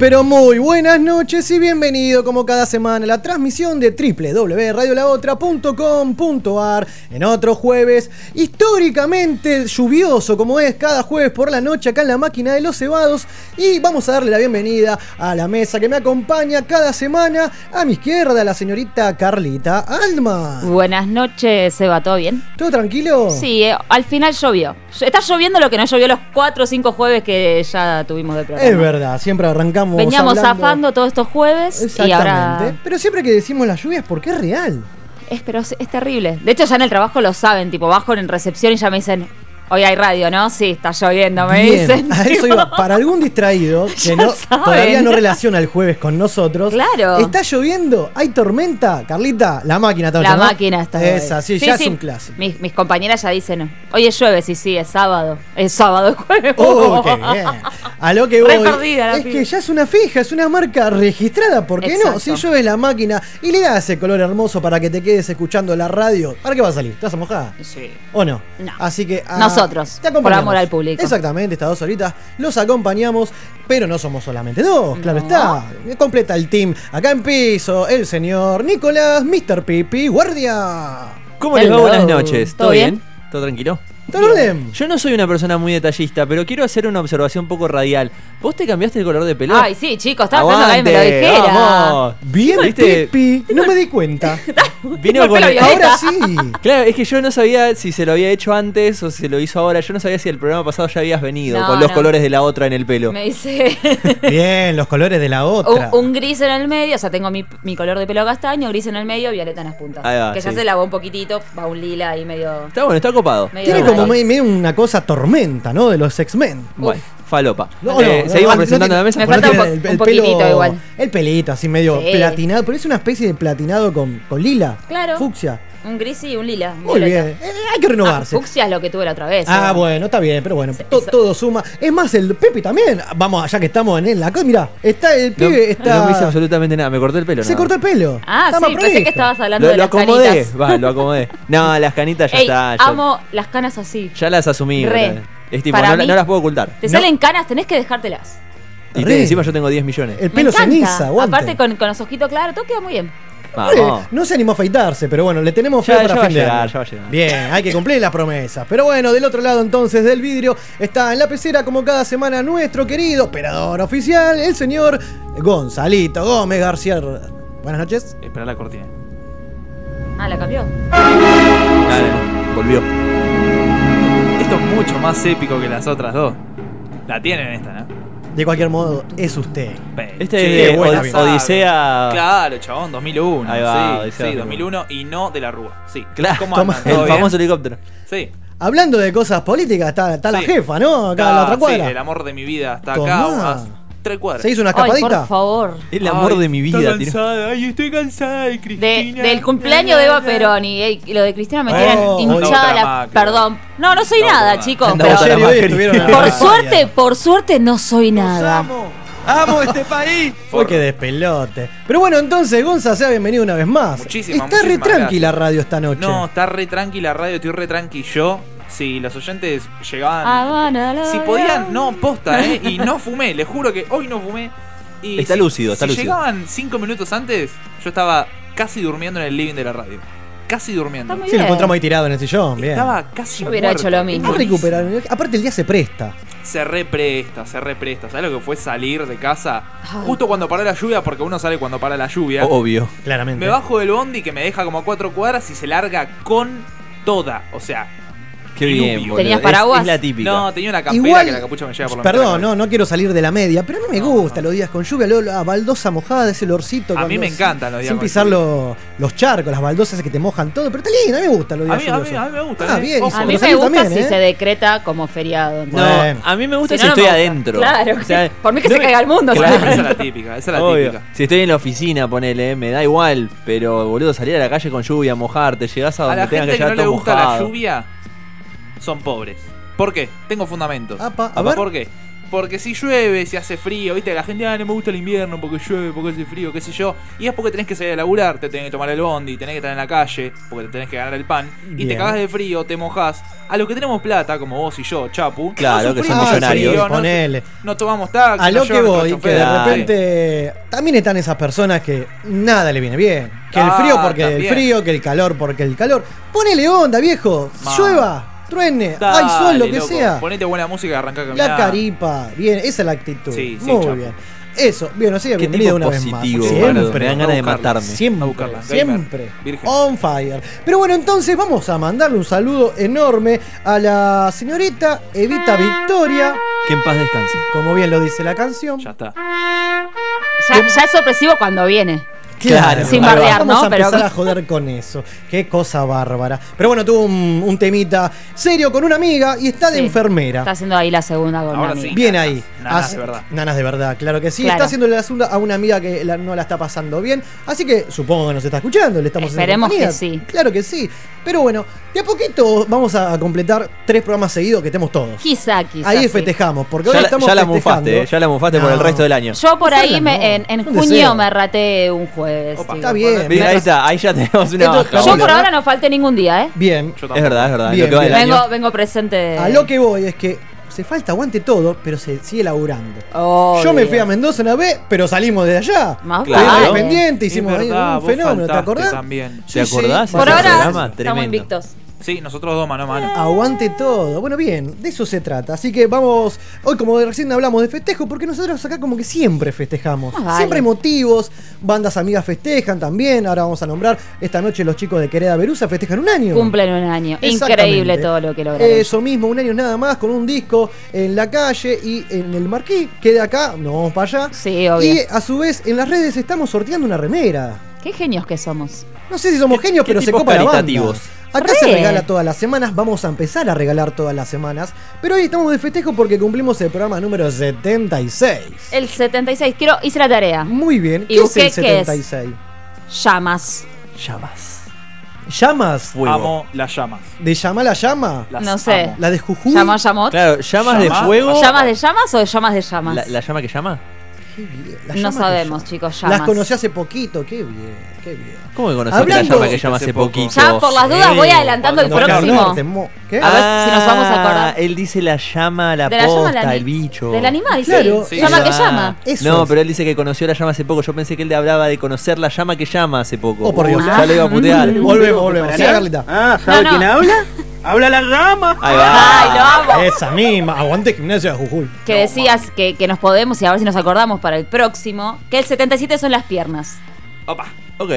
pero muy buenas noches y bienvenido como cada semana a la transmisión de www.radiolaotra.com.ar en otro jueves históricamente lluvioso como es cada jueves por la noche acá en la máquina de los cebados y vamos a darle la bienvenida a la mesa que me acompaña cada semana a mi izquierda la señorita Carlita Alma. Buenas noches, Seba, ¿todo bien? ¿Todo tranquilo? Sí, eh, al final llovió. Está lloviendo lo que no llovió los cuatro o cinco jueves que ya tuvimos de programa. Es verdad, siempre arrancamos Veníamos hablando- zafando todos estos jueves y Exactamente. ahora Pero siempre que decimos las lluvias porque es real. es, pero es, es terrible. De hecho, ya en el trabajo lo saben, tipo, bajo en recepción y ya me dicen, hoy hay radio, ¿no? Sí, está lloviendo, me Bien, dicen. a eso iba. Para algún distraído que no, todavía no relaciona el jueves con nosotros. Claro. Está lloviendo, hay tormenta. Carlita, la máquina está La ¿no? máquina está. Esa, sí, ya es un clásico. Mis, mis compañeras ya dicen, hoy es jueves, sí, sí, es sábado. Es sábado, es jueves. Oh, qué bien. A lo que voy. perdida la es que ya es una fija, es una marca registrada. ¿Por qué no? Si llueve la máquina y le da ese color hermoso para que te quedes escuchando la radio, ¿para qué va a salir? ¿Te vas a mojar? Sí. ¿O no? No. Así que. ah, Nosotros, te acompañamos. por amor al público. Exactamente, estas dos horitas los acompañamos, pero no somos solamente dos, claro No. está. Completa el team. Acá en piso, el señor Nicolás, Mr. Pipi, guardia. ¿Cómo les va? Buenas noches. ¿Todo bien? ¿Todo tranquilo? Yo no soy una persona muy detallista, pero quiero hacer una observación un poco radial. ¿Vos te cambiaste el color de pelo? Ay, sí, chicos, estaba esperando que me lo dijera. vamos. Bien, ¿Viste? Pipi. No me di cuenta. Vino con el-. Ahora sí. Claro, es que yo no sabía si se lo había hecho antes o si se lo hizo ahora. Yo no sabía si el programa pasado ya habías venido No, con los no. colores de la otra en el pelo. Me dice Bien, los colores de la otra. un gris en el medio, o sea, tengo mi, mi color de pelo castaño, gris en el medio, violeta en las puntas. Ahí va, que ya se lavó un poquito, va un lila ahí medio. Está bueno, está copado. medio Tiene como me- medio una cosa tormenta, ¿no? De los X-Men. Bueno, falopa. No, Eh, no, seguimos no, presentando no la mesa. Me falta un un poquitito igual. El pelito, así medio Sí. platinado. Pero es una especie de platinado con, con lila. Claro. Fucsia. Un gris y un lila. Muy violeta. bien. Eh, hay que Ah, renovarse. fucsia es lo que tuve la otra vez. Ah, ¿eh? bueno, está bien, pero bueno, Sí, to- todo suma. Es más, el Pepe también. Vamos, ya que estamos en él, acá, mira, está el No, pibe, está. no me hice absolutamente nada. Me corté el pelo. se cortó el pelo. Ah, Está sí, pensé que estabas hablando Lo, de lo las acomodé. canitas. Va, lo acomodé. No, las canitas ya Ey, está. Ya, amo las canas así. ya las asumí. Re. Es tipo, Para no, mí- no las puedo ocultar. Te No. salen canas, tenés que dejártelas. Y te- encima yo tengo 10 millones. El pelo ceniza, aguante. Aparte con, con los ojitos claros, todo queda muy bien. Vamos. No se animó a afeitarse, pero bueno, le tenemos fe Ya- para ya va a fin de llegar, año. ya va a llegar. Bien, hay que cumplir las promesas. Pero bueno, del otro lado entonces del vidrio está en la pecera como cada semana nuestro querido operador oficial, el señor Gonzalito Gómez García. Buenas noches. Esperar la cortina. Ah, la cambió. Dale, volvió. Esto es mucho más épico que las otras dos. La tienen esta, ¿no? De cualquier modo, es usted. Este Che, es buena Od-. Odisea. Claro, chabón, 2001. Ahí va, sí, Odisea sí, 2001. 2001 y no de la Rúa. Sí. Claro, el ¿Todo bien? famoso helicóptero. Sí. Hablando de cosas políticas, está, está la Sí. jefa, ¿no? Acá en la otra Ah, cuadra. Sí, el amor de mi vida está Tomá. acá tres cuadras. ¿Se hizo una Ay, escapadita? por favor. El amor Ay, de mi vida. Estoy cansada, ay, estoy cansada de De, Cristina. del cumpleaños de Eva Perón y, y lo de Cristina me tienen Oh, hinchada otra la. Macri. Perdón. No, no soy nada, chicos. Pero por suerte, por suerte no soy nada. ¡Amo este país! Fue que despelote. Pero bueno, entonces, Gonza, sea bienvenido una vez más. Muchísimas, Está re muchísimas tranquila gracias. radio esta noche. No, está re tranqui la radio, estoy re tranqui yo. Si los oyentes llegaban. Si podían, no, posta, ¿eh? Y no fumé, les juro que hoy no fumé. Y Está si- lúcido, está si lúcido. llegaban cinco minutos antes, yo estaba casi durmiendo en el living de la radio. Casi durmiendo. Sí, lo encontramos ahí tirado en el sillón. Bien. Estaba casi Yo hubiera muerto. hecho lo mismo. Recuperar. Aparte, el día se presta. Se represta, se represta. ¿Sabes lo que fue salir de casa? Ay. Justo cuando paró la lluvia, porque uno sale cuando para la lluvia. Obvio. Claramente. Me bajo del bondi que me deja como a cuatro cuadras y se larga con toda. O sea, Qué bien, boludo. ¿Tenías paraguas? Es, la típica. no, tenía una campera Igual, que la capucha me llega por la Perdón, no, no quiero salir de la media, pero a mí me No, gusta no. los días con lluvia, lo- la baldosa mojada, ese olorcito. A mí me encantan los días Sin con pisar los, los charcos, las baldosas que te mojan todo, pero está lindo, a mí me gusta los A días mí, a mí, lluviosos. a mí me gusta. Ah, ¿eh? bien, Ojo. A mí me gusta también, si ¿eh? se decreta como feriado. Bueno. No, a mí me gusta Si si, no, estoy adentro. Claro. O sea, Por mí que no se me- caiga el mundo. Claro. Esa es la típica, esa es la típica. Si estoy en la oficina, ponele, me da igual. Pero, boludo, salir a la calle con lluvia, mojarte, llegás a A donde la tenga gente que llegar le todo gusta la mojado. lluvia son pobres. ¿Por qué? Tengo fundamentos. Apa, a Apa, ver. ¿Por qué? Porque si llueve, si hace frío, viste, la gente, ah, no me gusta el invierno porque llueve, porque hace frío, qué sé yo. Y es porque tenés que salir a laburar, te tenés que tomar el bondi, tenés que estar en la calle, porque te tenés que ganar el pan. Y Bien. te cagás de frío, te mojás. A los que tenemos plata, como vos y yo, Chapu. Claro, no que son millonarios. frío, no- Ponele. No, tomamos taxi. A lo que voy, que de repente también están esas personas que nada le viene bien. Que el Ah, frío porque el frío, que el calor porque el calor. Ponele onda, viejo. Llueva, truene, Dale, hay sol, lo que loco, sea. Ponete buena música y arrancá a caminar. La caripa, bien, esa es la actitud. Sí, sí, Muy bien. Eso, bien, así que bienvenido una vez más. positivo. Siempre, Me dan ganas de matarme. A siempre, gamer, siempre. virgen. On fire. Pero bueno, entonces vamos a mandarle un saludo enorme a la señorita Evita Victoria, Que en paz descanse. como bien lo dice la canción. Ya está. Ya, ya es sorpresivo cuando viene. Claro, Sin bardear, Vamos ¿no? a empezar Pero- a joder con eso. Qué cosa bárbara. Pero bueno, tuvo un, un temita serio con una amiga y está de Sí. enfermera. Está haciendo ahí la segunda con Ahora una sí. amiga. Bien ahí. Nanas Hace- de verdad. Nanas de verdad, claro que sí. Claro. Está haciéndole la segunda a una amiga que la- no la está pasando bien. Así que supongo que nos está escuchando. Le estamos haciendo Esperemos compañía. que sí. Claro que sí. Pero bueno, de a poquito vamos a completar tres programas seguidos que estemos todos. Quizá, quizá. Ahí sí. festejamos, porque Ya hoy la, estamos ya la festejando. mufaste, eh, ya la mufaste por el No. resto del año. Yo por ahí me, no, en, en un junio deseo. me raté un jueves. Opa, digo. está bien. Mira, ahí está, ahí ya tenemos una baja. yo por ahora no falté ningún día, ¿eh? Bien. Yo. Es verdad, es verdad. Bien, lo que va del bien. año. Vengo, vengo presente. A lo que voy es que se falta aguante todo, pero se sigue laburando. Obvio. Yo me fui a Mendoza una vez, pero salimos de allá. Más Claro. Independiente, hicimos verdad, un fenómeno, ¿te acordás? También. Sí, ¿Te sí. acordás? Por ahora estamos invictos. Sí, nosotros dos mano a mano. Aguante todo. Bueno, bien, de eso se trata. Así que vamos, hoy como recién hablamos de festejo, porque nosotros acá como que siempre festejamos. Ah, vale. Siempre hay motivos, bandas amigas festejan también. Ahora vamos a nombrar, esta noche los chicos de Quereda Berusa festejan un año. Cumplen un año. Increíble todo lo que lograron. Eso mismo, un año nada más, con un disco en la calle y en el marquí, que de acá, nos vamos para allá. Sí, obvio. Y a su vez, en las redes estamos sorteando una remera. Qué genios que somos. No sé si somos ¿Qué- genios, qué pero se copa la banda. Acá se Re. regala todas las semanas, vamos a empezar a regalar todas las semanas. Pero hoy estamos de festejo porque cumplimos el programa número 76. El 76. Quiero, hice la tarea. Muy bien, ¿Y ¿qué es el qué es? 76? Llamas. Llamas. ¿Llamas? Fuego. Amo las llamas. ¿De llama la llama? Las No sé. amo. ¿La de Jujuy? ¿Llamas llamot? Claro, llamas de Llama- fuego. ¿Llamas de llamas o llamas de llamas? La, la llama que llama? Qué bien, la No sabemos, chicos, Las conocí hace poquito, qué bien, qué bien. ¿Cómo que conociste Hablando- la llama que llama hace poquito? Ya, por las dudas, voy adelantando el próximo. ¿Qué? A ver si nos vamos a acordar. Ah, Él dice la llama, la De la llama, la- el bicho. Del animal, Claro, sí. sí. Llama que Ah, llama. Eso no, es. pero él dice que conoció la llama hace poco. Yo pensé que él hablaba de conocer la llama que llama hace poco. Oh, por Dios. Ya lo iba a putear. Volvemos, volvemos. Sí, Carlita. Ah, ¿sabe No, no. quién habla? Habla la rama. Ahí va. Ay, lo amo. Esa misma. Aguante gimnasia de Jujuy. Que decías que, que nos podemos, y a ver si nos acordamos para el próximo, que el 77 son las piernas. Opa. Ok.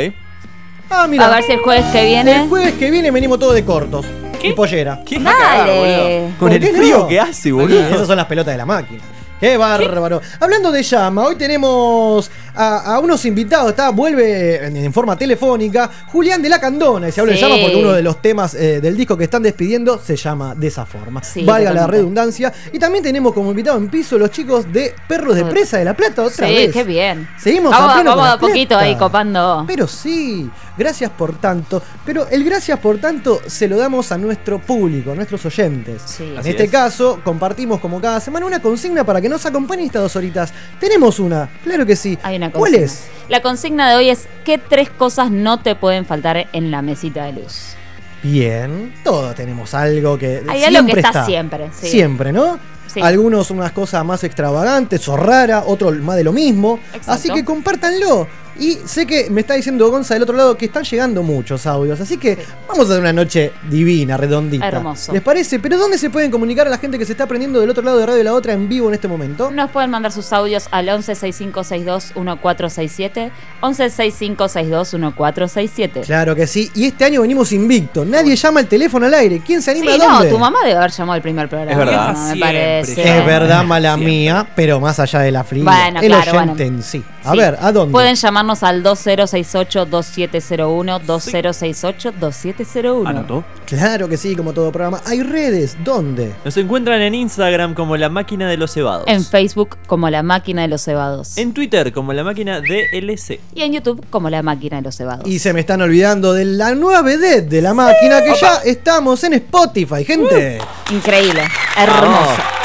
Ah, mira. A ver si el jueves que El viene. jueves que viene venimos todos de cortos. Y pollera. ¿Qué? Dale. Con ¿Por el qué frío no? que hace, boludo. Esas son las pelotas de la máquina. Qué bárbaro. Hablando de llama, hoy tenemos a, a unos invitados. Está, vuelve en, en forma telefónica Julián de la Candona. Y se habla Sí. de llama porque uno de los temas eh, del disco que están despidiendo se llama de esa forma. Sí, Valga la redundancia. Y también tenemos como invitado en piso los chicos de Perros de Presa de la Plata otra Sí, vez. qué bien. Seguimos Vamos, a vamos a poquito ahí copando. Pero sí. Gracias por tanto, pero el gracias por tanto se lo damos a nuestro público, a nuestros oyentes. Sí. En este es. caso, compartimos como cada semana una consigna para que nos acompañen estas dos horitas. Tenemos una, claro que sí. Hay una ¿Cuál es? La consigna de hoy es ¿qué tres cosas no te pueden faltar en la mesita de luz? Bien, todos tenemos algo que Hay algo que está siempre, sí. Siempre, ¿no? Sí. Algunos unas cosas más extravagantes o raras, otros más de lo mismo. Exacto. Así que compártanlo. Y sé que me está diciendo Gonza del otro lado que están llegando muchos audios. Así que vamos a tener una noche divina, redondita. Hermoso. ¿Les parece? Pero ¿dónde se pueden comunicar a la gente que se está aprendiendo del otro lado de Radio La Otra en vivo en este momento? Nos pueden mandar sus audios al 1165621467, 1165621467. Claro que sí. Y este año venimos invicto. Nadie llama el teléfono al aire. ¿Quién se anima Sí, a no, dónde? tu mamá debe haber llamado el primer programa. Es verdad. me Siempre parece. Es verdad, mala Siempre. mía, pero más allá de la fría. Bueno, el claro, oyente bueno. en sí. A Sí. ver, ¿a dónde? Pueden llamarnos al 2068-2701, 2068-2701. ¿Anotó? Claro que sí, como todo programa. Hay redes. ¿Dónde? Nos encuentran en Instagram como la máquina de los cebados. En Facebook como La Máquina de los Cebados. En Twitter como la máquina DLC. Y en YouTube como La Máquina de los Cebados. Y se me están olvidando de la nueva vedette de la máquina que ya estamos en Spotify, gente. Increíble, hermoso.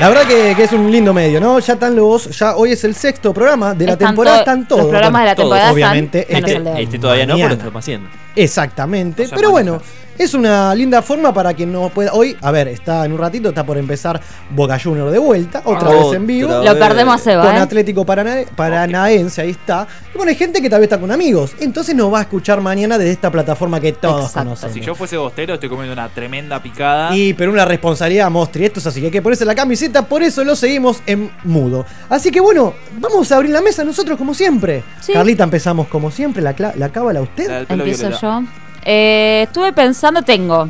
La verdad que, que es un lindo medio, ¿no? Ya están los. Ya hoy es el sexto programa de la Están temporada, to- están todos. Los programas de la todos, temporada obviamente, están, menos este- el de hoy. Este todavía no, Mañana. pero lo estamos haciendo. Exactamente. O sea, Pero bueno, manejas. Es una linda forma para quien no pueda. Hoy, a ver, está en un ratito, está por empezar Boca Junior de vuelta, otra vez en vivo. Lo perdemos a Seba, Con ¿eh? Atlético Parana- Paranaense, ahí está. Y bueno, hay gente que tal vez está con amigos. Entonces nos va a escuchar mañana desde esta plataforma que todos Exacto. conocemos. Si yo fuese bostero, estoy comiendo una tremenda picada. Y pero una responsabilidad monstruosa, así que hay que ponerse la camiseta, por eso lo seguimos en mudo. Así que bueno, vamos a abrir la mesa nosotros como siempre. Sí. Carlita, empezamos como siempre, la, la cábala usted. La Empiezo violeta. yo. Eh, estuve pensando, tengo.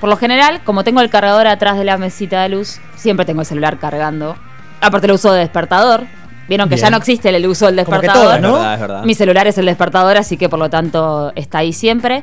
Por lo general, como tengo el cargador atrás de la mesita de luz, siempre tengo el celular cargando. Aparte lo uso de despertador. Vieron que Bien. ya no existe el uso del Como que despertador. todo, ¿no? Es verdad, es verdad. Mi celular es el despertador, así que por lo tanto está ahí siempre.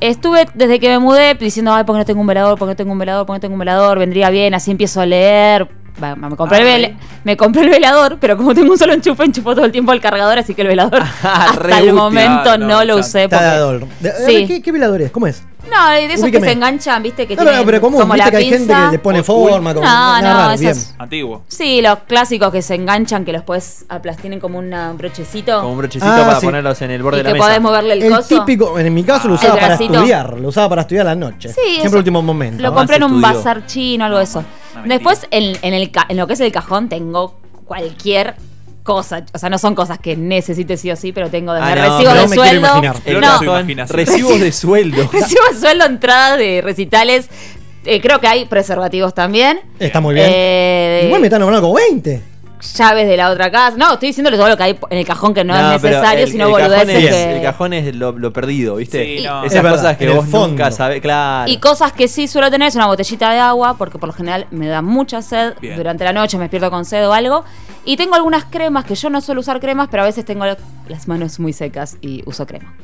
Estuve desde que me mudé diciendo, ay, ¿por qué no tengo un velador? ¿Por qué no tengo un velador? ¿Por qué no tengo un velador? Vendría bien, así empiezo a leer. Va, Me compré, Ah, el, me compré el velador, pero como tengo un solo enchufe, enchufo todo el tiempo al cargador, así que el velador Ah, hasta el útil. momento Ah, no, no, lo usé. Porque-. De- Sí. ¿qué, qué velador es? ¿Cómo es? No, de esos Ubíqueme. que se enganchan, viste, que No, no, tienen no, pero común, como viste la que hay gente pinza. que le pone forma, como No, no, raro, esas- bien. Antiguo. Sí, los clásicos que se enganchan, que los puedes aplastar, tienen como una- un brochecito. Como un brochecito Ah, para sí. ponerlos en el borde y de la que mesa. podés moverle el, El coso. típico, en mi caso lo Ah. usaba El para bracito. estudiar, lo usaba para estudiar a la noche. Sí, Siempre eso- último momento. Lo Ah, compré en un estudió. bazar chino, algo de eso. Mentira. Después, en, en el, ca- en lo que es el cajón, tengo cualquier cosa. O sea, no son cosas que necesite sí o sí, pero tengo desde Ah, no, recibos pero de me sueldo. imaginar. No. No, recibos de sueldo. recibo de sueldo, entradas de recitales. Eh, creo que hay preservativos también. Está muy bien. Eh, Igual me están nombrando como 20. llaves de la otra casa. No, estoy diciéndole todo lo que hay en el cajón que no, es necesario, el- sino el boludeces es- que... El cajón es lo, lo perdido, ¿viste? Sí, no. Esas Es verdad, cosas que vos nunca fondo. sabés, claro. Y cosas que sí suelo tener es una botellita de agua, porque por lo general me da mucha sed Bien. durante la noche, me despierto con sed o algo. Y tengo algunas cremas, que yo no suelo usar cremas, pero a veces tengo las manos muy secas y uso crema.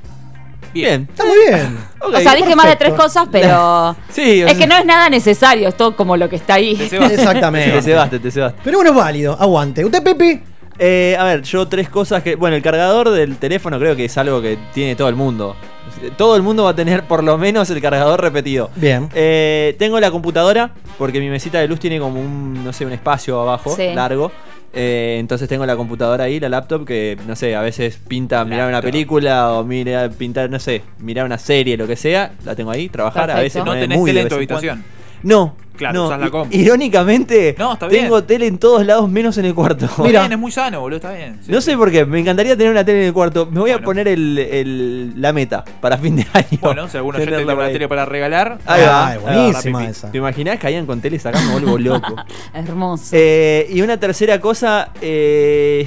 Bien. Está muy bien. O sea, dije más de tres cosas, pero Sí, o es sea- que no es nada necesario, es todo como lo que está ahí. Te. Exactamente. Te cebaste, te cebaste. Pero bueno, es válido, aguante. ¿Usted, Pepe? Eh, a ver, yo tres cosas que. Bueno, el cargador del teléfono creo que es algo que tiene todo el mundo. Todo el mundo va a tener por lo menos el cargador repetido. Bien. Eh, tengo la computadora, porque mi mesita de luz tiene como un, no sé, un espacio abajo, Sí. largo. Eh, entonces tengo la computadora ahí, la laptop, que no sé, a veces pinta mirar una película o mira, pintar, no sé, mirar una serie, lo que sea. La tengo ahí, trabajar, a veces No tenés muy tele en tu cuando. No, Claro, no. usás la compu. Irónicamente, No, está bien. tengo tele en todos lados menos en el cuarto. Está Mira. bien, es muy sano, boludo, está bien. Sí, No sé por qué, me encantaría tener una tele en el cuarto. Me voy a poner el, el- la meta para fin de año. Bueno, si alguno ya tiene una tele para regalar. Ahí va, Ay, buenísima esa. ¿Te imaginás que hayan con teles acá? Me vuelvo loco. Hermoso. Eh, y una tercera cosa, eh,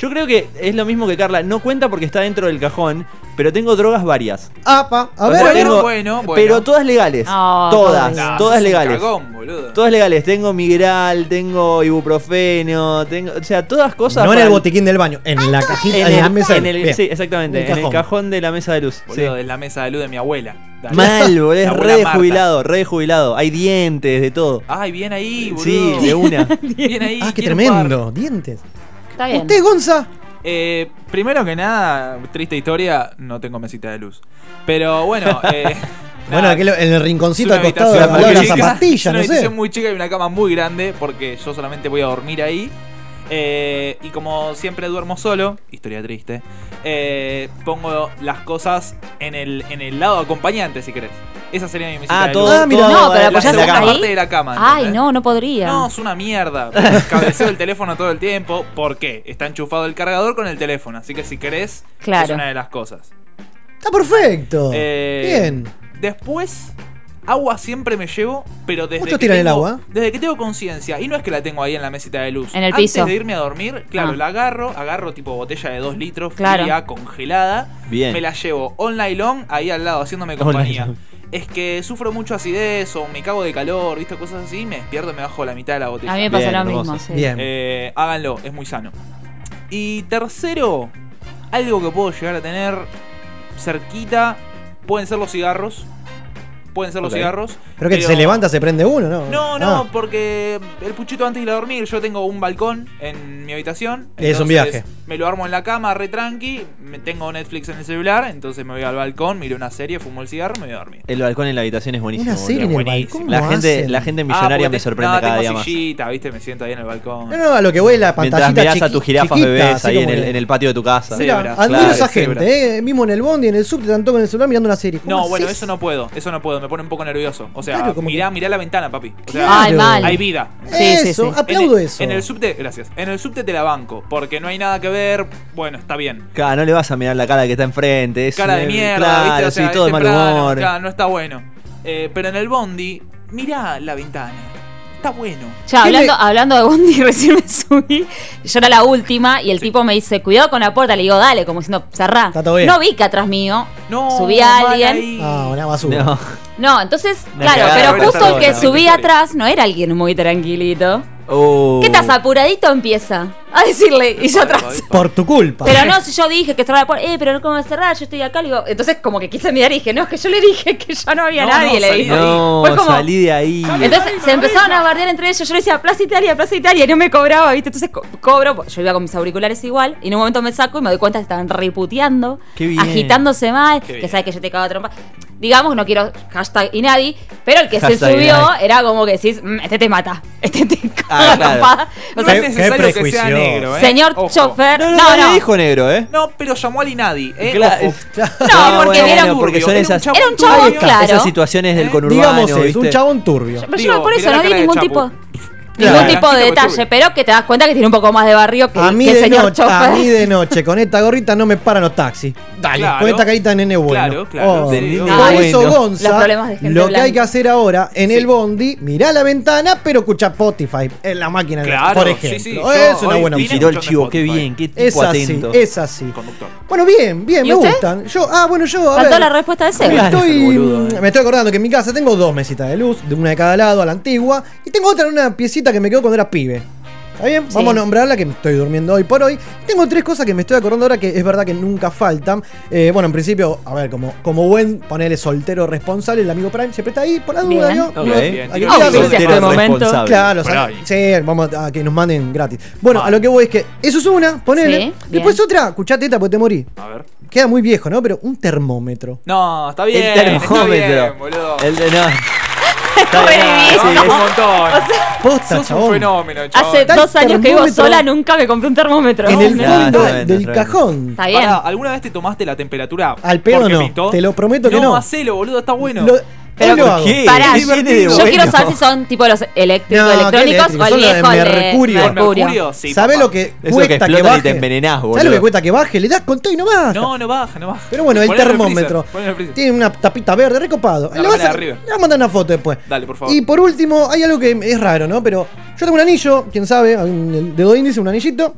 yo creo que es lo mismo que Carla. No cuenta porque está dentro del cajón, pero tengo drogas varias. Apa, a ver, ver. Bueno, bueno, bueno. Pero todas legales. No, todas, todas legales. cagón, boludo. Todas legales. Tengo Migral, tengo ibuprofeno, tengo, o sea, todas cosas. No en el botiquín del baño, en la cajita, en en, el, la mesa. en el- Bien. sí, exactamente, En el en el cajón. de la mesa de luz. Boludo, sí. de la mesa de luz de mi abuela. Dale. Mal, boludo, es abuela re de Marta. jubilado, re de jubilado. Hay dientes, de todo. Ay, bien ahí, boludo. Sí, de una. Bien ahí. Ah, qué tremendo. Dientes. Está bien. ¿Usted, Gonza? Eh, primero que nada, triste historia, no tengo mesita de luz. Pero bueno, eh, Bueno, nada, aquí lo- en el rinconcito al una costado de lado de muy la chica, zapatilla, es una no sé. habitación muy chica y una cama muy grande porque yo solamente voy a dormir ahí. Eh, y como siempre duermo solo, historia triste, eh, pongo las cosas en el, en el lado acompañante, si querés. Esa sería mi mesita Ah, de todo, luz. Ah, mira. No, pero la la segunda ahí. cama. parte de la cama. Ay, no, no podría. No, es una mierda. Cabeceo el teléfono todo el tiempo. ¿Por qué? Está enchufado el cargador con el teléfono. Así que si querés, Claro. es una de las cosas. Está perfecto. Eh, Bien. Después, agua siempre me llevo, pero desde que tiran el tengo- agua. Desde que tengo conciencia. Y no es que la tengo ahí en la mesita de luz. En el Antes piso. de irme a dormir, claro, Ah. la agarro, agarro tipo botella de 2 litros, Claro. fría, congelada. Bien. Me la llevo night long ahí al lado, haciéndome compañía. Es que sufro mucho acidez o me cago de calor, ¿viste? Cosas así, me despierto y me bajo la mitad de la botella. A mí me pasa Bien, lo mismo, sí. Bien. Eh, háganlo, es muy sano. Y tercero, algo que puedo llegar a tener cerquita, pueden ser los cigarros. Pueden ser los cigarros. Pero que se levanta, se prende uno, ¿no? No, no, Ah, porque el puchito antes de ir a dormir, yo tengo un balcón en mi habitación. Es un viaje. Me lo armo en la cama, re tranqui. Me tengo Netflix en el celular, entonces me voy al balcón, miro una serie, fumo el cigarro y me voy a dormir. El balcón en la habitación es buenísimo. Una serie en el balcón. La ¿cómo gente, hacen? la gente Ah, millonaria me sorprende no, cada tengo día más. sillita, ¿viste? Me siento ahí en el balcón. No, no, a lo que voy es la Mientras pantallita mirás a chiqui- tus jirafas chiquita, bebés así ahí en como el, que- en el patio de tu casa. Sí. Mira, Cebra, admiro claro, esa cebra. gente, eh, mismo en el bondi, en el subte, todos con el celular mirando una serie. ¿Cómo No, bueno, haces? eso no puedo, eso no puedo, me pone un poco nervioso. O sea, Claro, como mirá, que- mirá la ventana, papi. O sea, Claro. Ay, mal. hay vida. Sí, sí, eso, sí. aplaudo en el, eso. En el subte, gracias. En el subte te la banco, porque no hay nada que ver. Bueno, está bien. Claro, no le vas a mirar la cara que está enfrente. Es Cara de mierda, claro, ¿viste? O sea, sí, todo de mal humor. claro, no está bueno. Eh, pero en el bondi, mirá la ventana. Está bueno. Ya, ¿Qué hablando, le- hablando de Bondi, recién me subí. Yo era la última y el tipo me dice, cuidado con la puerta. Le digo, dale, como diciendo, cerrá. Está todo bien. No vi que atrás mío. No, subí a alguien. Ah, una basura. No. No, entonces, claro, pero justo el que historia, subí buena atrás no era alguien muy tranquilito. Oh. ¿Qué estás apuradito? Empieza a decirle. Y yo atrás. Por tu culpa. Pero no, si yo dije que cerrara la puerta, eh, pero no cómo va a cerrar, yo estoy acá, le digo, entonces como que quise mirar y dije, no, es que yo le dije que ya no había No, nadie, no, le salí dije. de ahí. No, Fue como- salí de ahí. Entonces se empezaron a bardear entre ellos, yo le decía Plaza Italia, Plaza Italia, y no me cobraba, ¿viste? Entonces co- cobro, porque yo iba con mis auriculares igual, y en un momento me saco y me doy cuenta que estaban riputeando, Qué bien. agitándose mal, Qué que sabes que yo te cago a trompa. Digamos, no quiero hashtag y nadie, pero el que se Hashtag subió Inadi. era como que decís, "Mm, este te mata, este te caga Ah, a claro. trompada". O sea, es necesario qué que sea negro, ¿eh? señor Ojo. chofer, No, no, no, no, le dijo negro, ¿eh? No, pero llamó al Inadi, ¿eh? Claro. No, porque bueno, vieron porque son Era un esas, Era un turbio. chabón, está, claro. esas situaciones del ¿Eh? conurbano, Digamos, es ¿viste? un chabón turbio. Pero yo Digo, no- por eso no vi ningún tipo. Claro. Ningún tipo de detalle, pero que te das cuenta que tiene un poco más de barrio que, A mí, que de señor noche, a mí de noche, con esta gorrita no me paran los taxis. Dale, Claro. con esta carita de nene bueno. Claro, claro, Oh, sí, por eso. Gonza, Los problemas de gente lo que hay que hacer ahora en Sí. el bondi, mirá la ventana, pero escucha Spotify en la máquina, Claro, por sí, ejemplo. sí, yo es una buena opción. El chivo, qué bien, qué tipo Es así, atento. es así. Conductor. Bueno, bien, bien, me gustan. Yo, ah, bueno, yo, a Faltó ver. la respuesta de Seba. Estoy, eh. me estoy acordando que en mi casa tengo dos mesitas de luz, de una de cada lado, a la antigua, y tengo otra en una piecita que me quedó cuando era pibe. ¿Está bien? Sí. Vamos a nombrarla que estoy durmiendo hoy por hoy. Tengo tres cosas que me estoy acordando ahora que es verdad que nunca faltan. Eh, bueno, en principio, a ver, como, como buen ponerle soltero responsable, el amigo Prime siempre está ahí por la duda, Bien. ¿no? Ok. No, Bien, este momento. Claro, o sea, sí, vamos a que nos manden gratis. Bueno, a Vale. lo que voy es que eso es una, ponele. Sí, Después bien. otra, escuchate esta porque te morí. A ver. Queda muy viejo, ¿no? Pero un termómetro. No, está bien. El Está termómetro. bien, boludo. El de no. Re bien, bien. sí, Vamos es- un montón. Posta, Sos un chabón. fenómeno, chabón. Hace dos años que vivo termómetro sola, nunca me compré un termómetro. En el No. Claro, fondo está bien, del está bien. cajón. Está bien. Pará, ¿alguna vez te tomaste la temperatura? Al pedo porque no, pintó? te lo prometo que no. hacelo, boludo, está bueno. Lo- Pero hoy lo ¿por hago. qué? Pará, ¿Qué yo, de bueno? quiero saber si son tipo los eléctricos, No, ¿qué electrónicos o el de viejo el de mercurio. ¿Con mercurio? Sí, ¿Sabés lo que Eso que cuesta que, explotan y baje? te envenenás, ¿Sabés lo boludo. que cuesta que baje? Le das con todo y no baja. No, no baja, no baja. Pero bueno, el termómetro el tiene una tapita verde recopado. La Le vas a, de arriba. le voy a mandar una foto después. Dale, por favor. Y por último, hay algo que es raro, ¿no? Pero yo tengo un anillo, quién sabe, un- el dedo índice, un anillito,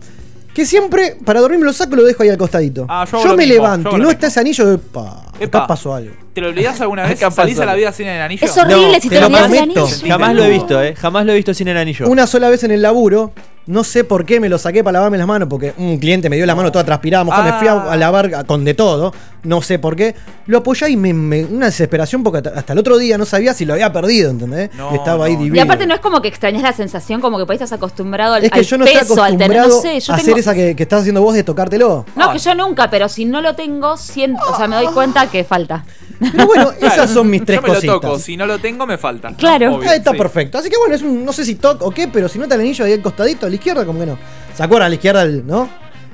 que siempre para dormir me lo saco y lo dejo ahí al costadito. Ah, yo me mismo, levanto yo y no está ese anillo, epa, Epa. acá pasó algo. ¿Te lo olvidás alguna vez? ¿Salís a la vida sin el anillo? Es horrible No, si te te lo olvidas el prometo. anillo. Jamás lo he visto, eh. Jamás lo he visto sin el anillo. Una sola vez en el laburo, No sé por qué me lo saqué para lavarme las manos, porque un cliente me dio la mano toda transpirada, me fui a, Ah. a lavar con de todo, no sé por qué. Lo apoyé y me, me- una desesperación porque hasta, el otro día no sabía si lo había perdido, ¿entendés? No, estaba ahí no. divino. Y aparte no es como que extrañas la sensación, como que por ahí estás acostumbrado al, es que al yo no estoy peso, acostumbrado no sé, yo a tengo- hacer esa que, que estás haciendo vos de tocártelo. No, Ay. que yo nunca, pero si no lo tengo, siento, o sea, me doy cuenta que falta. Pero bueno, esas son mis tres Yo me lo cositas. toco, si no lo tengo me falta. Claro. Obvio, Ahí está sí. perfecto. Así que bueno, es un, no sé si toc o qué, pero si nota el anillo ahí al costadito, a la izquierda, como que no. ¿Se acuerdan? A la izquierda, el- ¿no?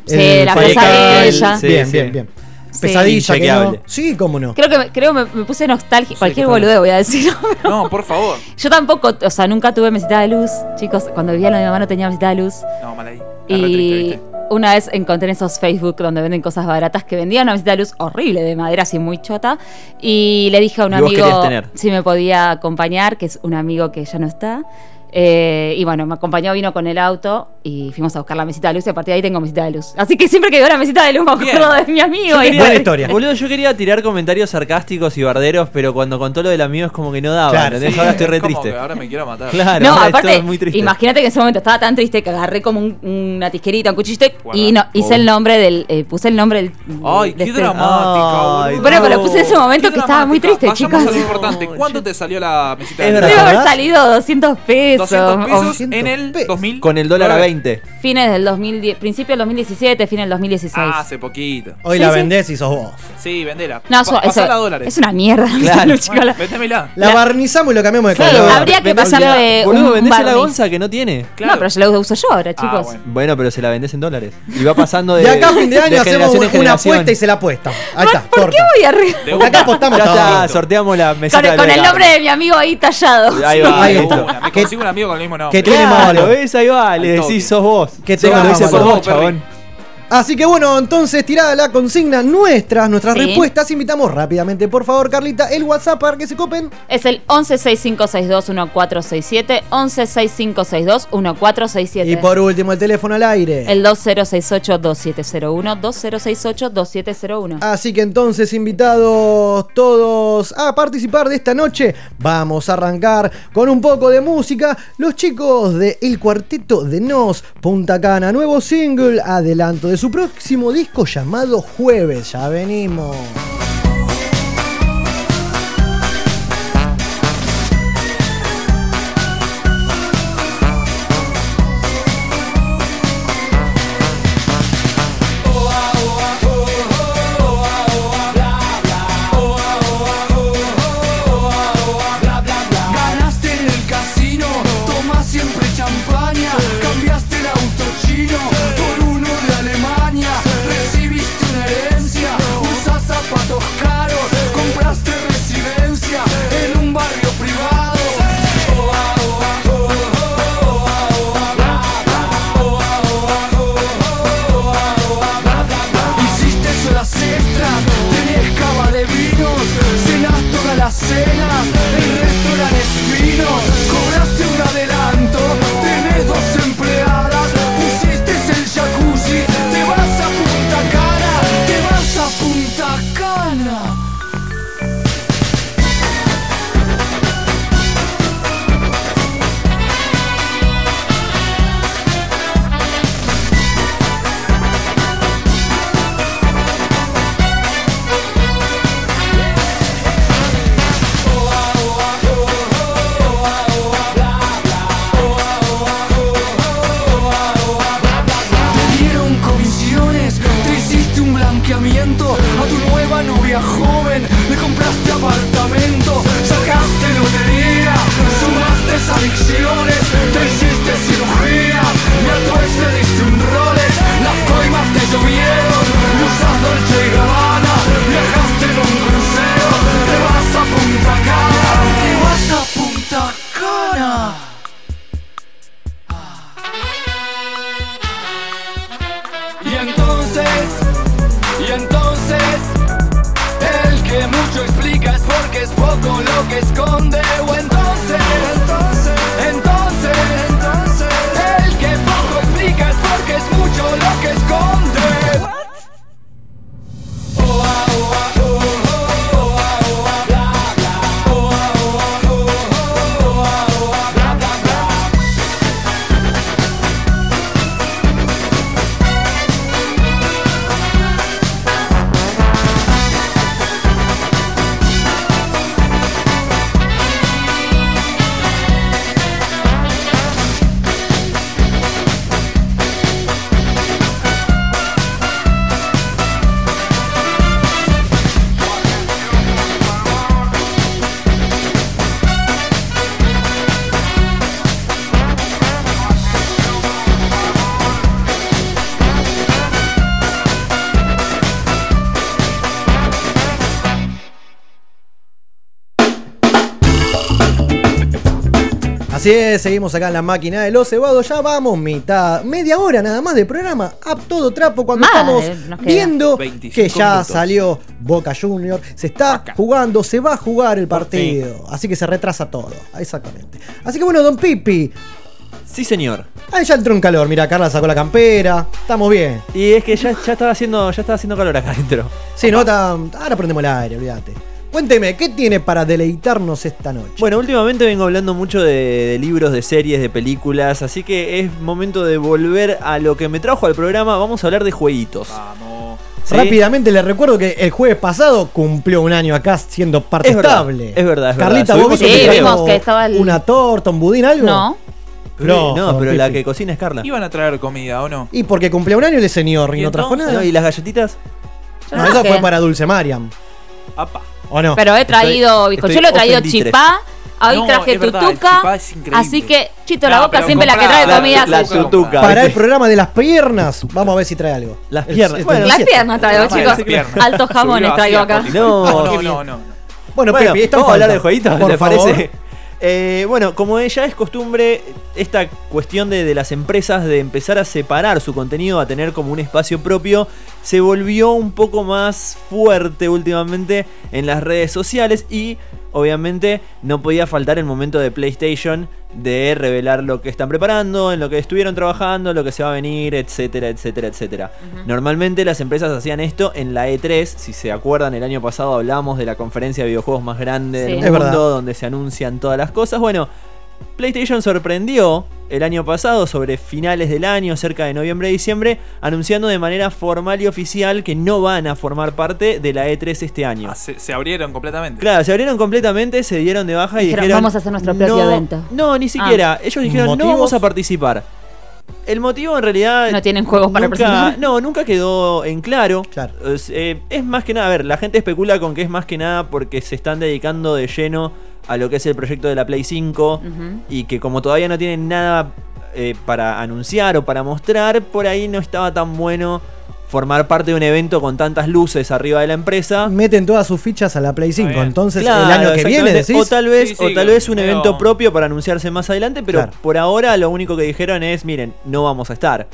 Sí, El la pesadilla. Sí, bien, sí. bien, bien. Sí. Pesadilla, que no. Sí, cómo no. Creo que me, creo me, me puse nostálgica. Cualquier que boludo voy a decir. No, por favor. Yo tampoco, o sea, nunca tuve mesita de luz. Chicos, cuando vivía la de mi mamá no tenía mesita de luz. No, mal ahí. Triste, Y ¿viste? Una vez encontré en esos Facebook donde venden cosas baratas que vendían una mesita de luz horrible de madera, así muy chota. Y le dije a un amigo si me podía acompañar, que es un amigo que ya no está. Eh, y bueno, me acompañó, vino con el auto y fuimos a buscar la mesita de luz y a partir de ahí tengo mesita de luz. Así que siempre que veo la mesita de luz me Bien. acuerdo de mi amigo. Yo y- quería- Buena historia. Boludo, yo quería tirar comentarios sarcásticos y barderos, pero cuando contó lo del amigo es como que no daba. Claro, ahora estoy es re como triste. que ahora me quiero matar. Claro, No, ahora es aparte, todo muy triste. imagínate que en ese momento estaba tan triste que agarré como un- una tijerita, un cuchillito y no, hice Oh. el nombre del, eh, puse el nombre del. Ay, de qué este- dramática, Ay. Bueno, pero puse en ese momento Qué que estaba muy triste, Vayamos a lo chicos. importante. No, ¿Cuánto te salió la mesita Es de verdad. Debe haber salido 200 pesos. 200 pesos 200 en el pesos. 2000. Con el dólar a nueve. 20. Fines del 2010, principio del 2017, fin del 2016. Ah, hace poquito. Hoy Sí, la sí. vendés y sos vos. Sí, vendela. no, eso, eso a dólares. es una mierda. Claro. Bueno, la-. La, La- barnizamos y lo cambiamos de Claro, color. habría que pasarle Boludo, un vendés a la gonza que no tiene. Claro. No, pero yo lo uso yo ahora, Ah, chicos. bueno. Bueno, pero se la vendés en dólares. Y va pasando de. De acá a fin de año hacemos una apuesta y se la apuesta. Ahí está, ¿Por qué voy arriba? Acá apostamos Ya sorteamos la mesita Con, el nombre de mi amigo ahí tallado. Ahí va. Me consigo amigo con el mismo nombre. que tiene valor. ¿ves? Ahí va, le decís sos vos. Que Sos tenga lo valor. por vos, Perry. chabón. Así que bueno, entonces tirada la consigna nuestras, nuestras Sí. respuestas, invitamos rápidamente, por favor, Carlita, el WhatsApp para que se copen. Es el 1165621467, 1165621467. Y por último, el teléfono al aire. El 2068-2701, 2068-2701. Así que entonces, invitados todos a participar de esta noche, vamos a arrancar con un poco de música. Los chicos de El Cuarteto de Nos, Punta Cana, nuevo single, adelanto de su próximo disco llamado Jueves. Ya venimos. Así es, seguimos acá en la máquina de los cebados. Ya vamos, mitad, media hora nada más de programa. A todo trapo cuando estamos viendo 25 que ya minutos. salió Boca Junior. Se está jugando, se va a jugar el partido. Así que se retrasa todo. Exactamente. Así que bueno, don Pipi. Sí, señor. Ahí ya entró en calor. Mira, Carla sacó la campera. Estamos bien. Y es que ya, ya estaba haciendo, ya estaba haciendo calor acá adentro. Sí, no, está- ahora prendemos el aire, olvídate. Cuénteme, ¿qué tiene para deleitarnos esta noche? Bueno, últimamente vengo hablando mucho de, de libros, de series, de películas, así que es momento de volver a lo que me trajo al programa. Vamos a hablar de jueguitos. Vamos. ¿sí? Rápidamente les recuerdo que el jueves pasado cumplió un año acá siendo parte Es verdad, es verdad, es verdad. Carlita, vos trajo vimos que estaba el- una torta, un budín, algo. No. No, no, pero la que cocina es Carla. Iban a traer comida, ¿o no? Y porque cumplió un año el señor y, ¿Y no trajo nada. ¿Y las galletitas? No, eso fue para Dulce Mariam. Apa. ¿O no? Pero he traído Estoy- bizcochuelo, he traído chipá. Hoy No, traje tutuca. chipá es increíble. Así que, Chito, la No, boca siempre la que trae la- comida la tutuca. para el programa de las piernas, vamos a ver si trae algo. Las piernas. Bueno, Las 37. piernas traigo, chicos. piernas. Altos jamones traigo acá. No, no, no, no. Bueno, Bueno, Pepe, esto vamos a hablar de jueguitos, Por ¿les favor. parece? Eh, bueno, como ya es costumbre, esta cuestión de, de las empresas de empezar a separar su contenido, a tener como un espacio propio, se volvió un poco más fuerte últimamente en las redes sociales y obviamente no podía faltar el momento de PlayStation de revelar lo que están preparando, en lo que estuvieron trabajando, lo que se va a venir, etcétera, etcétera, etcétera. Normalmente las empresas hacían esto en la E3, si se acuerdan, el año pasado hablamos de la conferencia de videojuegos más grande Sí. del Es verdad. mundo, donde se anuncian todas las cosas. Bueno, PlayStation sorprendió el año pasado, sobre finales del año, cerca de noviembre-diciembre, anunciando de manera formal y oficial que no van a formar parte de la E3 este año. Ah, se, se abrieron completamente. Claro, se abrieron completamente, se dieron de baja y Dijeron, dijeron... "Vamos a hacer nuestro propio "No, evento". No, ni siquiera. Ellos dijeron, no vamos a participar. El motivo en realidad... No tienen juegos para nunca- presentar. No, nunca quedó en claro. Claro. Es, eh, es más que nada, a ver, la gente especula con que es más que nada porque se están dedicando de lleno a lo que es el proyecto de la Play 5 Ujú. y que como todavía no tienen nada eh, para anunciar o para mostrar, por ahí no estaba tan bueno formar parte de un evento con tantas luces arriba de la empresa. Meten todas sus fichas a la Play 5. bien. Entonces, Claro, el año que viene, decís. O tal vez, Sí, sí, o tal vez un evento propio para anunciarse más adelante, pero Claro. por ahora lo único que dijeron es, miren, no vamos a estar.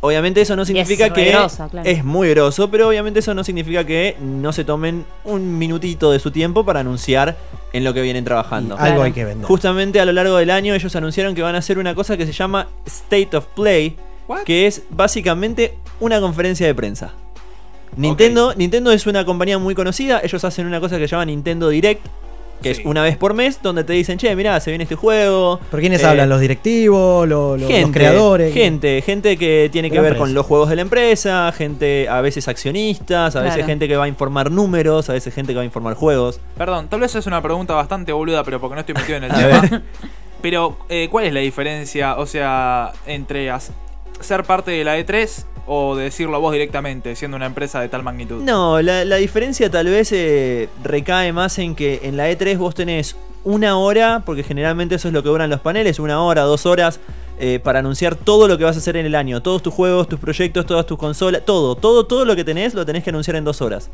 Obviamente eso no significa es que re groso, claro. es muy groso, pero obviamente eso no significa que no se tomen un minutito de su tiempo para anunciar en lo que vienen trabajando. Algo hay que vender. Justamente a lo largo del año ellos anunciaron que van a hacer una cosa que se llama State of Play, What? que es básicamente una conferencia de prensa. Nintendo, Nintendo es una compañía muy conocida, ellos hacen una cosa que se llama Nintendo Direct, que Sí. es una vez por mes, donde te dicen, che, mirá, se viene este juego. ¿Por quiénes Eh, hablan? ¿Los directivos? ¿Los, los- gente, los creadores? Gente, gente que tiene que ver empresa. con los juegos de la empresa, gente, a veces accionistas, a veces gente que va a informar números, a veces gente que va a informar juegos. Perdón, tal vez es una pregunta bastante boluda, pero porque no estoy metido en el tema. Pero, eh, ¿cuál es la diferencia, o sea, entre ser parte de la E3 o decirlo vos directamente, siendo una empresa de tal magnitud? No, la, la diferencia tal vez eh, recae más en que en la E3 vos tenés una hora, porque generalmente eso es lo que duran los paneles, una hora, dos horas, eh, para anunciar todo lo que vas a hacer en el año. Todos tus juegos, tus proyectos, todas tus consolas, todo, todo, todo lo que tenés lo tenés que anunciar en dos horas.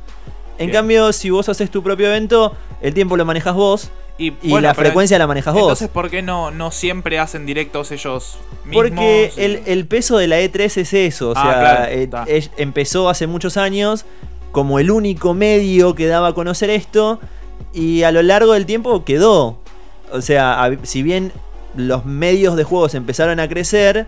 En Bien. cambio, si vos haces tu propio evento, el tiempo lo manejas vos Y, y bueno, la frecuencia la manejas vos. Entonces, ¿por qué no, no siempre hacen directos ellos mismos? Porque el, el peso de la E3 es eso. O Ah, sea, claro, eh, empezó hace muchos años como el único medio que daba a conocer esto. Y a lo largo del tiempo quedó. O sea, a- si bien los medios de juegos empezaron a crecer.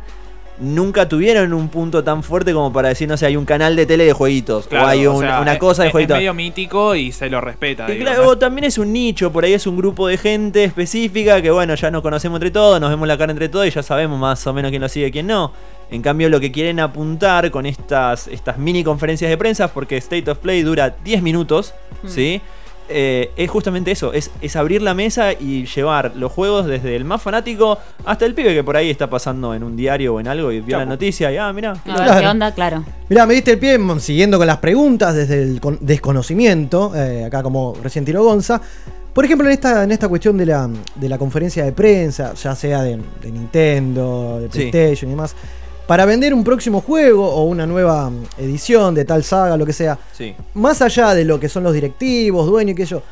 Nunca tuvieron un punto tan fuerte como para decir, no sé, hay un canal de tele de jueguitos. Claro, o hay o un- sea, una es- cosa de es, jueguitos. Es medio mítico y se lo respeta. Y digo, claro, también es un nicho, por ahí es un grupo de gente específica que bueno, ya nos conocemos entre todos, nos vemos la cara entre todos y ya sabemos más o menos quién lo sigue y quién no. En cambio, lo que quieren apuntar con estas, estas mini conferencias de prensa, porque State of Play dura 10 minutos, ¿sí? Eh, es justamente eso, es, es abrir la mesa y llevar los juegos desde el más fanático hasta el pibe que por ahí está pasando en un diario o en algo y vio la noticia y ah. A ver Claro. qué onda, claro. Mirá, me diste el pie mm, siguiendo con las preguntas desde el con- desconocimiento, eh, acá como recién tiró Gonza. Por ejemplo, en esta, en esta cuestión de la, de la conferencia de prensa, ya sea de, de Nintendo, de Sí. PlayStation y demás, para vender un próximo juego o una nueva mm, edición de tal saga, lo que sea, Sí. más allá de lo que son los directivos, dueños y que yo,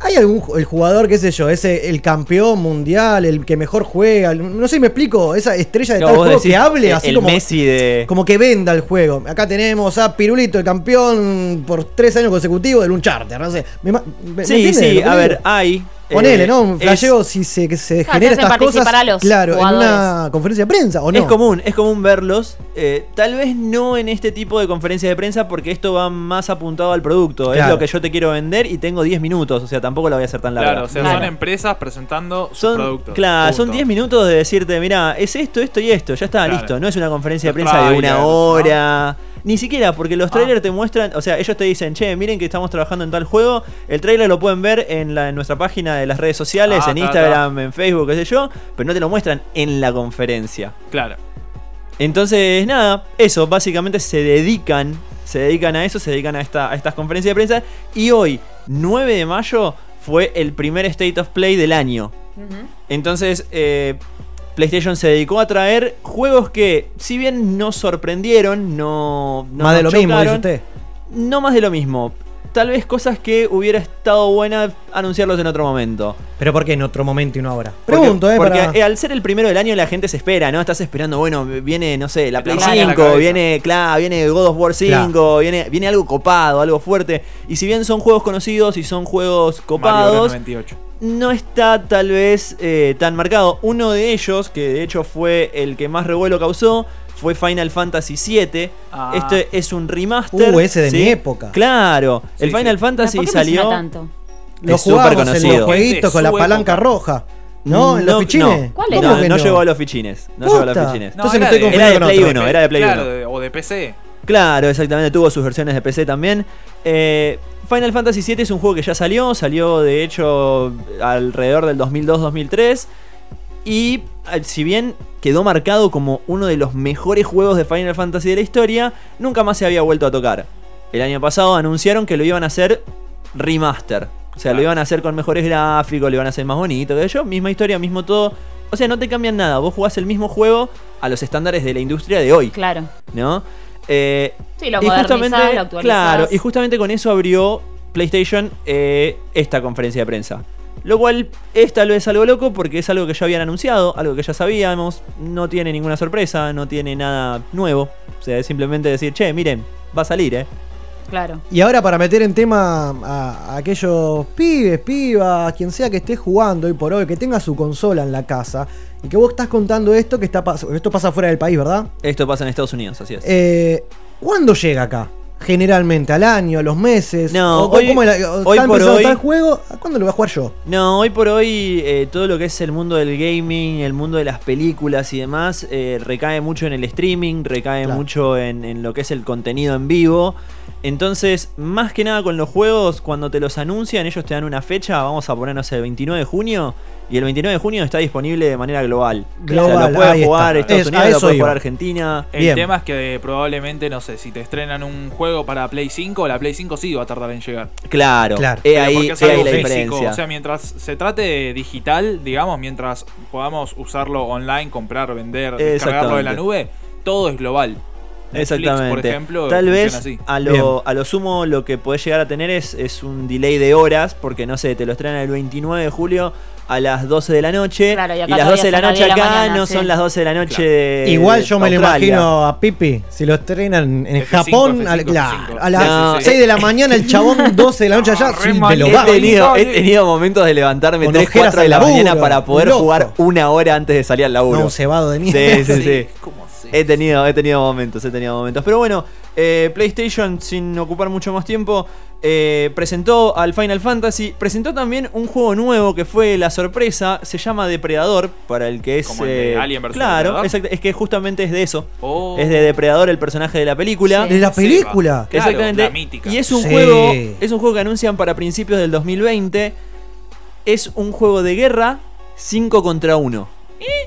¿Hay algún el jugador, qué sé yo, ese el campeón mundial, el que mejor juega? No sé me explico, esa estrella de No, tal juego que hable el- así el como, Messi de. como que venda el juego. Acá tenemos a Pirulito, el campeón por tres años consecutivos del Uncharted, no sé. ¿Me, ma- me- me Sí, sí, a ver, hay. Ponele, eh, ¿no? Un es- flasheo si se, que se Claro, genera te hacen estas cosas. participar a los claro, en una conferencia de prensa, ¿o no? Es común, es común verlos. eh, tal vez no en este tipo de conferencias de prensa porque esto va más apuntado al producto. Es lo que yo te quiero vender y tengo 10 minutos. O sea, tampoco la voy a hacer tan larga. Claro, o sea, Claro. son empresas presentando sus Son, productos. claro, son Punto. 10 minutos de decirte, mira, es esto, esto y esto, ya está, Claro. listo. No es una conferencia de prensa de una hora. Ni siquiera, porque los Ah. trailers te muestran, o sea, ellos te dicen, che, miren que estamos trabajando en tal juego. El trailer lo pueden ver en, la, en nuestra página de las redes sociales, Ah, en ta, Instagram, en Facebook, qué sé yo, pero no te lo muestran en la conferencia. Claro. Entonces, nada, eso, básicamente se dedican, se dedican a eso, se dedican a, esta, a estas conferencias de prensa. Y hoy, 9 de mayo, fue el primer State of Play del año. Entonces, eh, PlayStation se dedicó a traer juegos que, si bien no sorprendieron, no... no Más de lo mismo, dice usted. No más de lo mismo. Tal vez cosas que hubiera estado buena anunciarlos en otro momento. Pero ¿por qué en otro momento y no ahora? Porque- Pregunto, ¿eh? Porque para- eh, al ser el primero del año la gente se espera, ¿no? Estás esperando, bueno, viene, no sé, la Play te vaya la 5, cabeza. viene, claro, viene God of War 5, viene, viene algo copado, algo fuerte. Y si bien son juegos conocidos y son juegos copados, Bros 98. No está tal vez eh, tan marcado. Uno de ellos, que de hecho fue el que más revuelo causó, fue Final Fantasy VII. Ah. Este es un remaster. Uh, ese de ¿sí? mi época. Claro, el Sí, Final sí. Fantasy ¿Por qué me salió. suena tanto? Lo es súper jugamos en conocido. los jueguitos con la palanca época. roja. ¿No? ¿En los No, fichines? no. ¿Cuál ¿Cómo era? No, no llegó a los fichines. No llegó a los fichines. Entonces me era estoy de- confundiendo era de con Play otro. uno, era de Play claro, uno. de- o de PC. Claro, exactamente, tuvo sus versiones de PC también. Eh, Final Fantasy VII es un juego que ya salió, salió de hecho alrededor del 2002-2003. Y eh, si bien quedó marcado como uno de los mejores juegos de Final Fantasy de la historia, nunca más se había vuelto a tocar. El año pasado anunciaron que lo iban a hacer remaster. O sea, lo iban a hacer con mejores gráficos, lo iban a hacer más bonito, que yo, misma historia, mismo todo. O sea, no te cambian nada, vos jugás el mismo juego a los estándares de la industria de hoy. Claro. ¿no? Eh, Sí, lo y justamente, lo claro, y justamente con eso abrió PlayStation eh, esta conferencia de prensa. Lo cual es tal vez algo loco porque es algo que ya habían anunciado, algo que ya sabíamos, no tiene ninguna sorpresa, no tiene nada nuevo. O sea, es simplemente decir, che, miren, va a salir, ¿eh? Claro. Y ahora para meter en tema a, a aquellos pibes, pibas, quien sea que esté jugando hoy por hoy, que tenga su consola en la casa y que vos estás contando esto que está esto pasa fuera del país, ¿verdad? Esto pasa en Estados Unidos, así es. Eh, ¿Cuándo llega acá? Generalmente, al año, a los meses. No, o, hoy- ¿cómo o hoy está por hoy- tal juego? ¿A ¿Cuándo lo voy a jugar yo? No, hoy por hoy eh, todo lo que es el mundo del gaming, el mundo de las películas y demás, eh, recae mucho en el streaming, recae Claro. mucho en, en lo que es el contenido en vivo. Entonces, más que nada con los juegos, cuando te los anuncian, ellos te dan una fecha, vamos a ponernos el 29 de junio, y el 29 de junio está disponible de manera global. o sea, Global, lo puede ahí jugar está. Estados Es- Unidos, lo eso puede iba. jugar Argentina. El Bien. tema es que eh, probablemente, no sé, si te estrenan un juego para Play 5, la Play 5 sí va a tardar en llegar. Claro, Claro. ahí, porque es he ahí algo la físico. diferencia. O sea, mientras se trate de digital, digamos, mientras podamos usarlo online, comprar, vender, descargarlo de la nube, todo es global. Netflix, Exactamente. por ejemplo, Tal vez así. a lo, a lo sumo lo que podés llegar a tener es, es un delay de horas, porque no sé, te lo estrenan el 29 de julio a las 12 de la noche. Claro, y y, las 12 de la noche son las 10 de la acá mañana, no sí. son las 12 de la noche Claro. de Igual yo me lo imagino a Pipi, si lo estrenan en F5, Japón, F5, al- claro, F5. a las No, 6 de la mañana el chabón, 12 de la noche allá, Ah, sí, me lo He tenido, he Sí. tenido momentos de levantarme Con 3, ojeras 4 de la laburo, mañana para poder loco. jugar una hora antes de salir al laburo. No, un cebado de Sí, mierda. sí, sí. He tenido, he tenido momentos, he tenido momentos. Pero bueno, eh, PlayStation, sin ocupar mucho más tiempo, eh, presentó al Final Fantasy. Presentó también un juego nuevo que fue la sorpresa. Se llama Depredador, para el que es. Como el de eh, Alien Claro, es que justamente es de eso. Oh. Es de Depredador, el personaje de la película. Sí. De la película. Claro, Exactamente. la mítica. Y es un Sí. juego. Es un juego que anuncian para principios del 2020. Es un juego de guerra 5 contra 1.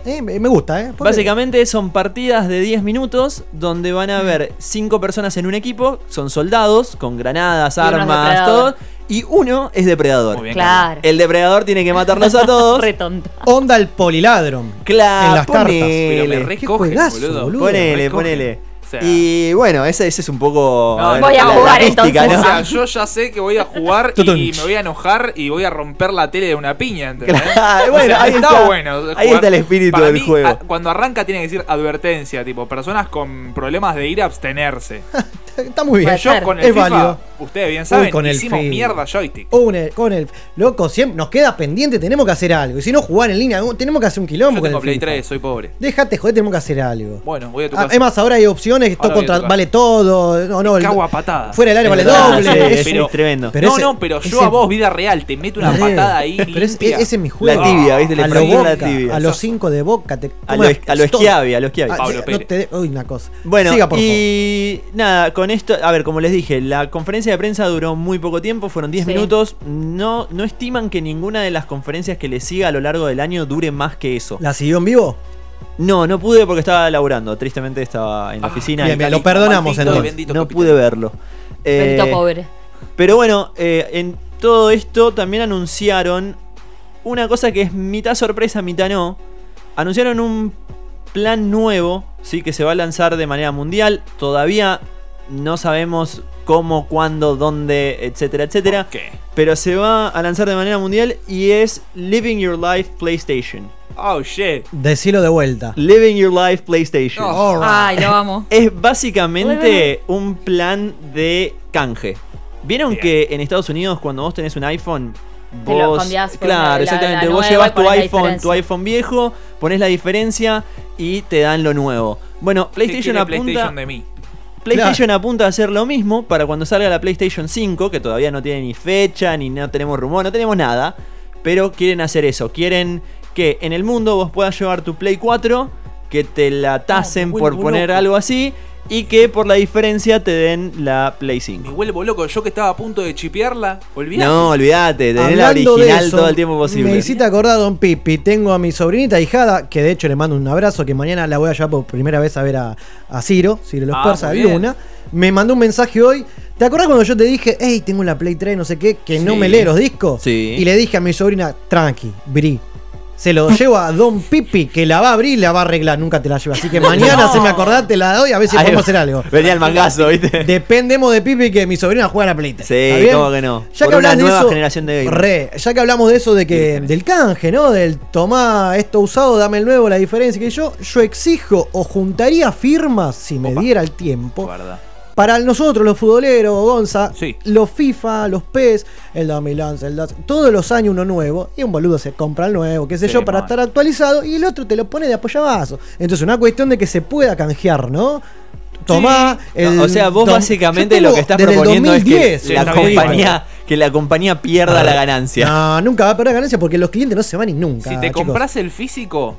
Eh, me me gusta, ¿eh? Ponle- Básicamente son partidas de 10 minutos donde van a haber 5 personas en un equipo, son soldados con granadas, Y uno es armas, depredador. todo, y uno es depredador. Muy bien, Claro. El depredador tiene que matarlos a todos. Re tonta. Onda el poliladron. claro, en las cartas. Pero me ponele, re Qué cogen, juegazo, boludo. ponele, ponele. Sea, Y bueno, ese, ese es un poco. No, Voy a la- jugar mística, entonces. O ¿no? sea, yo ya sé que voy a jugar y me voy a enojar y voy a romper la tele de una piña, ¿entendés? Claro, O bueno, sea, ahí está, está- bueno. ahí jugar- está el espíritu Para del mí, juego. a- cuando arranca tiene que decir advertencia, tipo, personas con problemas de ira abstenerse. Está muy bien. Yo con el Es FIFA, válido. ustedes bien saben, con el hicimos FIFA. mierda joystick. Con el, con el- loco, siempre nos queda pendiente, tenemos que hacer algo. Y si no jugar en línea, tenemos que hacer un quilombo Yo con tengo el Play FIFA. 3, soy pobre. Déjate joder, tenemos que hacer algo. Bueno, voy a tu Ah, casa. es más, ahora hay opciones, contra, vale todo. No, no, Cago a patada. fuera del área vale doble. sí, es- pero- tremendo. pero no, ese- no, pero yo ese- a vos, vida real, te meto una patada ahí. Pero es- limpia. ese es mi juego. La tibia, ¿viste? Le a lo fractura la boca, tibia. a los 5 de boca. Te, A ¿cómo lo, a lo. Schiavi, a lo Schiavi. Ah, Pablo Pérez. no te- uy, una cosa. Bueno, Siga, por favor. y nada, con esto, a ver, como les dije, la conferencia de prensa duró muy poco tiempo, fueron 10 Sí. minutos. No, no estiman que ninguna de las conferencias que le siga a lo largo del año dure más que eso. ¿La siguió en vivo? No, no pude porque estaba laburando. Tristemente estaba en la Ah, oficina bien, y bien, lo perdonamos Maldito entonces. bendito no capitán. pude verlo. Eh, Bendito pobre. Pero bueno, eh, en todo esto también anunciaron una cosa que es mitad sorpresa, mitad no. Anunciaron un plan nuevo, sí, que se va a lanzar de manera mundial. Todavía no sabemos cómo, cuándo, dónde, etcétera, etcétera. ¿Qué? Pero se va a lanzar de manera mundial y es Living Your Life PlayStation. Oh, shit. Decilo de vuelta. Living Your Life PlayStation. Oh. Ay, lo amo. Es básicamente un plan de canje. ¿Vieron Bien. que en Estados Unidos cuando vos tenés un iPhone, Te lo vos cambiás por claro, la- la- exactamente, la vos nueva llevas tu iPhone, tu iPhone viejo, pones la diferencia y te dan lo nuevo. Bueno, ¿Qué PlayStation apunta PlayStation de mí? PlayStation apunta a hacer lo mismo para cuando salga la PlayStation 5, que todavía no tiene ni fecha, ni no tenemos rumor, no tenemos nada. Pero quieren hacer eso. Quieren que en el mundo vos puedas llevar tu Play 4, que te la tasen me por poner loco. algo así, y que por la diferencia te den la Play Me 5. vuelvo loco. Yo que estaba a punto de chipearla, olvidate. No, olvídate, tener la Hablando original eso, todo el tiempo posible. Me hiciste acordar, Don Pipi. Tengo a mi sobrinita hijada, que de hecho le mando un abrazo, que mañana la voy a llevar por primera vez a ver a, a Ciro, Ciro los Ah, Persas. Luna. Me mandó un mensaje hoy. ¿Te acordás cuando yo te dije, hey, tengo la Play 3, no sé qué, que no me lee los discos? Sí. Y le dije a mi sobrina, tranqui, Bri. Se lo llevo a Don Pipi, que la va a abrir y la va a arreglar. Nunca te la llevo. Así que mañana No. se me acordás, te la doy a ver si Ahí podemos va. hacer algo. Venía el mangazo, ¿viste? Dependemos de Pipi que mi sobrina juega a la Play 3. Sí, cómo que no. Ya Por que una de eso, generación de gamers. Re, ya que hablamos de eso de que del canje, ¿no? Del tomá esto usado, dame el nuevo, la diferencia que yo, yo exijo o juntaría firmas si me Opa. diera el tiempo. Guarda. Para nosotros, los futboleros, Gonza, Sí. los FIFA, los PES, el 2011, el 12, todos los años uno nuevo, y un boludo se compra el nuevo, qué sé Sí, yo, para estar actualizado, y el otro te lo pone de apoyabazo. Entonces, una cuestión de que se pueda canjear, ¿no? Tomá el. No, o sea, vos básicamente lo que estás proponiendo es 2010, que la compañía, que la compañía pierda la ganancia. No, nunca va a perder ganancia porque los clientes no se van y nunca. Si te chicos. compras el físico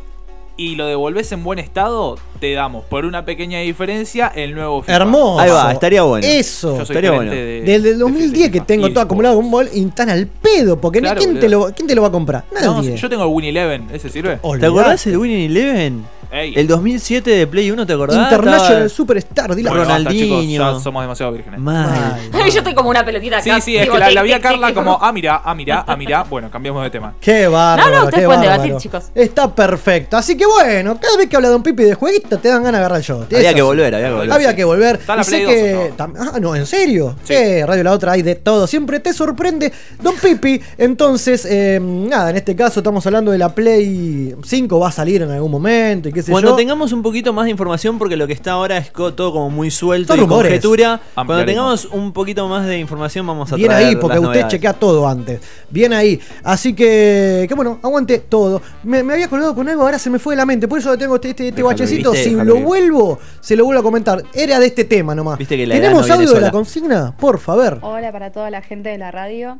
y lo devolves en buen estado, te damos por una pequeña diferencia el nuevo FIFA. Hermoso. Ahí va, estaría bueno. Eso. Yo soy Estaría bueno. de- Desde el de 2010 que tengo todo acumulado en un bol y tan al pedo. Porque Claro, ¿quién, te lo, ¿quién te lo va a comprar? No, Nadie. yo tengo el Win Eleven, ¿ese sirve? ¿Te acordás el Winning Eleven? Ey. El 2007 de Play 1, ¿te acordás? International Estaba- Superstar, dile Bueno, basta, chicos, Ronaldinho. ya somos demasiado vírgenes. Mal. Yo estoy como una pelotita Sí, acá. sí, es tipo, que la, la vi a Carla como, ah, mira, ah, mira, ah, mira. Bueno, cambiamos de tema. Qué bárbaro. No, no, ustedes pueden bárbaro. debatir, chicos. Está perfecto. Así que bueno, cada vez que habla Don Pipi de jueguito te dan ganas de agarrar yo. Había que volver, había que volver. Había que volver. Está la Play que. 2 tam- Ah, no, ¿en serio? Sí. Sí. Radio La Otra hay de todo. Siempre te sorprende. Don Pipi, entonces, eh, nada, en este caso estamos hablando de la Play 5. Va a salir en algún momento y qué sé Cuando yo. tengamos un poquito más de información, porque lo que está ahora es co- todo como muy suelto Son y rumores. conjetura. Cuando Ampliaremos. tengamos un poquito más de información, vamos a Bien traer ahí, porque las usted novedades. chequea todo antes. Bien ahí. Así que, que bueno, aguante todo. Me, me había colgado con algo, ahora se me fue de la mente. Por eso tengo este, este, este Déjalo bachecito. ¿viste? Si Déjalo lo ir. vuelvo, se lo vuelvo a comentar. Era de este tema nomás. Viste que la edad ¿Tenemos no viene audio de la sola. consigna? Por favor. Hola para toda la gente de la radio.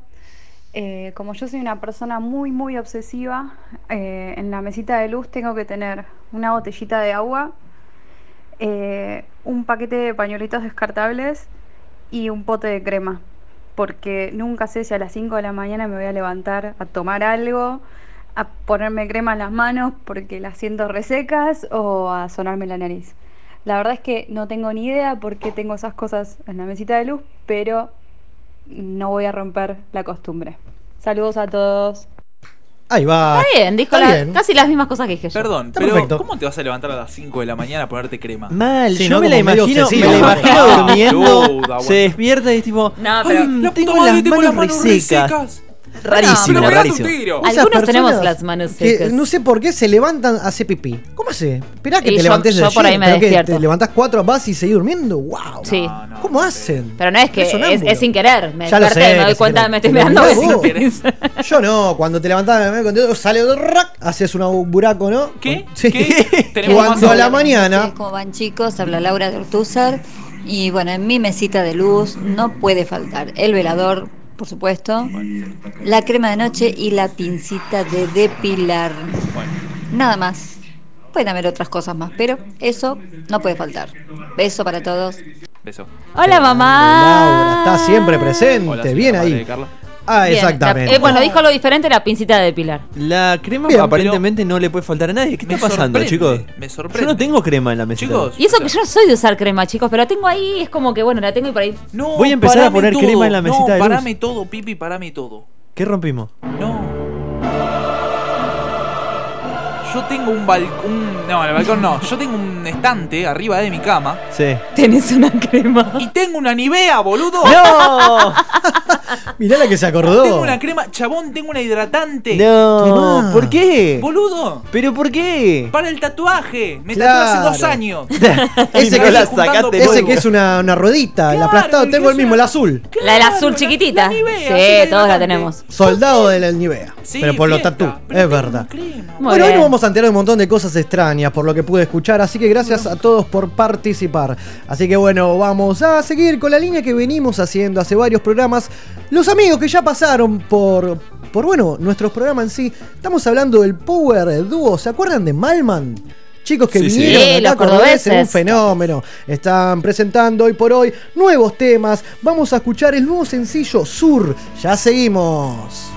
Eh, como yo soy una persona muy, muy obsesiva, eh, en la mesita de luz tengo que tener una botellita de agua, eh, un paquete de pañuelitos descartables y un pote de crema. Porque nunca sé si a las 5 de la mañana me voy a levantar a tomar algo, a ponerme crema en las manos porque las siento resecas o a sonarme la nariz. La verdad es que no tengo ni idea por qué tengo esas cosas en la mesita de luz, pero no voy a romper la costumbre. Saludos a todos. Ahí va. Está bien, dijo Está la- bien. casi las mismas cosas que dije yo. Perdón, Está pero perfecto. ¿cómo te vas a levantar a las 5 de la mañana a ponerte crema? Mal, Sí, yo ¿no? me la imagino, me la imagino Ah, durmiendo, se despierta y es tipo, No, pero- "Ay, La tengo las tengo manos las manos resecas. resecas. Rarísimo, pero pegate un rarísimo. tiro. Algunos tenemos las manos que secas. no sé por qué se levantan a hacer pipí. ¿Cómo hace? Esperá que Y te yo- levantes de yo por ahí me que. Te levantás cuatro, vas y seguís durmiendo. ¡Wow! Sí. No, no. ¿Cómo hacen? Pero no es que es, es sin querer. Me Ya lo desperté, sé, me que doy cuenta, me estoy mirando. Yo no, cuando te levantás con dedo, sale rack, haces un buraco, ¿no? ¿Qué? Sí. ¿Qué? Cuando a la mañana. ¿Cómo van chicos? Habla Laura de Ortúzar. Y bueno, en mi mesita de luz no puede faltar el velador, por supuesto, la crema de noche y la pincita de depilar. Nada más. Pueden haber otras cosas más, pero eso no puede faltar. Beso para todos. beso. Hola, mamá. Laura, está siempre presente. Hola, Bien ahí. Carla. Ah, Bien, exactamente. la- eh, bueno, dijo algo diferente la pincita de depilar. La crema Bien, aparentemente no le puede faltar a nadie. ¿Qué Me está pasando, chicos? me Yo sorprende. no tengo crema en la mesita. Chicos, Y eso que yo no soy de usar crema, chicos, pero la tengo ahí, es como que, bueno, la tengo y por ahí. No, Voy a empezar a poner todo. crema en la mesita no, de luz. parame todo, pipi, parame todo. ¿Qué rompimos? No. Yo tengo un balcón. No, el balcón no. Yo tengo un estante arriba de mi cama. Sí. Tenés una crema. Y tengo una Nivea, boludo. ¡No! Mirá la que se acordó. Tengo una crema. Chabón, tengo una hidratante. ¡No! ¿Por qué? Boludo. ¿Pero por qué? Para el tatuaje. Me Claro. tatué hace dos años. Ese que, la juntando ese que es una, una ruedita, el Claro, aplastado. el Tengo que el mismo, una- el azul. La del azul chiquitita. la Nivea, sí, todos la tenemos. Soldado de la Nivea. Sí, pero por los fiesta, tatú. pero Es tengo verdad. crema. Bueno, hoy bien. nos vamos a enterar de un montón de cosas extrañas por lo que pude escuchar, así que gracias a todos por participar. Así que bueno, vamos a seguir con la línea que venimos haciendo hace varios programas. Los amigos que ya pasaron por, por bueno, nuestros programas en sí. Estamos hablando del Power Duo, ¿se acuerdan de Malman? Chicos que Sí, vinieron Sí, acá cordobeses. un fenómeno. Están presentando hoy por hoy nuevos temas. Vamos a escuchar el nuevo sencillo Sur. Ya seguimos.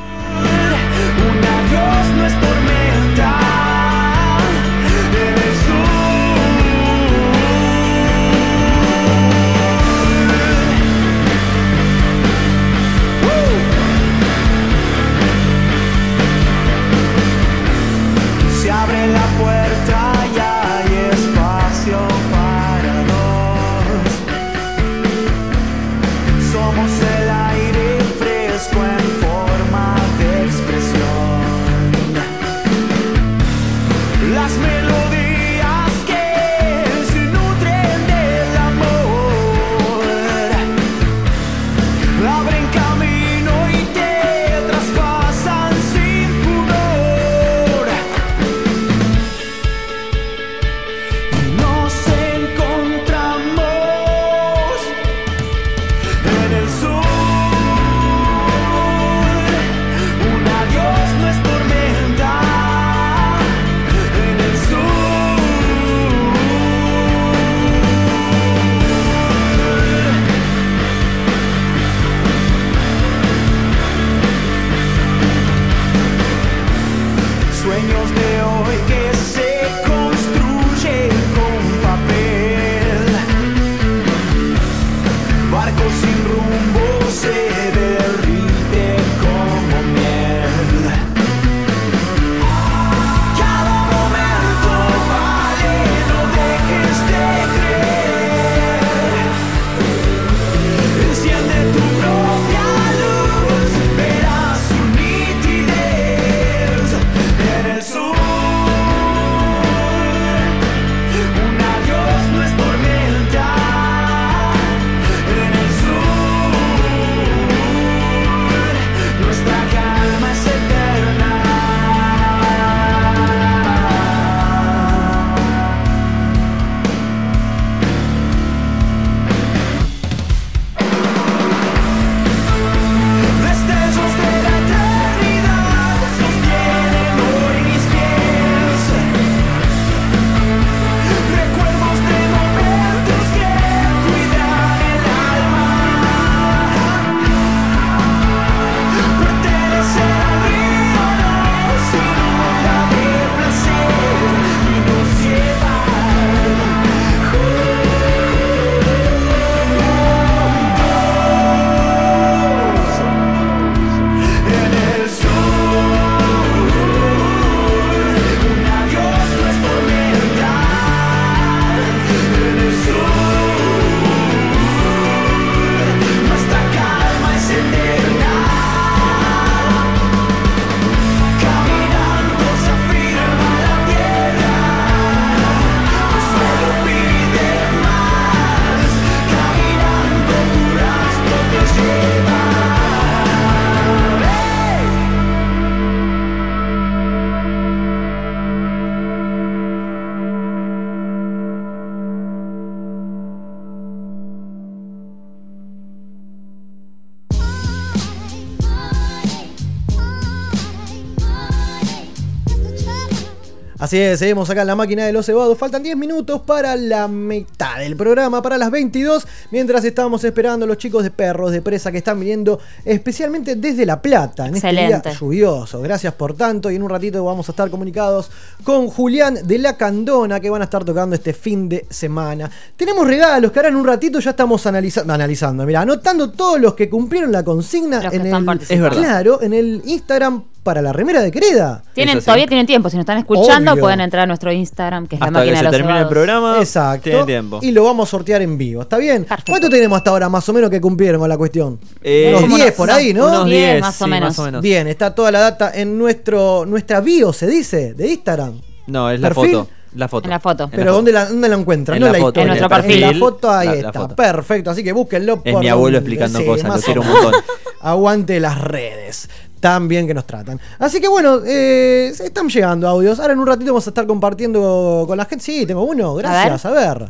Así es, seguimos acá en la máquina de los cebados. Faltan 10 minutos para la mitad del programa, para las 22. Mientras estamos esperando a los chicos de perros de presa que están viniendo especialmente desde La Plata en este Excelente. día lluvioso. Gracias por tanto. Y en un ratito vamos a estar comunicados con Julián de la Candona que van a estar tocando este fin de semana. Tenemos regalos que ahora en un ratito ya estamos analiza- analizando. Mira, anotando todos los que cumplieron la consigna Los en el. Es verdad. claro, en el Instagram para la remera de Querida. Tienen, todavía tienen tiempo, si nos están escuchando Obvio. pueden entrar a nuestro Instagram, que es la máquina que de se los termine el programa. Exacto. Tiene tiempo. Y lo vamos a sortear en vivo. ¿Está bien? Perfecto. ¿Cuánto tenemos hasta ahora más o menos que cumplieron con la cuestión? Eh, unos como 10 unos- por ahí, ¿no? Unos 10, 10, más o sí, menos. más o menos. Bien, está toda la data en nuestro nuestra bio, se dice, de Instagram. No, es la ¿Perfil? foto. La foto. En la foto. La Pero foto. ¿dónde la, dónde la encuentran? En no la la foto, historia. en nuestro perfil. En la foto ahí La- la está. foto. Perfecto, así que búsquenlo. Es por mi abuelo donde- explicando sí, cosas, lo quiero un montón. Aguante las redes. Tan bien que nos tratan. Así que bueno, eh, están llegando audios. Ahora en un ratito vamos a estar compartiendo con la gente. Sí, tengo uno. Gracias. A ver.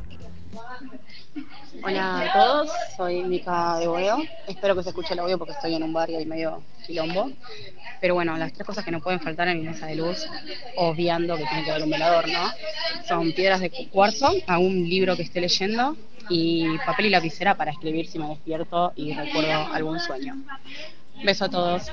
Hola a todos, soy Mica de Boedo. Espero que se escuche el audio porque estoy en un bar y medio quilombo. Pero bueno, las tres cosas que no pueden faltar en mi mesa de luz, obviando que tiene que haber un velador, ¿no? Son piedras de cuarzo, algún libro que esté leyendo y papel y lapicera para escribir si me despierto y recuerdo algún sueño. Beso a todos.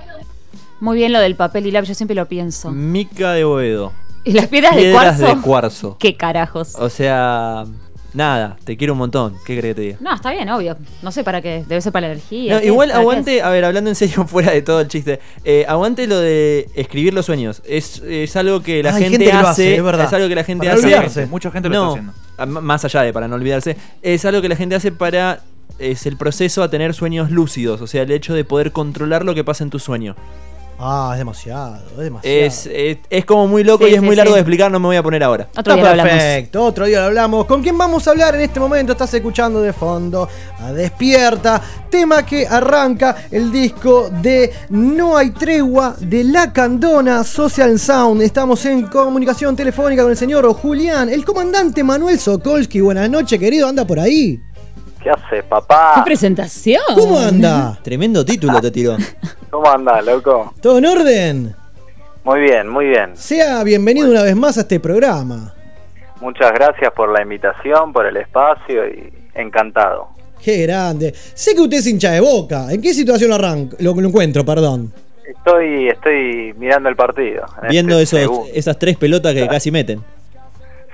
Muy bien lo del papel y lápiz, yo siempre lo pienso. Mica de Boedo. ¿Y las piedras, de Piedras cuarzo? de cuarzo. ¿Qué carajos? O sea, nada, te quiero un montón. ¿Qué crees que te diga? No, está bien, obvio. No sé para qué. Debe ser para la energía. Igual ¿Para qué aguante, a ver, hablando en serio, fuera de todo el chiste, eh, aguante lo de escribir los sueños. Es, es algo que la gente, gente que lo hace, hace, es verdad. es algo que la gente Para hace. olvidarse. Mucha gente lo no, está haciendo. más allá de para no olvidarse, es algo que la gente hace para es el proceso a tener sueños lúcidos, o sea, el hecho de poder controlar lo que pasa en tu sueño. Ah, es demasiado, es demasiado. Es, es, es como muy loco Sí, y es sí, muy largo sí. de explicar, no me voy a poner ahora. Otro Está día lo hablamos. perfecto, otro día lo hablamos. ¿Con quién vamos a hablar en este momento? Estás escuchando de fondo a Despierta, tema que arranca el disco de No hay tregua de La Candona Social Sound. Estamos en comunicación telefónica con el señor Julián, el comandante Manuel Sokolsky. Buenas noches, querido, anda por ahí. ¿Qué haces, ¿Qué papá? presentación? ¿Cómo anda? Tremendo título te tiró. ¿Cómo andás, loco? ¿Todo en orden? Muy bien, muy bien. Sea bienvenido una vez más a este programa. Muchas gracias por la invitación, por el espacio y encantado. Qué grande. Sé que usted es hincha de boca. ¿En qué situación lo, arranco, lo, lo encuentro, perdón? Estoy, estoy mirando el partido. en Viendo este esos, esas tres pelotas que casi meten.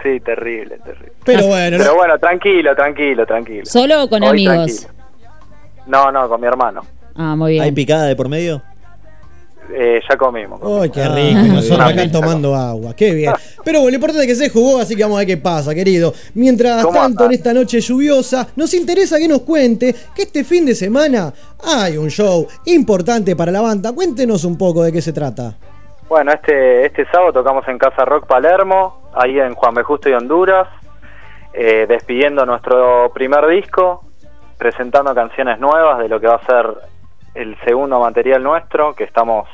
Sí, terrible, terrible. Pero bueno, Pero no- bueno, tranquilo, tranquilo, tranquilo. ¿Solo o con Hoy amigos? tranquilo. No, no, con mi hermano. Ah, muy bien. ¿Hay picada de por medio? Eh, ya comimos. ¡Ay, qué Ah, rico! Y nosotros una acá tomando agua. ¡Qué bien! Pero bueno, lo importante es que se jugó, así que vamos a ver qué pasa, querido. Mientras ¿Cómo tanto, en esta noche lluviosa, nos interesa que nos cuente que este fin de semana hay un show importante para la banda. Cuéntenos un poco de qué se trata. Bueno, este, este sábado tocamos en Casa Rock Palermo, ahí en Juan B. Justo y Honduras, eh, despidiendo nuestro primer disco, presentando canciones nuevas de lo que va a ser el segundo material nuestro, que estamos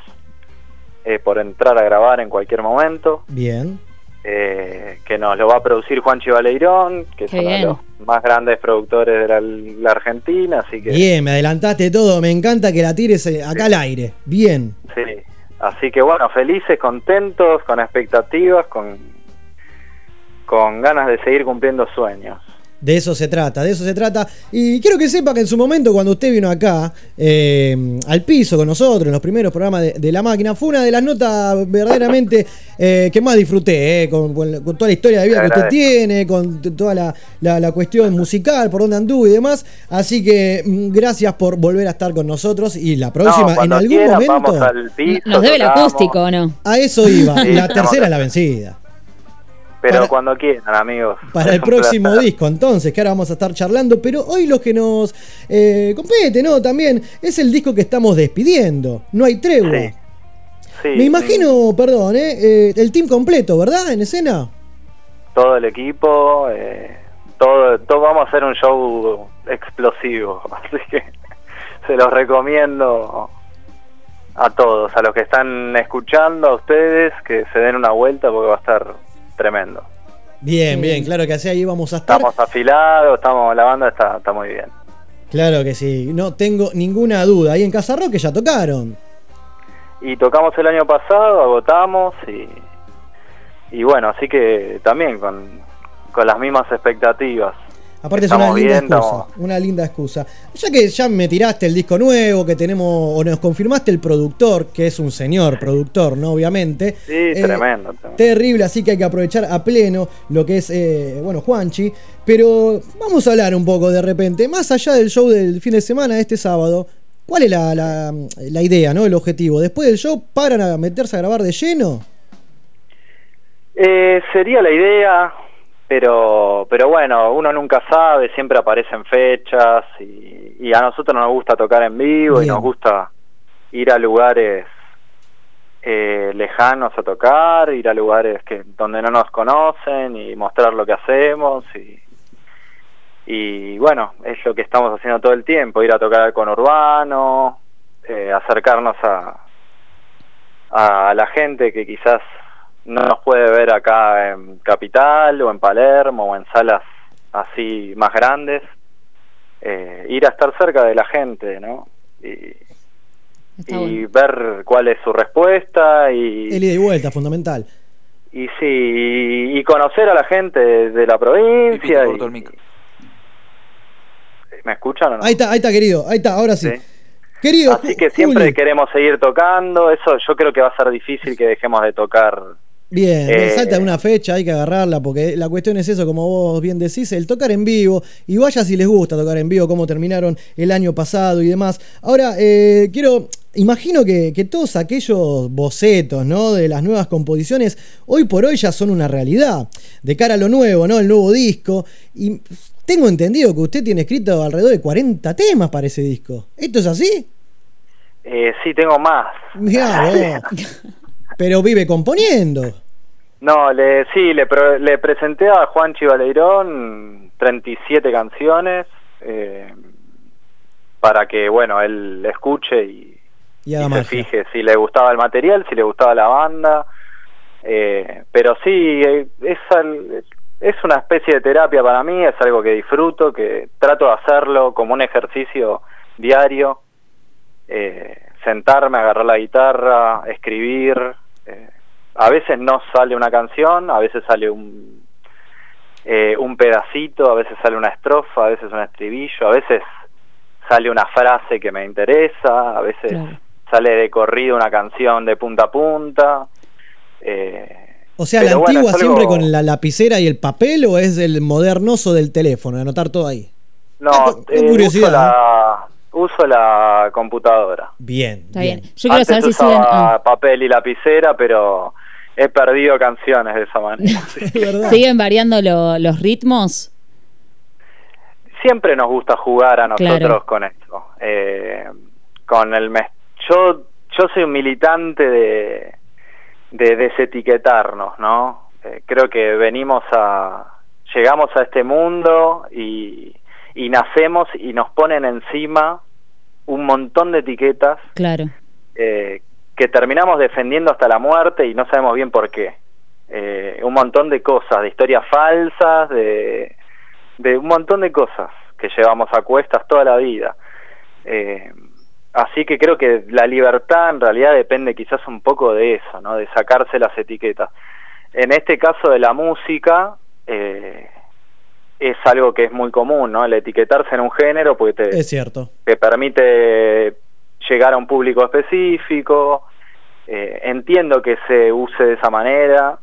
eh, por entrar a grabar en cualquier momento, Bien. eh, que nos lo va a producir Juan Chivaleirón, que es uno de los más grandes productores de la, la Argentina, así que... Bien, me adelantaste todo. Me encanta que la tires eh, acá al aire. Bien. Sí, así que bueno, felices, contentos, con expectativas, con, con ganas de seguir cumpliendo sueños. De eso se trata, de eso se trata. Y quiero que sepa que en su momento, cuando usted vino acá, eh, al piso con nosotros, en los primeros programas de, de La Máquina, fue una de las notas verdaderamente eh, que más disfruté, eh, con, con- con toda la historia de vida que usted tiene, con toda la, la- la cuestión musical, por dónde anduvo y demás. Así que mm, gracias por volver a estar con nosotros. Y la próxima, No, en algún momento, vamos al piso, Nos debe el acústico, ¿o no? a eso iba. Sí, la tercera es la vencida. Pero para- cuando quieran, amigos. para el próximo placer. disco, entonces, que ahora vamos a estar charlando. Pero hoy lo que nos eh, compete, ¿no? También es el disco que estamos despidiendo. No hay tregua. Sí. Sí, Me imagino, perdón, ¿eh? Eh, el team completo, ¿verdad? En escena. Todo el equipo, eh, todo, todo vamos a hacer un show explosivo, así que se los recomiendo a todos, a los que están escuchando, a ustedes, que se den una vuelta porque va a estar tremendo. Bien, bien, claro que así ahí vamos a estar. Estamos afilados, estamos, la banda está, está muy bien. Claro que sí, no tengo ninguna duda. Ahí en Casa Roque ya tocaron. Y tocamos el año pasado, agotamos y, y bueno, así que también con, con las mismas expectativas. Aparte es una linda bien, excusa, estamos- una linda excusa. Ya que ya me tiraste el disco nuevo, que tenemos, o nos confirmaste el productor, que es un señor productor, ¿no? Obviamente. Sí, Eh, tremendo. tremendo. Terrible, así que hay que aprovechar a pleno lo que es, eh, bueno, Juanchi. Pero vamos a hablar un poco de repente, más allá del show del fin de semana, este sábado, ¿cuál es la, la- la idea, ¿no? El objetivo. Después del show, ¿paran a meterse a grabar de lleno? Eh, sería la idea, pero, pero bueno, uno nunca sabe, siempre aparecen fechas y, y a nosotros nos gusta tocar en vivo y nos gusta ir a lugares eh, lejanos a tocar, ir a lugares que donde no nos conocen y mostrar lo que hacemos y, y bueno, es lo que estamos haciendo todo el tiempo, ir a tocar con Urbano, eh, acercarnos a, a la gente que quizás no nos puede ver acá en Capital o en Palermo o en salas así más grandes, eh, ir a estar cerca de la gente, ¿no? Y, Está y bueno. ver cuál es su respuesta y, El ida y vuelta, fundamental. y sí, y, y conocer a la gente de la provincia. y- ¿Me escuchan o no? Ahí está, ahí está, querido. Ahí está, ahora sí. Sí. Querido, Así que siempre Juli. queremos seguir tocando, eso yo creo que va a ser difícil que dejemos de tocar. Bien, Eh, salta una fecha, hay que agarrarla, porque la cuestión es eso, como vos bien decís, el tocar en vivo, y vaya si les gusta tocar en vivo, como terminaron el año pasado y demás. Ahora, eh, quiero, imagino que, que todos aquellos bocetos, ¿no? De las nuevas composiciones, hoy por hoy ya son una realidad, de cara a lo nuevo, ¿no? El nuevo disco, y tengo entendido que usted tiene escrito alrededor de 40 temas para ese disco. ¿Esto es así? Eh, sí, tengo más. Mirá. Pero vive componiendo. No, le, sí, le, pro- le presenté a Juanchi Baleirón 37 canciones eh, para que, bueno, él escuche y, Y se fije si le gustaba el material, si le gustaba la banda. Eh, pero sí, eh, es, es una especie de terapia para mí, es algo que disfruto, que trato de hacerlo como un ejercicio diario. Eh, sentarme, agarrar la guitarra, escribir. Eh, a veces no sale una canción, a veces sale un, eh, un pedacito, a veces sale una estrofa, a veces un estribillo, a veces sale una frase que me interesa, a veces sale de corrido una canción de punta a punta. eh, O sea, la bueno, antigua algo- siempre con la lapicera y el papel o es el modernoso del teléfono, de anotar todo ahí. No, con eh, curiosidad, uso, la, uso la computadora. Bien. Está bien. Yo quiero Antes saber si usaba siguen. ah, papel y lapicera, pero he perdido canciones de esa manera. ¿Siguen variando lo- los ritmos? Siempre nos gusta jugar a nosotros Claro. con esto. Eh, con el mes. Yo, yo soy un militante de, de desetiquetarnos, ¿no? Eh, creo que venimos a. Llegamos a este mundo y, y nacemos y nos ponen encima un montón de etiquetas Claro. eh, que terminamos defendiendo hasta la muerte y no sabemos bien por qué. Eh, un montón de cosas, de historias falsas, de, de un montón de cosas que llevamos a cuestas toda la vida. Eh, así que creo que la libertad en realidad depende quizás un poco de eso, ¿no? de sacarse las etiquetas. En este caso de la música, eh, es algo que es muy común, ¿no? El etiquetarse en un género, porque te, Es cierto. te permite llegar a un público específico. Eh, entiendo que se use de esa manera.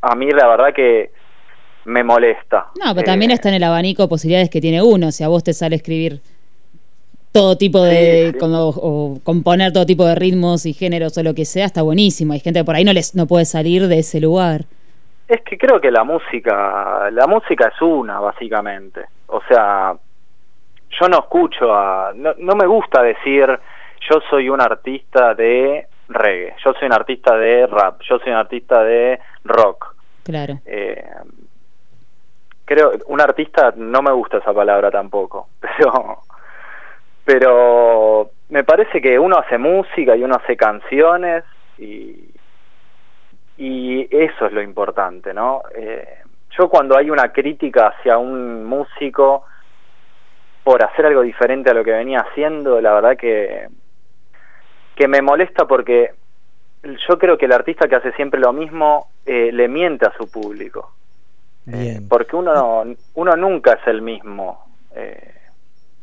A mí la verdad que me molesta. No, pero Eh, también está en el abanico de posibilidades que tiene uno. Si a vos te sale escribir todo tipo de. Sí, sí. como- o componer todo tipo de ritmos y géneros o lo que sea, está buenísimo. Hay gente que por ahí no, les, no puede salir de ese lugar. Es que creo que la música, la música es una, básicamente. O sea, yo no escucho a, no, no me gusta decir yo soy un artista de reggae, yo soy un artista de rap, yo soy un artista de rock. Claro. Eh, creo, un artista no me gusta esa palabra tampoco, pero, pero me parece que uno hace música y uno hace canciones y, y eso es lo importante, ¿no? Eh, yo cuando hay una crítica hacia un músico por hacer algo diferente a lo que venía haciendo, la verdad que, que me molesta porque yo creo que el artista que hace siempre lo mismo eh, le miente a su público. Bien. Porque uno, uno nunca es el mismo. eh,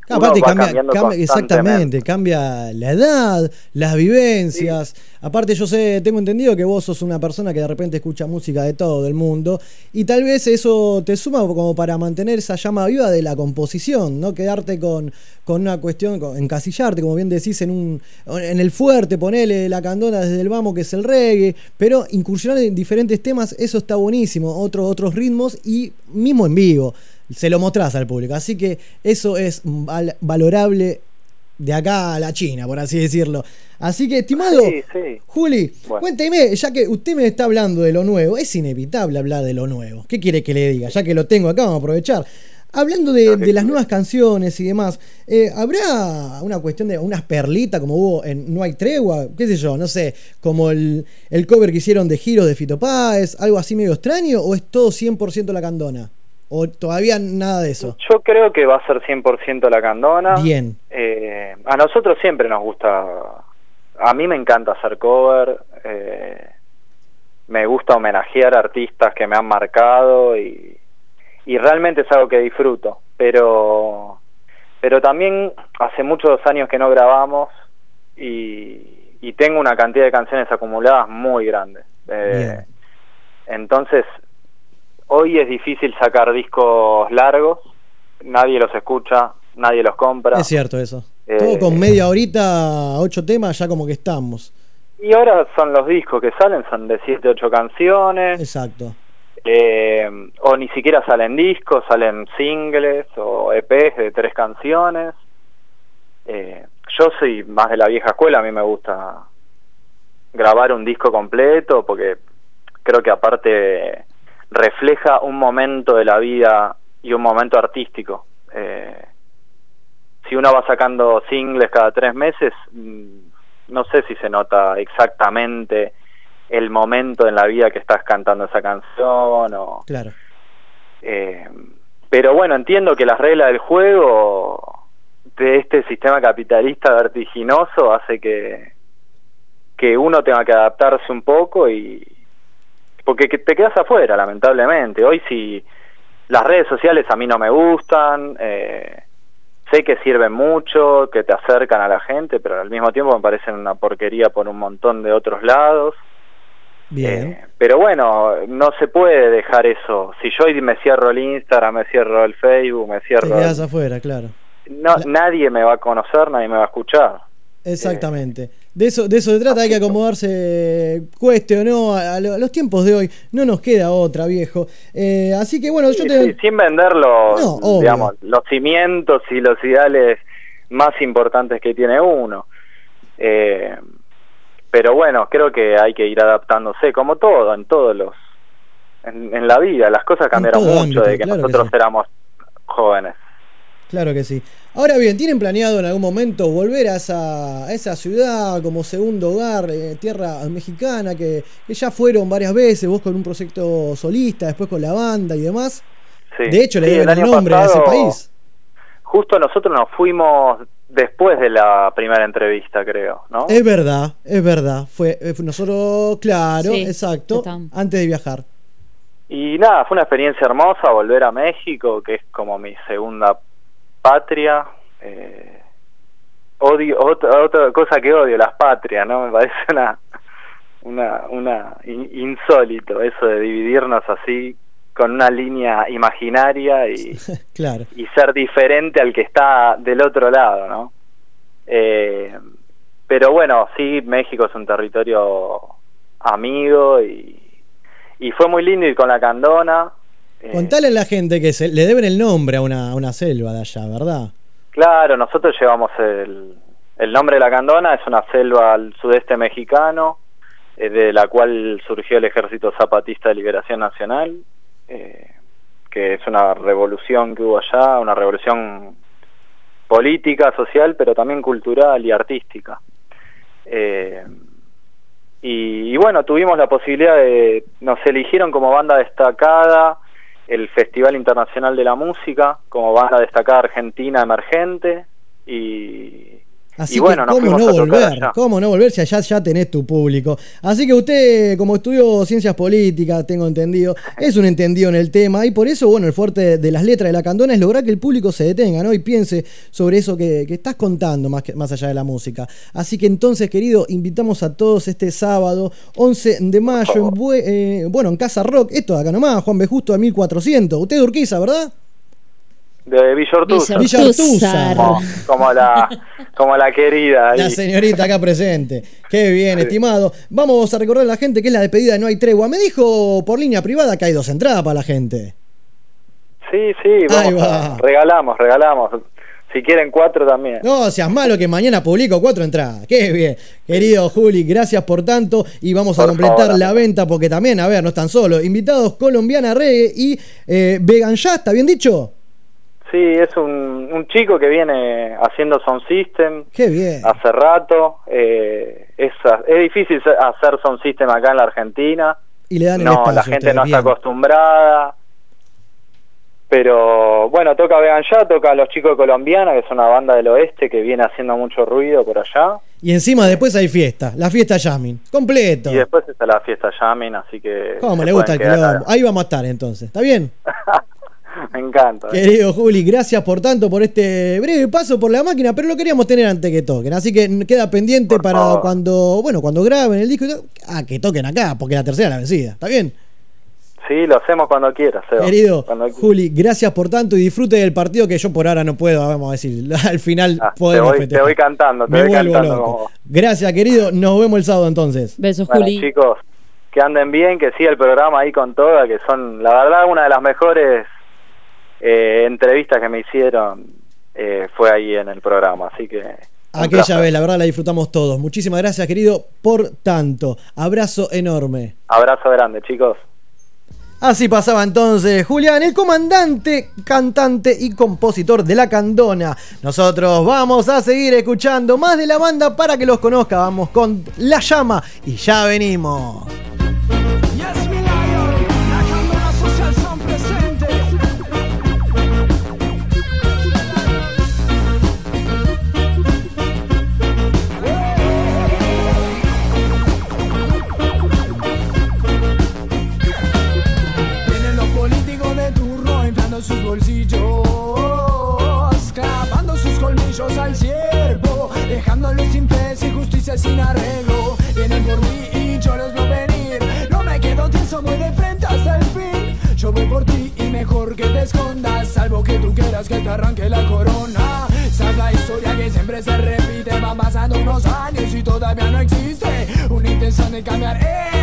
uno Aparte cambia, exactamente, cambia la edad, las vivencias. Aparte yo sé, tengo entendido que vos sos una persona que de repente escucha música de todo el mundo y tal vez eso te suma como para mantener esa llama viva de la composición, no quedarte con, con una cuestión, con- encasillarte, como bien decís, en un en el fuerte, ponele la candona desde el vamos que es el reggae, pero incursionar en diferentes temas, eso está buenísimo, otros otros ritmos y mismo en vivo se lo mostrás al público. Así que eso es val- valorable de acá a la China, por así decirlo. Así que, estimado Sí, sí. Juli, Bueno. cuénteme, ya que usted me está hablando de lo nuevo, es inevitable hablar de lo nuevo. ¿Qué quiere que le diga? Ya que lo tengo acá, vamos a aprovechar. Hablando de, de las nuevas canciones y demás, eh, ¿habrá una cuestión de unas perlitas como hubo en No hay tregua? ¿Qué sé yo? No sé, como el, el cover que hicieron de Giros de Fito Páez, algo así medio extraño, o es todo 100% la candona? ¿O todavía nada de eso? Yo creo que va a ser 100% la candona. Bien. Eh, a nosotros siempre nos gusta, a mí me encanta hacer cover, eh, me gusta homenajear artistas que me han marcado y, y realmente es algo que disfruto, pero, pero también hace muchos años que no grabamos y, y tengo una cantidad de canciones acumuladas muy grande. Eh, entonces, hoy es difícil sacar discos largos, nadie los escucha, nadie los compra. Es cierto eso. Eh, Todo con media horita, ocho temas, ya como que estamos. Y ahora son los discos que salen, son de 7, 8 canciones, Exacto. eh, o ni siquiera salen discos, salen singles o EPs de tres canciones. Eh, yo soy más de la vieja escuela, a mí me gusta grabar un disco completo porque creo que aparte refleja un momento de la vida y un momento artístico. Eh, si uno va sacando singles cada tres meses, mm, no sé si se nota exactamente el momento en la vida que estás cantando esa canción o Claro. eh, pero bueno entiendo que las reglas del juego de este sistema capitalista vertiginoso hace que que uno tenga que adaptarse un poco y porque que te quedas afuera lamentablemente hoy si las redes sociales a mí no me gustan eh, sé que sirven mucho que te acercan a la gente pero al mismo tiempo me parecen una porquería por un montón de otros lados Bien. eh, pero bueno, no se puede dejar eso. Si yo hoy me cierro el Instagram, me cierro el Facebook, me Te cierro... quedas afuera, claro. No, nadie me va a conocer, nadie me va a escuchar. Exactamente. De eso, de eso se trata, hay que acomodarse, cueste o no, a, a lo- a los tiempos de hoy. No nos queda otra, viejo. Eh, así que bueno, yo te... sí, sin vender los, No, digamos, los cimientos y los ideales más importantes que tiene uno. Eh, pero bueno, creo que hay que ir adaptándose, como todo, en todos los... En, en la vida, las cosas cambiaron mucho ámbito, de que claro que nosotros sí. éramos jóvenes. Claro que sí. Ahora bien, ¿tienen planeado en algún momento volver a esa, a esa ciudad como segundo hogar, eh, tierra mexicana, que, que ya fueron varias veces, vos con un proyecto solista, después con la banda y demás? Sí. De hecho, le Sí, deben el nombre a ese pasado- país. Justo nosotros nos fuimos después de la primera entrevista, creo, ¿no? Es verdad, es verdad. Fue, eh, fue nosotros, claro, Sí, exacto, antes de viajar. Y nada, fue una experiencia hermosa volver a México, que es como mi segunda patria. Eh, odio, otra, otra cosa que odio, las patrias, ¿no? Me parece una, una, una in- insólito eso de dividirnos así con una línea imaginaria y, Claro. y ser diferente al que está del otro lado, ¿no? Eh, pero bueno, sí, México es un territorio amigo y, y fue muy lindo ir con la candona. Eh, Contale a la gente que se, le deben el nombre a una, a una selva de allá, ¿verdad? Claro, nosotros llevamos el, el nombre de la Candona, es una selva al sudeste mexicano, eh, de la cual surgió el Ejército Zapatista de Liberación Nacional, eh, que es una revolución que hubo allá, una revolución política, social, pero también cultural y artística. Eh, y, y bueno, tuvimos la posibilidad de, nos eligieron como banda destacada el Festival Internacional de la Música, como banda destacada argentina emergente, y, Así y bueno, que, ¿cómo no volver? ¿Cómo no volver si allá ya tenés tu público? Así que usted, como estudió ciencias políticas, tengo entendido, es un entendido en el tema y por eso, bueno, el fuerte de las letras de la candona es lograr que el público se detenga, ¿no? Y piense sobre eso que, que estás contando más, que, más allá de la música. Así que entonces, querido, invitamos a todos este sábado, 11 de mayo, en eh, bueno, en Casa Rock, esto de acá nomás, Juan B. Justo a 1400. Usted de Urquiza, ¿verdad? De Villortuza. Villortuza. Como, como la, como la querida. ahí. La señorita acá presente. Qué bien, estimado. Vamos a recordar a la gente que es la despedida de No hay tregua. Me dijo por línea privada que hay dos entradas para la gente. Sí, sí, Ahí vamos va. a- regalamos, regalamos. Si quieren cuatro también. No seas malo que mañana publico cuatro entradas. Qué bien. Querido Juli, gracias por tanto. Y vamos a completar favor, la venta porque también, a ver, no están solos. Invitados colombiana reggae y eh, vegan ya, ¿está bien dicho? Sí, es un, un chico que viene haciendo sound system Qué bien. hace rato. Eh, es, es difícil hacer sound system acá en la Argentina. Y le dan el no, espacio la gente no está acostumbrada. Pero bueno, toca Vegan Ya, toca a los chicos de Colombiana, que es una banda del oeste que viene haciendo mucho ruido por allá. Y encima después hay fiesta, la fiesta Yamin. Completo. Y después está la fiesta Yamin, así que. ¿Cómo le gusta el quedar? Ahí vamos a estar entonces. ¿Está bien? Me encanta. ¿eh? Querido Juli, gracias por tanto, por este breve paso por la máquina, pero lo queríamos tener antes que toquen. Así que queda pendiente para favor. cuando, bueno, cuando graben el disco. y todo, Ah, que toquen acá, porque la tercera es la vencida. ¿Está bien? Sí, lo hacemos cuando quieras, Seba. Querido Cuando quieras. Juli, gracias por tanto y disfrute del partido que yo por ahora no puedo, vamos a decir. Al final Ah, te, podemos voy, te voy cantando, te Me voy vuelvo cantando. loco. Gracias, querido. Nos vemos el sábado entonces. Besos, Bueno, Juli. chicos, que anden bien, que siga el programa ahí con toda, que son, la verdad, una de las mejores eh, entrevistas que me hicieron eh, fue ahí en el programa, así que... Aquella placer. vez, la verdad, la disfrutamos todos. Muchísimas gracias, querido, por tanto. Abrazo enorme. Abrazo grande, chicos. Así pasaba entonces Julián, el comandante, cantante y compositor de La Candona. Nosotros vamos a seguir escuchando más de la banda para que los conozca. Vamos con La Llama y ya venimos. Colmillos al ciervo, dejándolo sin fe, sin justicia, sin arreglo. Vienen por mí y yo los veo venir. No me quedo tieso, voy de frente hasta el fin. Yo voy por ti y mejor que te escondas, salvo que tú quieras que te arranque la corona. Esa es la historia que siempre se repite, van pasando unos años y todavía no existe una intención de cambiar este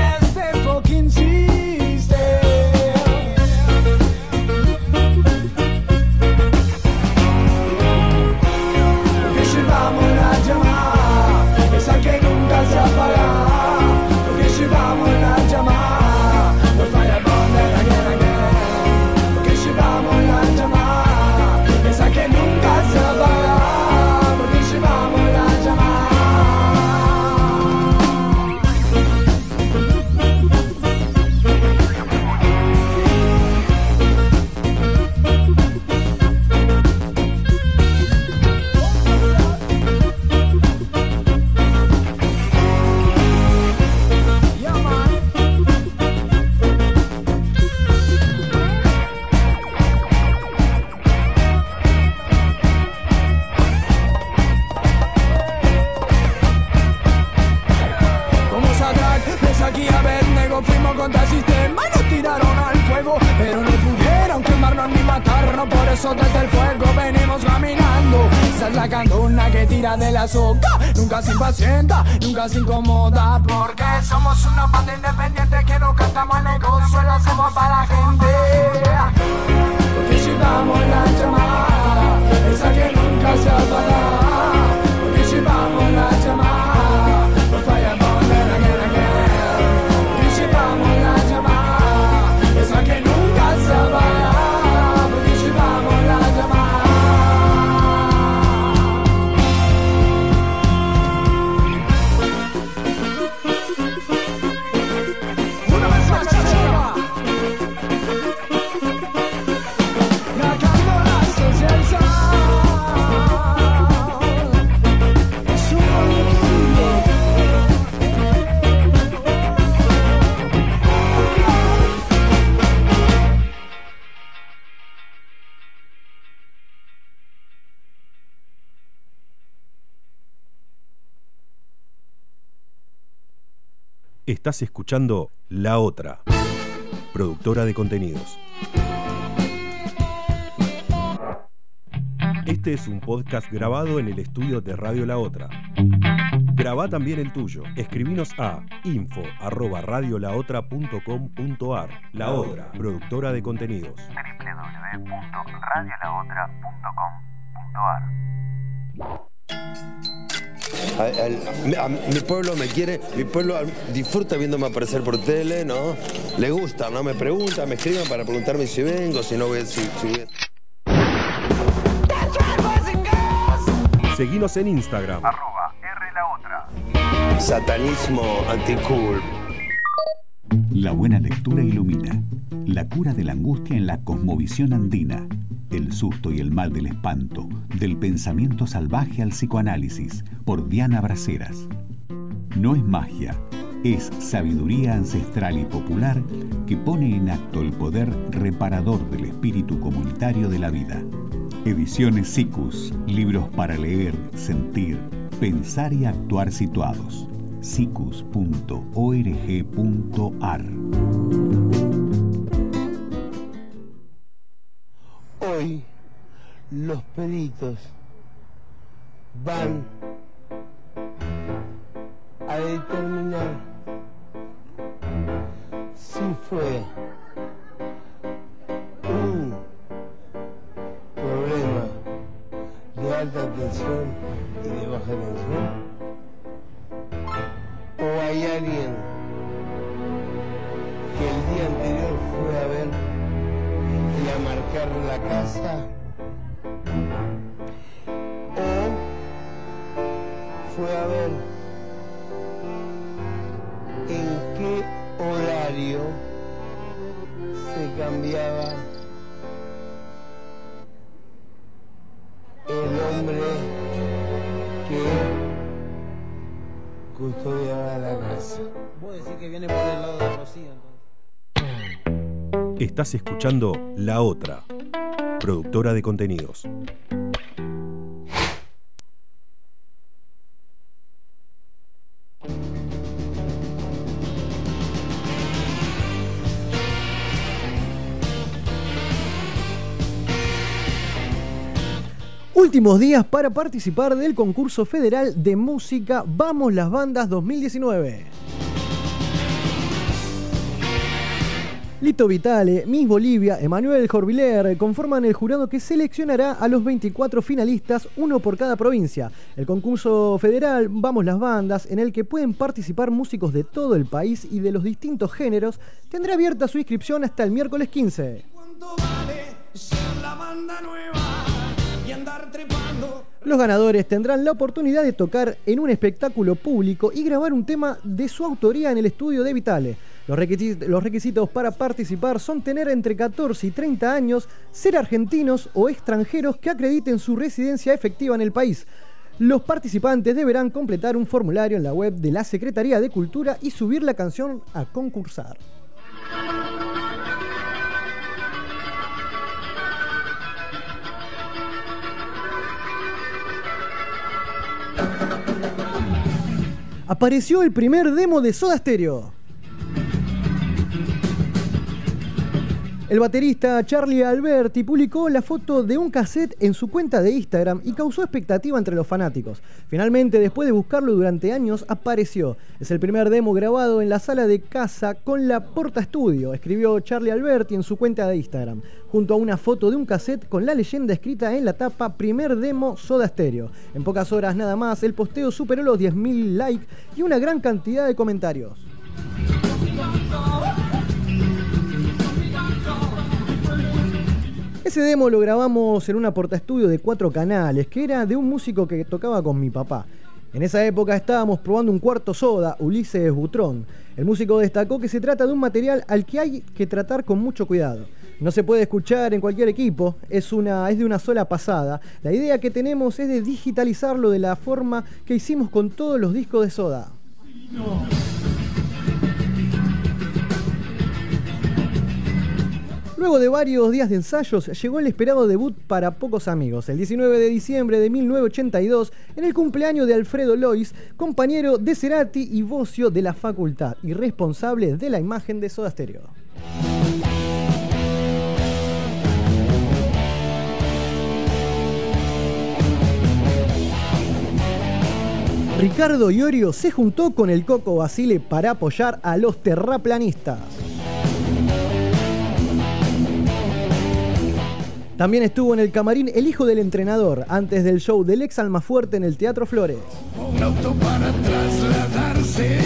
nunca se impacienta, nunca se incomoda Estás escuchando La Otra, productora de contenidos. Este es un podcast grabado en el estudio de Radio La Otra. Graba también el tuyo. Escribinos a info@radiolaotra.com.ar. La Otra, productora de contenidos. A- al- a- mi pueblo me quiere, mi pueblo disfruta viéndome aparecer por tele, ¿no? Le gusta, ¿no? Me preguntan, me escriben para preguntarme si vengo, si no voy, si, si voy- Seguinos en Instagram. Satanismo anticool. La buena lectura ilumina. La cura de la angustia en la cosmovisión andina. El susto y el mal del espanto. Del pensamiento salvaje al psicoanálisis. Por Diana Braceras. No es magia. Es sabiduría ancestral y popular que pone en acto el poder reparador del espíritu comunitario de la vida. Ediciones SICUS. Libros para leer, sentir, pensar y actuar situados. sicus.org.ar Hoy los peritos van a determinar si fue un problema de alta tensión y de baja tensión hay alguien que el día anterior fue a ver y a marcar la casa Estás escuchando La Otra, productora de contenidos. Últimos días para participar del concurso federal de música Vamos las Bandas 2019. Lito Vitale, Miss Bolivia, Emanuel Jorviler conforman el jurado que seleccionará a los 24 finalistas, uno por cada provincia. El concurso federal Vamos las Bandas, en el que pueden participar músicos de todo el país y de los distintos géneros, tendrá abierta su inscripción hasta el miércoles 15. Ser la banda nueva y andar trepando. Los ganadores tendrán la oportunidad de tocar en un espectáculo público y grabar un tema de su autoría en el estudio de Vitale. Los requisitos, para participar son tener entre 14 y 30 años, ser argentinos o extranjeros que acrediten su residencia efectiva en el país. Los participantes deberán completar un formulario en la web de la Secretaría de Cultura y subir la canción a concursar. Apareció el primer demo de Soda Stereo. El baterista Charlie Alberti publicó la foto de un cassette en su cuenta de Instagram y causó expectativa entre los fanáticos. Finalmente, después de buscarlo durante años, apareció. Es el primer demo grabado en la sala de casa con la Porta Studio, escribió Charlie Alberti en su cuenta de Instagram, junto a una foto de un cassette con la leyenda escrita en la tapa Primer Demo Soda Stereo. En pocas horas nada más, el posteo superó los 10.000 likes y una gran cantidad de comentarios. Ese demo lo grabamos en una portaestudio de cuatro canales, que era de un músico que tocaba con mi papá. En esa época estábamos probando un cuarto soda, Ulises Butrón. El músico destacó que se trata de un material al que hay que tratar con mucho cuidado. No se puede escuchar en cualquier equipo, es, una, es de una sola pasada. La idea que tenemos es de digitalizarlo de la forma que hicimos con todos los discos de soda. Luego de varios días de ensayos, llegó el esperado debut para pocos amigos, el 19 de diciembre de 1982, en el cumpleaños de Alfredo Lois, compañero de Cerati y vocio de la facultad y responsable de la imagen de Soda Stereo. Ricardo Iorio se juntó con el Coco Basile para apoyar a los terraplanistas. También estuvo en el camarín el hijo del entrenador, antes del show del ex Almafuerte en el Teatro Flores. Un auto para trasladarse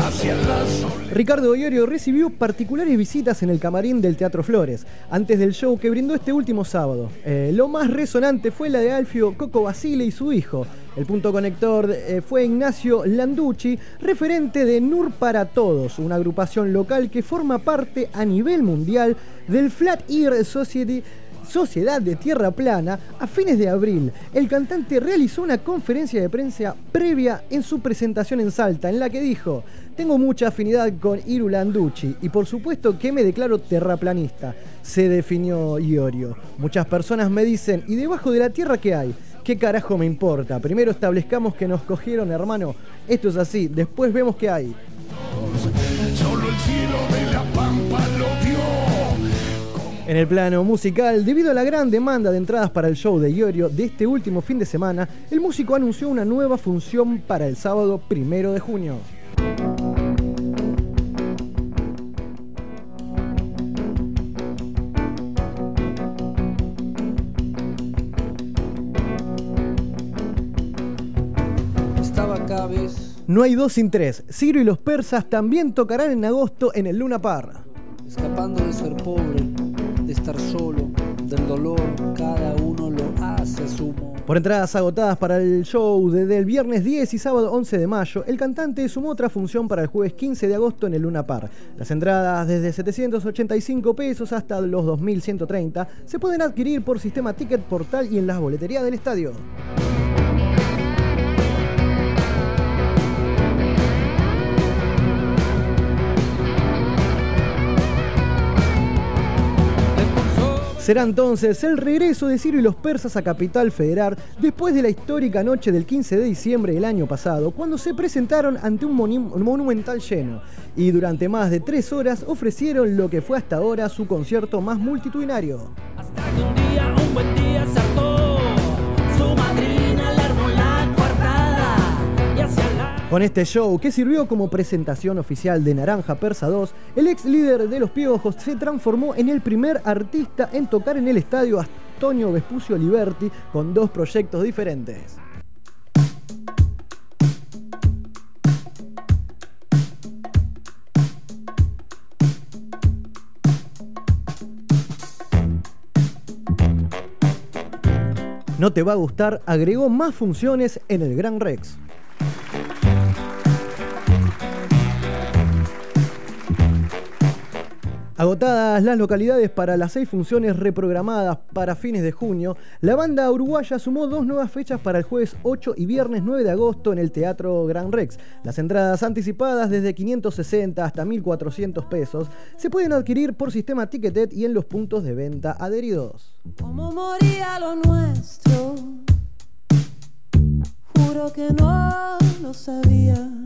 hacia la soledad. Ricardo Iorio recibió particulares visitas en el camarín del Teatro Flores, antes del show que brindó este último sábado. Eh, lo más resonante fue la de Alfio Coco Basile y su hijo. El punto conector eh, fue Ignacio Landucci, referente de NUR para Todos, una agrupación local que forma parte a nivel mundial del Flat Ear Society Sociedad de Tierra Plana, a fines de abril, el cantante realizó una conferencia de prensa previa en su presentación en Salta, en la que dijo, tengo mucha afinidad con Iru Landucci y por supuesto que me declaro terraplanista, se definió Iorio. Muchas personas me dicen, ¿y debajo de la Tierra qué hay? ¿Qué carajo me importa? Primero establezcamos que nos cogieron, hermano. Esto es así, después vemos qué hay. En el plano musical, debido a la gran demanda de entradas para el show de Iorio de este último fin de semana, el músico anunció una nueva función para el sábado primero de junio. Estaba vez No hay dos sin tres. Ciro y los persas también tocarán en agosto en el Luna Park. escapando de ser pobre, estar solo, del dolor, cada uno lo hace a su modo. Por entradas agotadas para el show desde el viernes 10 y sábado 11 de mayo, el cantante sumó otra función para el jueves 15 de agosto en el Luna Park. Las entradas desde 785 pesos hasta los 2130 se pueden adquirir por sistema Ticket Portal y en las boleterías del estadio. Será entonces el regreso de Ciro y los persas a Capital Federal después de la histórica noche del 15 de diciembre del año pasado, cuando se presentaron ante un monu- un monumental lleno y durante más de tres horas ofrecieron lo que fue hasta ahora su concierto más multitudinario. Un día, un buen Con este show, que sirvió como presentación oficial de Naranja Persa 2, el ex líder de los Piojos se transformó en el primer artista en tocar en el estadio Antonio Vespucio Liberti con dos proyectos diferentes. No te va a gustar, agregó más funciones en el Gran Rex. Agotadas las localidades para las seis funciones reprogramadas para fines de junio, la banda uruguaya sumó dos nuevas fechas para el jueves 8 y viernes 9 de agosto en el Teatro Gran Rex. Las entradas anticipadas desde 560 hasta 1400 pesos se pueden adquirir por sistema Ticketed y en los puntos de venta adheridos. ¿Cómo moría lo nuestro? Juro que no lo sabía.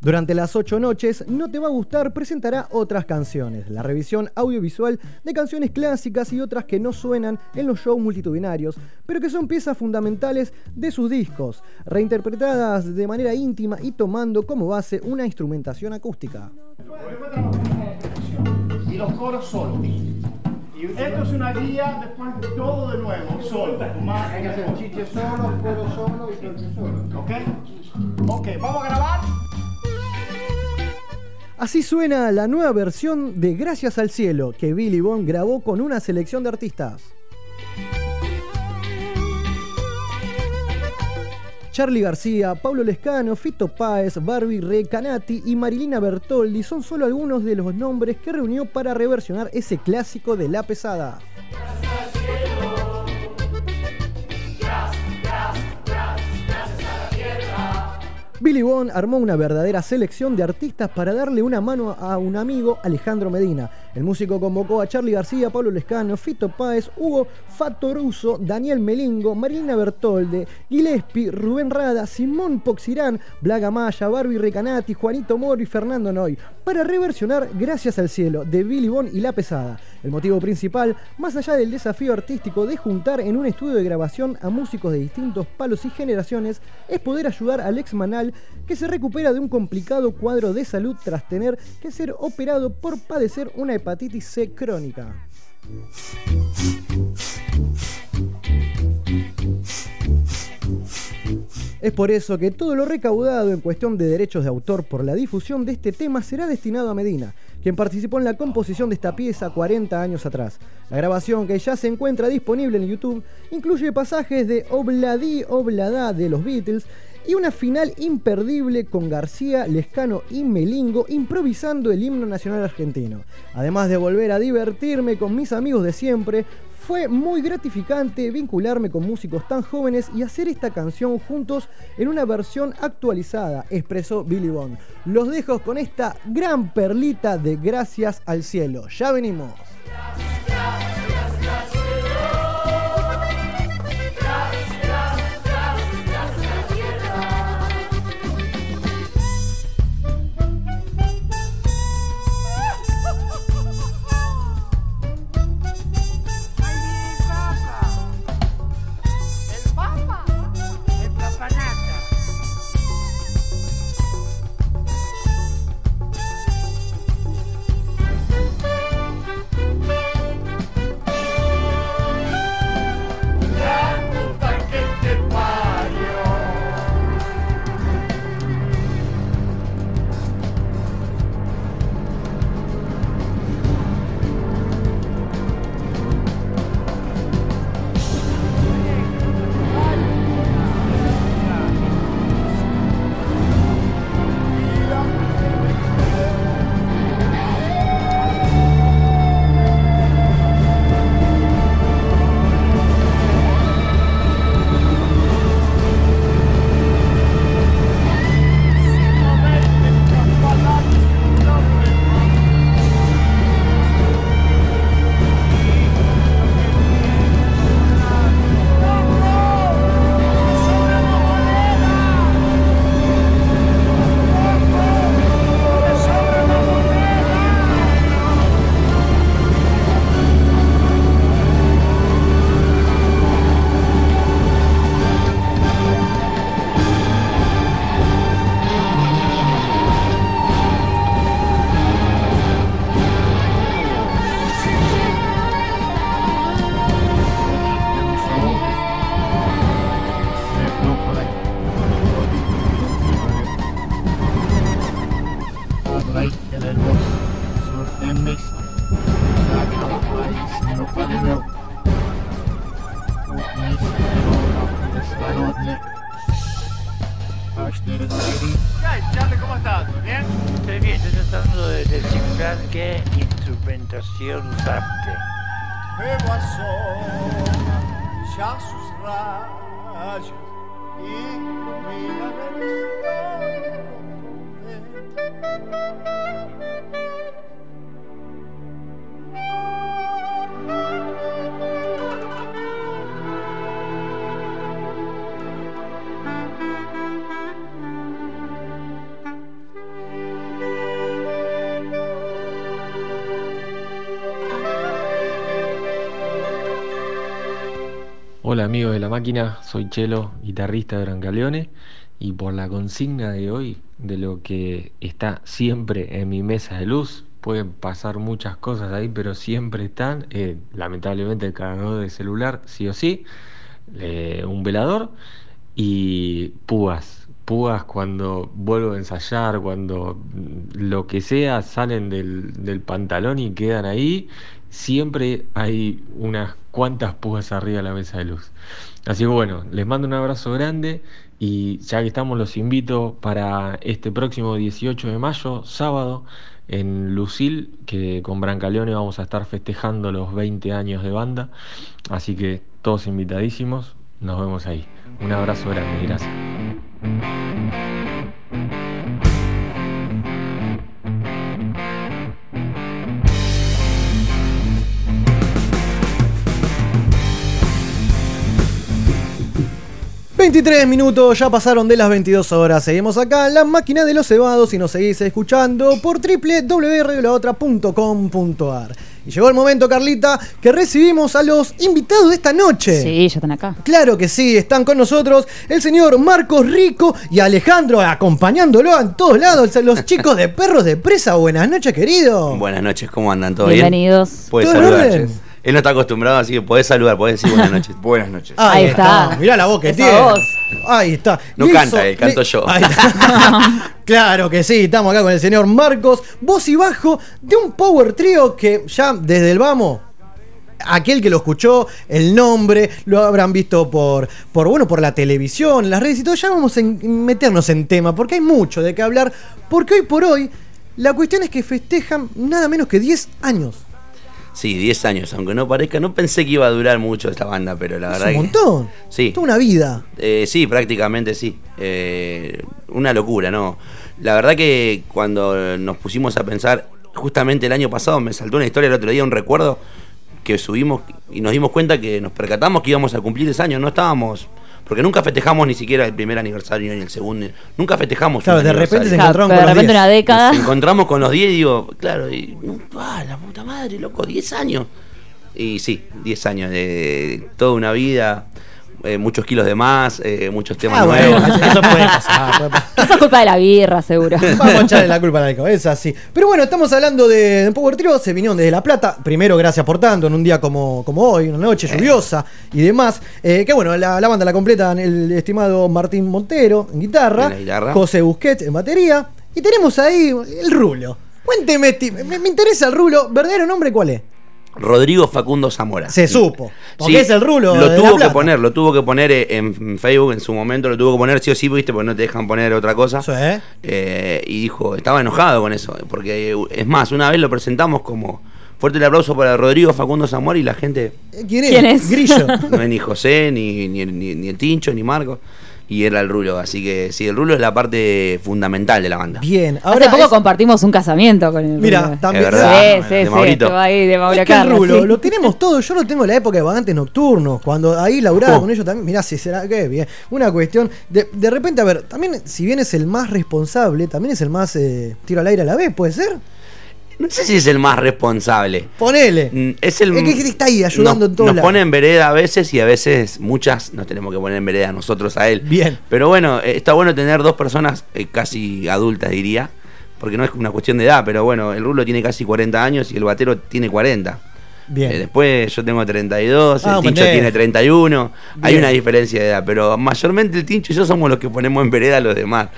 Durante las ocho noches, No Te Va a Gustar presentará otras canciones, la revisión audiovisual de canciones clásicas y otras que no suenan en los shows multitudinarios, pero que son piezas fundamentales de sus discos, reinterpretadas de manera íntima y tomando como base una instrumentación acústica. y los coros solos. Y esto es una guía, después todo de nuevo, solo. Hay que hacer chiche solo, coro solo y solo. ¿Ok? Ok, vamos a grabar. Así suena la nueva versión de Gracias al Cielo que Billy Bond grabó con una selección de artistas. Charlie García, Pablo Lescano, Fito Páez, Barbie Re Canati y Marilina Bertoldi son solo algunos de los nombres que reunió para reversionar ese clásico de la pesada. Billy Bond armó una verdadera selección de artistas para darle una mano a un amigo, Alejandro Medina. El músico convocó a Charlie García, Pablo Lescano, Fito Páez, Hugo Fatoruso, Daniel Melingo, Marina Bertolde, Gillespie, Rubén Rada, Simón Poxirán, Blaga Maya, Barbie Recanati, Juanito Moro y Fernando Noy, para reversionar Gracias al Cielo de Billy Bond y La Pesada. El motivo principal, más allá del desafío artístico de juntar en un estudio de grabación a músicos de distintos palos y generaciones, es poder ayudar al ex Manal que se recupera de un complicado cuadro de salud tras tener que ser operado por padecer una hepatitis C crónica. Es por eso que todo lo recaudado en cuestión de derechos de autor por la difusión de este tema será destinado a Medina, quien participó en la composición de esta pieza 40 años atrás. La grabación, que ya se encuentra disponible en YouTube, incluye pasajes de Obladi Oblada de los Beatles y una final imperdible con García, Lescano y Melingo improvisando el himno nacional argentino. Además de volver a divertirme con mis amigos de siempre, fue muy gratificante vincularme con músicos tan jóvenes y hacer esta canción juntos en una versión actualizada, expresó Billy Bond. Los dejo con esta gran perlita de Gracias al Cielo. Ya venimos. Hola amigos de la máquina, soy Chelo, guitarrista de Brancaleone y por la consigna de hoy, de lo que está siempre en mi mesa de luz, pueden pasar muchas cosas ahí, pero siempre están, eh, lamentablemente el cargador de celular, sí o sí, eh, un velador y púas. Púas cuando vuelvo a ensayar, cuando mm, lo que sea, salen del, del pantalón y quedan ahí. Siempre hay unas cuantas púas arriba de la mesa de luz. Así que bueno, les mando un abrazo grande y ya que estamos los invito para este próximo 18 de mayo, sábado, en Lucil, que con Brancaleone vamos a estar festejando los 20 años de banda. Así que todos invitadísimos, nos vemos ahí. Un abrazo grande, gracias. 23 minutos, ya pasaron de las 22 horas. Seguimos acá en la máquina de los cebados y nos seguís escuchando por www.radiolaotra.com.ar. Y llegó el momento, Carlita, que recibimos a los invitados de esta noche. Sí, ya están acá. Claro que sí, están con nosotros el señor Marcos Rico y Alejandro acompañándolo en todos lados. Los chicos de Perros de Presa. Buenas noches, querido. Buenas noches, ¿cómo andan? ¿Todo Bienvenidos. bien? Puedes ¿Todo en saludar. orden? Él no está acostumbrado, así que podés saludar, podés decir buenas noches. buenas noches. Ahí, está. Mirá la voz que Esa tiene. voz. Ahí está. No canta él, canto yo. Ahí está. claro que sí, estamos acá con el señor Marcos, voz y bajo de un power trio que ya desde el vamos. Aquel que lo escuchó, el nombre, lo habrán visto por, por, bueno, por la televisión, las redes y todo. Ya vamos a meternos en tema, porque hay mucho de qué hablar. Porque hoy por hoy, la cuestión es que festejan nada menos que 10 años. Sí, 10 años, aunque no parezca. No pensé que iba a durar mucho esta banda, pero la Es verdad un que. montón. Sí. Toda una vida. Eh, sí, prácticamente sí. Eh, una locura, ¿no? La verdad que cuando nos pusimos a pensar, justamente el año pasado me saltó una historia el otro día, un recuerdo que subimos y nos dimos cuenta que nos percatamos que íbamos a cumplir 10 años, no estábamos. Porque nunca festejamos ni siquiera el primer aniversario ni el segundo. Nunca festejamos Claro, un de repente se encontraron con de los repente 10. una década. Nos encontramos con los 10 y digo, claro, y. ¡Ah, la puta madre, loco! 10 años. Y sí, 10 años de toda una vida, eh, muchos kilos de más, eh, muchos temas Ah, bueno, nuevos. eso puede pasar. puede pasar. Eso es culpa de la birra, seguro. Vamos a echarle la culpa al alcohol, es así. Pero bueno, estamos hablando de, de Power Trio, se vinieron desde La Plata. Primero, gracias por tanto, en un día como, como hoy, una noche lluviosa y demás. Eh, que bueno, la, la banda la completan el estimado Martín Montero en guitarra, En la guitarra. José Busquets en batería. Y tenemos ahí el Rulo. Cuénteme, me, me interesa el Rulo. ¿Verdadero nombre cuál es? Rodrigo Facundo Zamora. Se supo. Porque Sí, es el Rulo. Lo de La tuvo que poner, lo tuvo que poner eh, en Facebook en su momento, lo tuvo que poner sí o sí, viste, porque no te dejan poner otra cosa. Sí. Eh, y dijo, estaba enojado con eso, porque eh, es más, una vez lo presentamos como fuerte el aplauso para Rodrigo Facundo Zamora y la gente ¿Quién es? ¿Quién es? Grillo. no es ni José, ni, ni, ni- ni el Tincho, ni Marco, y era el Rulo, así que sí, el Rulo es la parte fundamental de la banda. Bien. Ahora Hace poco es- compartimos un casamiento con el Mira, Rulo. también. Es verdad, Sí, sí, de sí. Maurito. Estuvo ahí de Mauro Es que el rulo, sí. lo tenemos todo. Yo lo tengo en la época de vagantes nocturnos. Cuando ahí laburaba Oh. con ellos también. Mirá, si será que bien. Una cuestión. De, de repente, a ver, también, si bien es el más responsable, también es el más eh, tiro al aire a la vez, ¿puede ser? No sé si es el más responsable. Ponele. Mm, Es el Es que está ahí ayudando nos, en todos Nos pone en vereda a veces y a veces muchas nos tenemos que poner en vereda nosotros a él. Bien. Pero bueno, eh, está bueno tener dos personas eh, casi adultas, diría. Porque no es una cuestión de edad, pero bueno, el Rulo tiene casi 40 años y el batero tiene 40. Bien. Eh, después yo tengo 32, Ah, el Tincho pendejo. tiene 31. Hay Bien. una diferencia de edad, pero mayormente el Tincho y yo somos los que ponemos en vereda a los demás.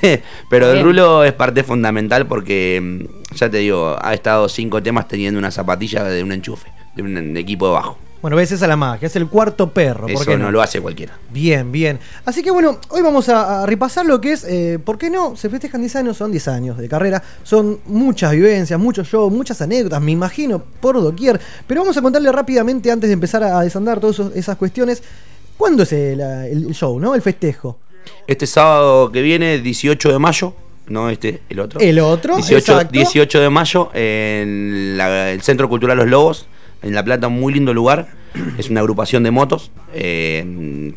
pero el. Rulo es parte fundamental porque, mm, ya te digo, ha estado cinco temas teniendo una zapatilla de un enchufe, de un equipo de bajo. Bueno, ves, esa es la magia. Es el cuarto perro. ¿por Eso qué no? lo hace cualquiera. Bien, bien. Así que bueno, hoy vamos a, a repasar lo que es, eh, ¿por qué no? Se festejan 10 años, son 10 años de carrera, son muchas vivencias, muchos shows, muchas anécdotas, me imagino, por doquier. Pero vamos a contarle rápidamente, antes de empezar a desandar todas esas cuestiones, ¿cuándo es el, el show, no? El festejo. Este sábado que viene, 18 de mayo, no este, el otro. El otro, 18, exacto. 18 de mayo, en la- el Centro Cultural Los Lobos, en La Plata, un muy lindo lugar. Es una agrupación de motos. eh,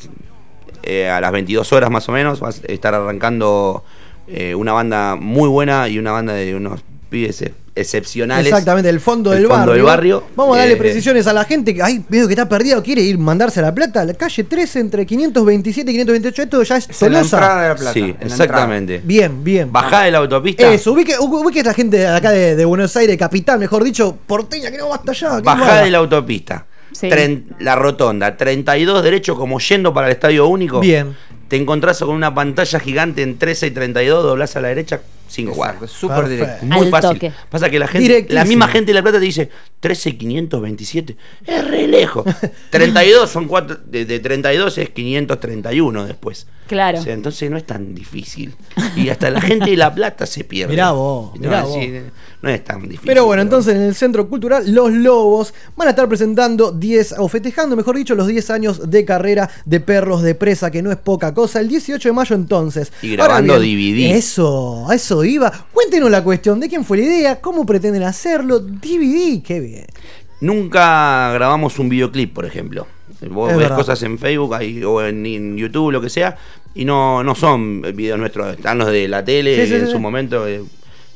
eh, a las 22 horas más o menos va a estar arrancando eh, una banda muy buena y una banda de unos pibes excepcionales. Exactamente, el fondo, El del, fondo barrio. del barrio. Vamos a darle Eh, precisiones a la gente que ay, veo que está perdido, quiere ir mandarse a la plata, a la calle 13 entre 527 y 528. Esto ya es Es en la entrada de La Plata, Sí, en la exactamente. Bien, bien. Bajá de la autopista. Eso, ubique, ubique esta gente de acá de, de Buenos Aires, capital, mejor dicho, porteña, que no basta allá. Bajá de la autopista. Sí. Tren- la rotonda, 32 derecho como yendo para el estadio único. Bien. Te encontrás con una pantalla gigante en 13 y 32, doblás a la derecha, 5 cuadras. súper directo. Muy Al fácil. toque. Pasa que la gente, la misma gente de La Plata te dice 13 527. Es re lejos. 32 son cuatro, de, de 32 es 531 después. Claro. O sea, entonces no es tan difícil. Y hasta la gente de La Plata se pierde. Mirá vos, No, mirá vos. no es tan difícil. Pero bueno, entonces en el Centro Cultural Los Lobos van a estar presentando 10, o festejando, mejor dicho, los 10 años de carrera de perros de presa, que no es poca cosa. El 18 de mayo entonces. Y grabando DVD. Eso, a eso iba. Cuéntenos la cuestión, ¿de quién fue la idea? ¿Cómo pretenden hacerlo? DVD, qué bien. Nunca grabamos un videoclip, por ejemplo. Vos Es ves verdad. cosas en Facebook ahí, o en, en YouTube, lo que sea, y no, no son videos nuestros. Están los de la tele Sí, sí, en sí. su momento, eh,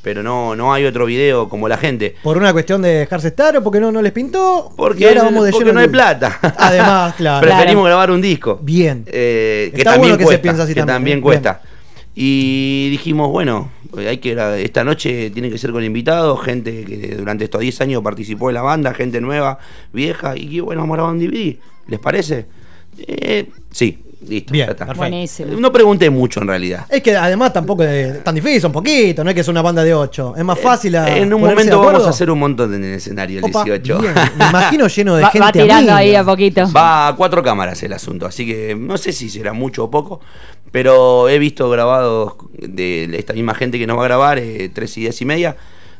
pero no, no hay otro video como la gente. Por una cuestión de dejarse estar o porque no, no les pintó. Porque, y ahora vamos de porque no hay plata. Además, claro. Preferimos Claro. grabar un disco. Bien. Eh, que también bueno que se cuesta. así que también, también ¿eh? cuesta. Y dijimos, bueno, hay que esta noche tiene que ser con invitados, gente que durante estos 10 años participó de la banda, gente nueva, vieja, y que bueno, vamos a grabar un DVD. ¿Les parece? Eh, sí, listo. Bien, ya está. perfecto. Buenísimo. No pregunté mucho en realidad. Es que además tampoco es tan difícil, un poquito, no es que es una banda de 8. Es más fácil a Eh, En un momento de vamos a hacer un montón en el escenario el Opa, 18. bien. Me imagino lleno de Va, gente. va tirando amiga. ahí a poquito. Va a cuatro cámaras el asunto, así que no sé si será mucho o poco, pero he visto grabados de esta misma gente que nos va a grabar, eh, tres y diez y media.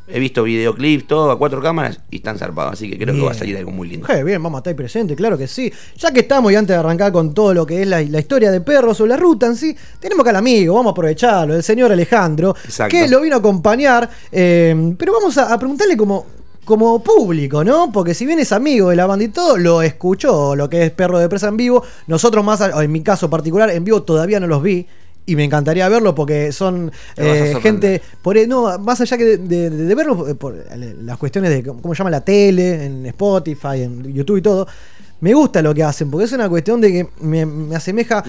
He visto videoclips, todo a cuatro cámaras y están zarpados, así que creo que va a salir algo muy lindo. Bien, vamos a estar ahí presente, claro que sí. Ya que estamos y antes de arrancar con todo lo que es la, la historia de perros o la ruta en sí, tenemos acá al amigo, vamos a aprovecharlo, el señor Alejandro, Exacto. que lo vino a acompañar, eh, pero vamos a, a preguntarle como, como público, ¿no? Porque si bien es amigo de la banda y todo, lo escuchó lo que es Perro de Presa en vivo. Nosotros más, en mi caso particular, en vivo todavía no los vi. Y me encantaría verlo porque son eh, gente, por, no, más allá que de, de, de verlo eh, por eh, las cuestiones de cómo se llama la tele, en Spotify, en YouTube y todo, me gusta lo que hacen porque es una cuestión de que me, me asemeja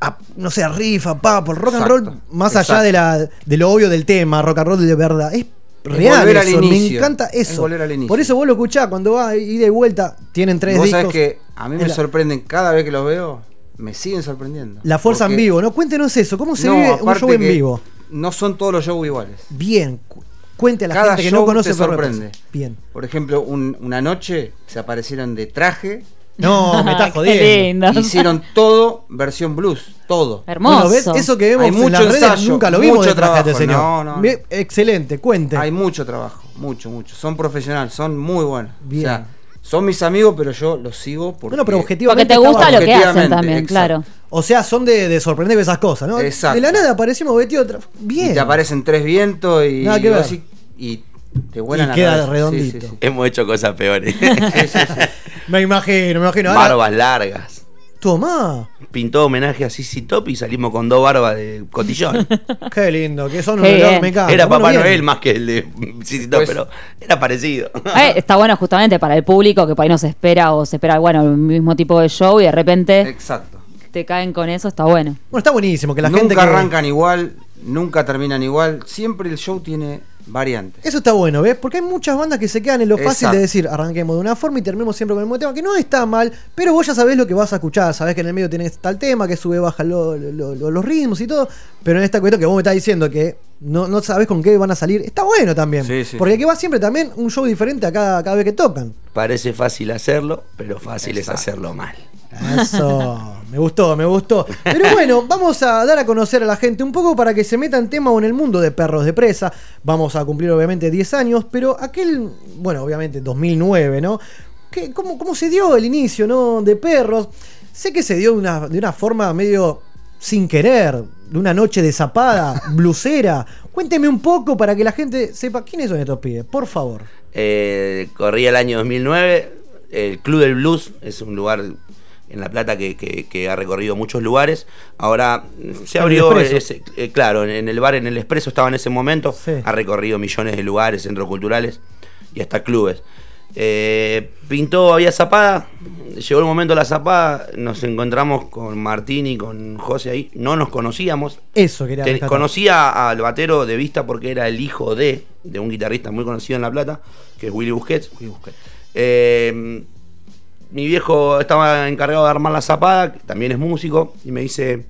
a, no sé, a riff, a pop, el rock and roll, Exacto, más allá de, la, de lo obvio del tema, rock and roll de verdad. Es real volver al eso, me inicio, encanta es eso. volver al inicio. Por eso vos lo escuchás cuando va ida y vuelta, tienen tres Vos discos. sabés que a mí me la- sorprenden cada vez que los veo, me siguen sorprendiendo. La fuerza en vivo, ¿no? Cuéntenos eso, ¿cómo se No, vive un show en vivo? No son todos los shows iguales. Bien, cu- cuente a la Cada gente que show no conoce te sorprende. Bien. Por ejemplo, un- una noche se aparecieron de traje. No, me estás jodiendo. Hicieron todo versión blues, todo. Hermoso. Bueno, ¿ves? Eso que vemos Hay en mucho las redes ensayo, nunca lo vimos mucho de traje de trabajo. señor. No, no, Excelente, cuente. Hay mucho trabajo, mucho, mucho. Son profesionales, son muy buenos. Bien. O sea, son mis amigos, pero yo los sigo porque... Bueno, pero objetivamente Porque te gusta lo que hacen también, exacto. claro. O sea, son de, de sorprender esas cosas, ¿no? Exacto. De la nada aparecimos vestidos. Bien. Y te aparecen tres vientos y, Nada que ver. decís- y te vuelan Y la queda cabeza. redondito. Sí, sí, sí. Hemos hecho cosas peores. Me imagino, me imagino. Barbas largas. Tomá. Pintó homenaje a Sisi Top y salimos con dos barbas de cotillón. Qué lindo, que son Qué un olor, bien. me encanta. Era Papá bien. Noel más que el de Sisi Top, Pues- pero era parecido. Eh, está bueno justamente para el público que por ahí no se espera o se espera, bueno, el mismo tipo de show y de repente Exacto. te caen con eso, está bueno. Bueno, está buenísimo que la nunca gente. que- arrancan igual, nunca terminan igual. Siempre el show tiene variantes. Eso está bueno, ¿ves? Porque hay muchas bandas que se quedan en lo fácil Exacto. de decir, arranquemos de una forma y terminemos siempre con el mismo tema, que no está mal, pero vos ya sabés lo que vas a escuchar, sabés que en el medio tenés tal tema, que sube, baja lo- lo- lo- los ritmos y todo, pero en esta cuestión que vos me estás diciendo que no, no sabés con qué van a salir, está bueno también. Sí, sí. porque aquí va siempre también un show diferente a cada, cada vez que tocan. Parece fácil hacerlo, pero fácil es hacerlo mal. Eso, me gustó, me gustó. Pero bueno, vamos a dar a conocer a la gente un poco para que se meta en tema o en el mundo de perros de presa. Vamos a cumplir obviamente 10 años, pero aquel, bueno, obviamente 2009, ¿no? ¿Qué, cómo, ¿Cómo se dio el inicio, ¿no? De perros. Sé que se dio de una, de una forma medio sin querer, de una noche de zapada, blusera. Cuénteme un poco para que la gente sepa quiénes son estos pibes, por favor. Eh, corría el año 2009. El Club del Blues es un lugar en La Plata que, que- que ha recorrido muchos lugares. Ahora se El abrió, ese- eh, claro, en el bar, en el Expreso estaba en ese momento. Sí. Ha recorrido millones de lugares, centros culturales y hasta clubes. Eh, pintó, había zapada. Llegó el momento de la zapada. Nos encontramos con Martín y con José ahí. No nos conocíamos. Eso quería Te- rescatar. conocía al batero de vista porque era el hijo de, de un guitarrista muy conocido en La Plata, que es Willy Busquets. Eh, mi viejo estaba encargado de armar la zapada, que también es músico, y me dice,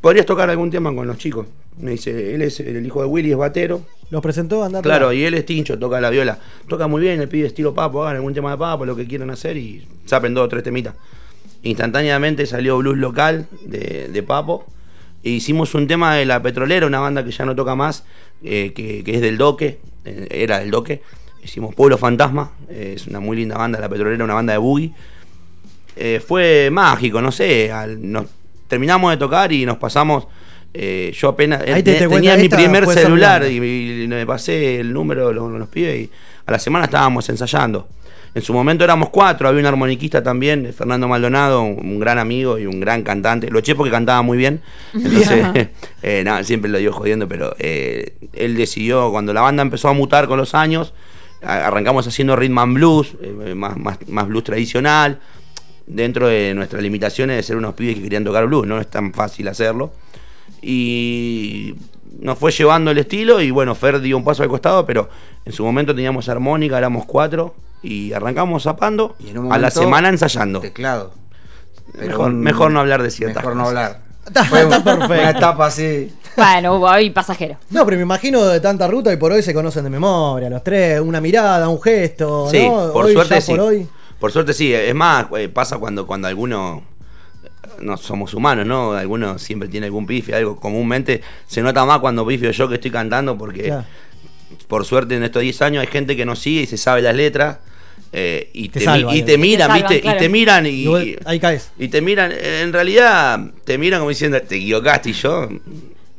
¿podrías tocar algún tema con los chicos? Me dice, él es el hijo de Willy, es batero. Los presentó, andate. Claro, y él es tincho, toca la viola. Toca muy bien, le pide estilo papo, hagan algún tema de papo, lo que quieran hacer, y saben dos o tres temitas. Instantáneamente salió blues local de, de papo. E hicimos un tema de La Petrolera, una banda que ya no toca más, eh, que, que es del Doque, eh, era del Doque. Hicimos Pueblo Fantasma, eh, es una muy linda banda, La Petrolera, una banda de boogie. Eh, fue mágico, no sé, al- nos, terminamos de tocar y nos pasamos... eh, yo apenas Ahí te- te tenía mi primer celular y, y me pasé el número, lo- los pibes y a la semana estábamos ensayando. En su momento éramos cuatro, había un armoniquista también, Fernando Maldonado, un, un gran amigo y un gran cantante. Lo eché porque cantaba muy bien. Entonces, eh, nada, siempre lo digo jodiendo, pero eh, él decidió, cuando la banda empezó a mutar con los años, arrancamos haciendo rhythm and blues, eh, más, más, más blues tradicional, dentro de nuestras limitaciones de ser unos pibes que querían tocar blues, no es tan fácil hacerlo. Y nos fue llevando el estilo y bueno, Fer dio un paso al costado, pero en su momento teníamos armónica, éramos cuatro y arrancamos zapando, Y a la semana ensayando. Teclado. Mejor, mejor no hablar de ciertas Mejor no cosas. hablar. Fue un- una etapa así. Bueno, hubo ahí pasajero. No, pero me imagino de tanta ruta y por hoy se conocen de memoria, los tres, una mirada, un gesto, Sí, ¿no? por Hoy, suerte ya sí. por hoy. Por suerte sí. Es más, eh, pasa cuando, cuando alguno. No somos humanos, ¿no? Alguno siempre tiene algún pifio, algo. Comúnmente se nota más cuando pifio yo que estoy cantando porque Claro. por suerte en estos 10 años hay gente que nos sigue y se sabe las letras. Eh, y Te te, salva, mi- y eh. Te miran, salvan, ¿viste? claro. Y te miran y, Y vos ahí caes. y te miran, en realidad te miran como diciendo, te equivocaste y yo,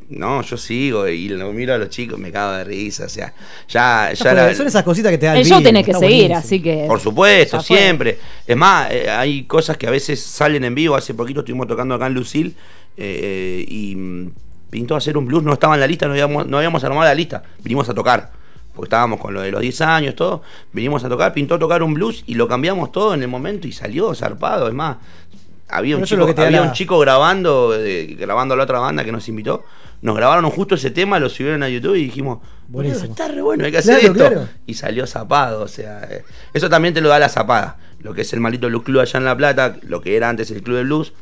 no, yo sigo y lo miro a los chicos, me cago de risa, o sea, ya, Ya ya fue, la- son esas cositas que te da El show tenés que seguir, buenísimo. así que. Por supuesto, siempre. Es más, eh, hay cosas que a veces salen en vivo. Hace poquito estuvimos tocando acá en Lucil eh, y mm, pintó hacer un blues. No estaba en la lista, no habíamos, no habíamos armado la lista. Vinimos a tocar. Porque estábamos con lo de los 10 años, todo. Vinimos a tocar, pintó tocar un blues y lo cambiamos todo en el momento y salió zarpado. Es más, había un, chico, había un chico grabando, eh, grabando a la otra banda que nos invitó. Nos grabaron justo ese tema, lo subieron a YouTube y dijimos, Buenísimo. "Boludo, está re bueno, hay que hacer Claro, esto. claro. Y salió zapado, o sea, eh, eso también te lo da la zapada. Lo que es el maldito Blues Club allá en La Plata, lo que era antes el Club de Blues,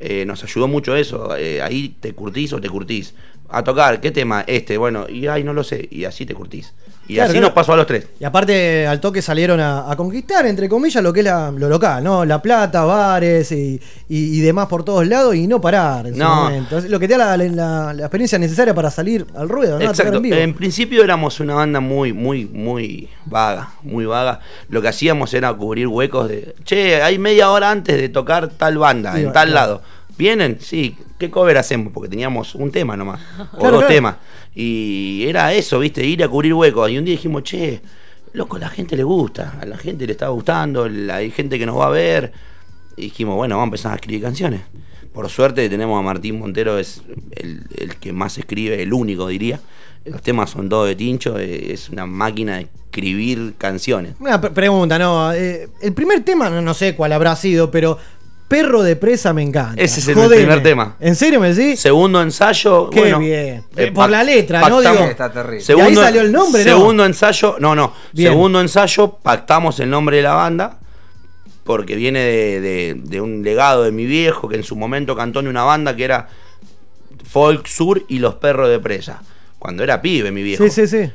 eh, nos ayudó mucho eso. eh, ahí te curtís o te curtís. A tocar, ¿qué tema? Este, bueno, y ay, no lo sé, y así te curtís. Y Claro, así claro. nos pasó a los tres. Y aparte, al toque salieron a, a conquistar, entre comillas, lo que es la- lo local, ¿no? La plata, bares y, y- y demás por todos lados y no parar en su No. momento. Es lo que te da la, la- la experiencia necesaria para salir al ruedo, ¿no? Exacto. en vivo. En principio éramos una banda muy, muy, muy vaga, muy vaga. Lo que hacíamos era cubrir huecos de, che, hay media hora antes de tocar tal banda, en tal claro. lado. ¿Vienen? Sí. ¿Qué cover hacemos? Porque teníamos un tema nomás, o Claro, dos claro. temas. Y era eso, ¿viste? Ir a cubrir huecos. Y un día dijimos, che, loco, a la gente le gusta, a la gente le está gustando, la- hay gente que nos va a ver. Y dijimos, bueno, vamos a empezar a escribir canciones. Por suerte tenemos a Martín Montero, es el, el que más escribe, el único diría. Los temas son todos de tincho, eh, es una máquina de escribir canciones. Una pre- pregunta, ¿no? Eh, el primer tema, no, no sé cuál habrá sido, pero Perro de Presa me encanta. Ese es el Jodeme. primer tema. ¿En serio me decís? Segundo ensayo, Qué bueno, bien. eh, Eh, por la letra, ¿no? Digo, Está terrible. Segundo, y ahí salió el nombre, ¿no? Segundo ensayo, no, no. Bien. Segundo ensayo, pactamos el nombre de la banda. Porque viene de, de- de un legado de mi viejo que en su momento cantó en una banda que era Folk Sur y Los Perros de Presa. Cuando era pibe, mi viejo. Sí, sí, sí.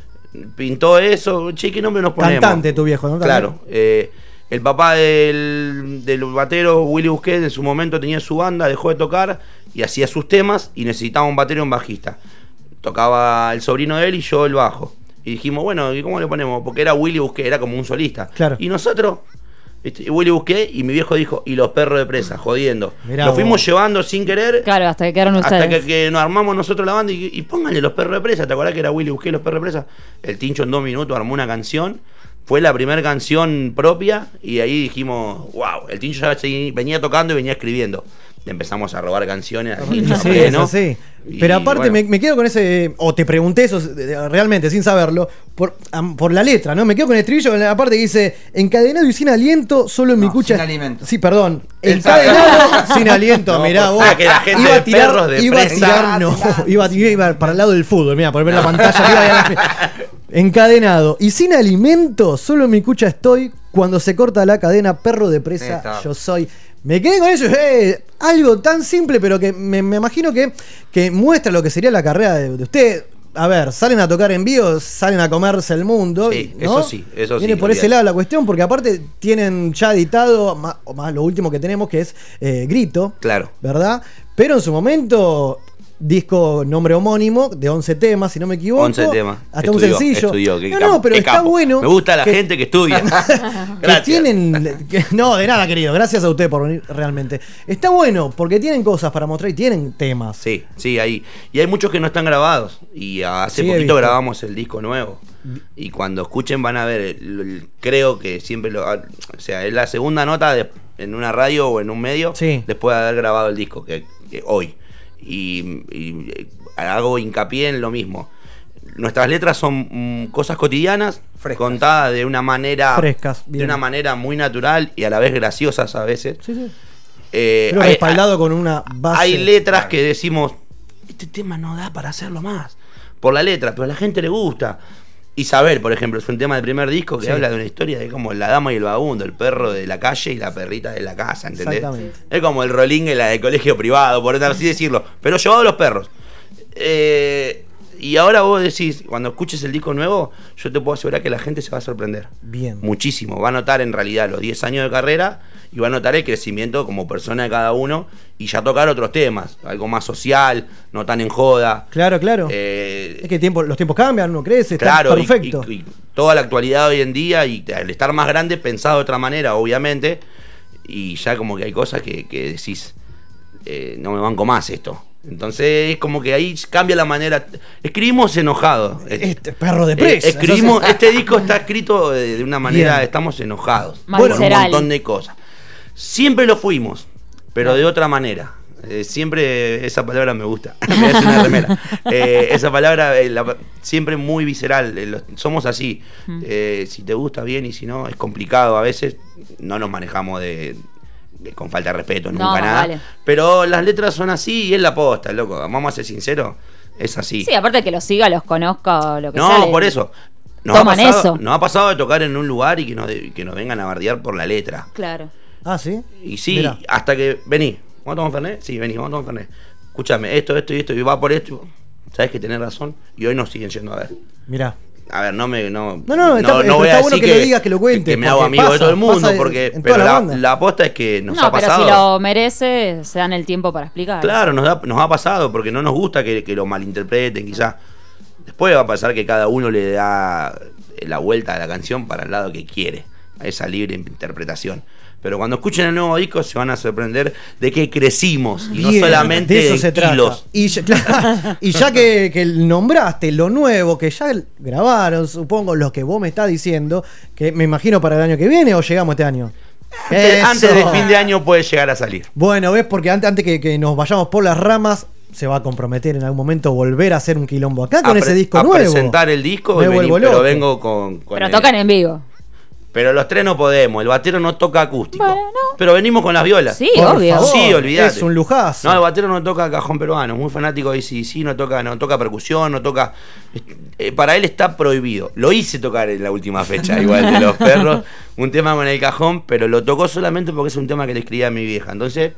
Pintó eso, che, ¿qué nombre nos ponemos? Cantante tu viejo, ¿no? Claro. eh, el papá del, del batero, Willy Busquets, en su momento tenía su banda, dejó de tocar y hacía sus temas y necesitaba un batero y un bajista. Tocaba el sobrino de él y yo el bajo. Y dijimos, bueno, ¿y cómo le ponemos? Porque era Willy Busquets, era como un solista. Claro. Y nosotros, ¿viste? Y Willy Busquets y mi viejo dijo, y los perros de presa, jodiendo. Mirá Lo vos. fuimos llevando sin querer. Claro, hasta que quedaron Hasta ustedes. que, que nos armamos nosotros la banda y, y pónganle los perros de presa. ¿Te acordás que era Willy Busqué los perros de presa? El Tincho en dos minutos armó una canción. Fue la primera canción propia y ahí dijimos, wow, el Tincho ya venía tocando y venía escribiendo. Le empezamos a robar canciones. así, Sí, pleno. Pero aparte bueno. me, me quedo con ese, o te pregunté eso realmente sin saberlo, por, am- por la letra, ¿no? Me quedo con el estribillo, en la parte que dice, encadenado y sin aliento, solo en mi cucha... sin alimento. Sí, perdón. Encadenado sin aliento, No, mirá por- vos. ah, que la gente iba a de tirar, perros de iba a tirar, no, iba, a- iba para el lado del fútbol, mira, por ver la pantalla. encadenado y sin alimento, solo en mi cucha estoy, cuando se corta la cadena, perro de presa, yo soy. Me quedé con eso, eh, algo tan simple, pero que me, me imagino que, que muestra lo que sería la carrera de, de usted. A ver, salen a tocar en vivo, salen a comerse el mundo. Sí, ¿no? eso sí, eso sí, Viene por ese lado la cuestión, porque aparte tienen ya editado, más lo último que tenemos, que es eh, Grito, Claro. ¿verdad? Pero en su momento, disco nombre homónimo, de 11 temas, si no me equivoco. 11 temas. Hasta un sencillo. estudió, no, no, pero está bueno. Me gusta la que- gente que estudia. que Gracias. tienen. que- no, de nada, querido. Gracias a usted por venir realmente. Está bueno, porque tienen cosas para mostrar y tienen temas. Sí, sí, ahí. Y hay muchos que no están grabados. Y hace Sí, poquito grabamos el disco nuevo. Y cuando escuchen van a ver, el- el- creo que siempre lo... O sea, es la segunda nota de- en una radio o en un medio después de haber grabado el disco, que, que hoy. Y, y, eh, hago hincapié en lo mismo. Nuestras letras son mm, cosas cotidianas, contadas de una manera... Frescas, De bien. una manera muy natural y a la vez graciosas a veces. Sí, sí. Eh, Pero hay- respaldado con una base. hay letras que decimos, este tema no da para hacerlo más. Por la letra, pero a la gente le gusta. Isabel, por ejemplo, es un tema del primer disco que Sí. habla de una historia de como la dama y el vagabundo, el perro de la calle y la perrita de la casa, ¿entendés? Exactamente. Es como el rolingue la de colegio privado, por así decirlo. Pero llevado a los perros. Eh, y ahora vos decís, cuando escuches el disco nuevo, yo te puedo asegurar que la gente se va a sorprender. Bien. Muchísimo. Va a notar en realidad los 10 años de carrera y va a notar el crecimiento como persona de cada uno y ya tocar otros temas, algo más social, no tan en joda. Claro, claro. Eh, es que tiempo, los tiempos cambian, uno crece, está Claro, y- perfecto. Y, y toda la actualidad hoy en día y al estar más grande pensado de otra manera, obviamente, y ya como que hay cosas que, que decís, eh, no me banco más esto. Entonces es como que ahí cambia la manera. Escribimos enojados. Este perro de presa. Eh, escribimos, Entonces- este disco está escrito de, de una manera, Bien. estamos enojados. Por un montón de cosas. Siempre lo fuimos, pero de otra manera. Eh, siempre esa palabra me gusta. me hace una remera. Eh, esa palabra eh, la- siempre muy visceral. eh, los- somos así. Mm. Eh, si te gusta bien y si no, es complicado. A veces no nos manejamos de- con falta de respeto, No, nunca nada. vale. Pero las letras son así y es la posta, loco. Vamos a ser sinceros. Es así. Sí, aparte que los siga, los conozca lo que No, sea. le- por eso. Nos ha, Toman pasado, eso. nos ha pasado de tocar en un lugar y que nos, que nos vengan a bardear por la letra. Claro. Ah, sí. Y sí, Mirá. hasta que. Vení, ¿vamos a tomar Fernet? Sí, vení, vamos a tomar Fernet. Escúchame, esto, esto y esto, y va por esto. Sabes que tenés razón. Y hoy nos siguen yendo a ver. Mirá. A ver, no me. No, No, no, está- pero voy a está bueno decir que lo digas, que lo cuentes, Que, me hago porque amigo de todo el mundo, porque. Pero la la, aposta es que nos no, ha pero pasado. si lo merece, se dan el tiempo para explicar. Claro, nos, da- nos ha pasado porque no nos gusta que, que lo malinterpreten, quizás. Después va a pasar que cada uno le da la vuelta a la canción para el lado que quiere, a esa libre interpretación. Pero cuando escuchen el nuevo disco se van a sorprender de que crecimos y no solamente de eso trata. Y ya, claro, y ya que, que nombraste lo nuevo, que ya grabaron, supongo, lo que vos me estás diciendo, que me imagino para el año que viene o llegamos este año. Antes, antes de fin de año puede llegar a salir. Bueno, ves, porque antes, antes que, que nos vayamos por las ramas, se va a comprometer en algún momento volver a hacer un quilombo acá con a ese disco a nuevo. presentar el disco, Me y vuelvo pero vengo con, con Pero el- tocan en vivo. Pero los tres no podemos, el batero no toca acústico. Pero venimos con las violas. Sí, Por obvio. favor, Sí, olvidate. es un lujazo. No, el batero no toca cajón peruano, muy fanático de sí, no toca, no toca percusión, no toca. eh, para él está prohibido. Lo hice tocar en la última fecha, igual de los perros, un tema con el cajón, pero lo tocó solamente porque es un tema que le escribía a mi vieja. Entonces,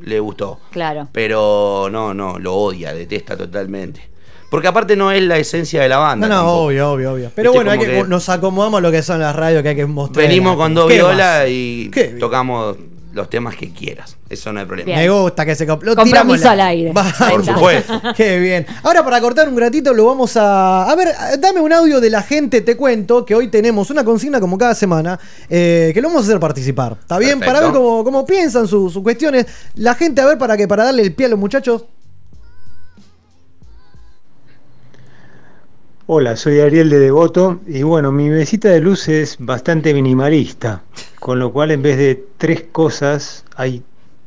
le gustó. Claro. Pero no, no, lo odia, detesta totalmente. Porque aparte no es la esencia de la banda. No, no, tampoco. obvio, obvio, obvio. Pero bueno, hay que, que- nos acomodamos a lo que son las radios que hay que mostrar. Venimos con dos ¿Qué violas y tocamos los temas que quieras. Eso no hay problema. Me gusta que se lo Compromiso al aire. Por supuesto. Qué bien. Ahora para cortar un ratito lo vamos a... A ver, dame un audio de la gente, te cuento que hoy tenemos una consigna como cada semana eh, que lo vamos a hacer participar. ¿Está bien? Perfecto. Para ver cómo, cómo piensan sus sus cuestiones. La gente, a ver, para que para darle el pie a los muchachos. Hola, soy Ariel de Devoto y bueno, mi mesita de luz es bastante minimalista, con lo cual en vez de tres cosas hay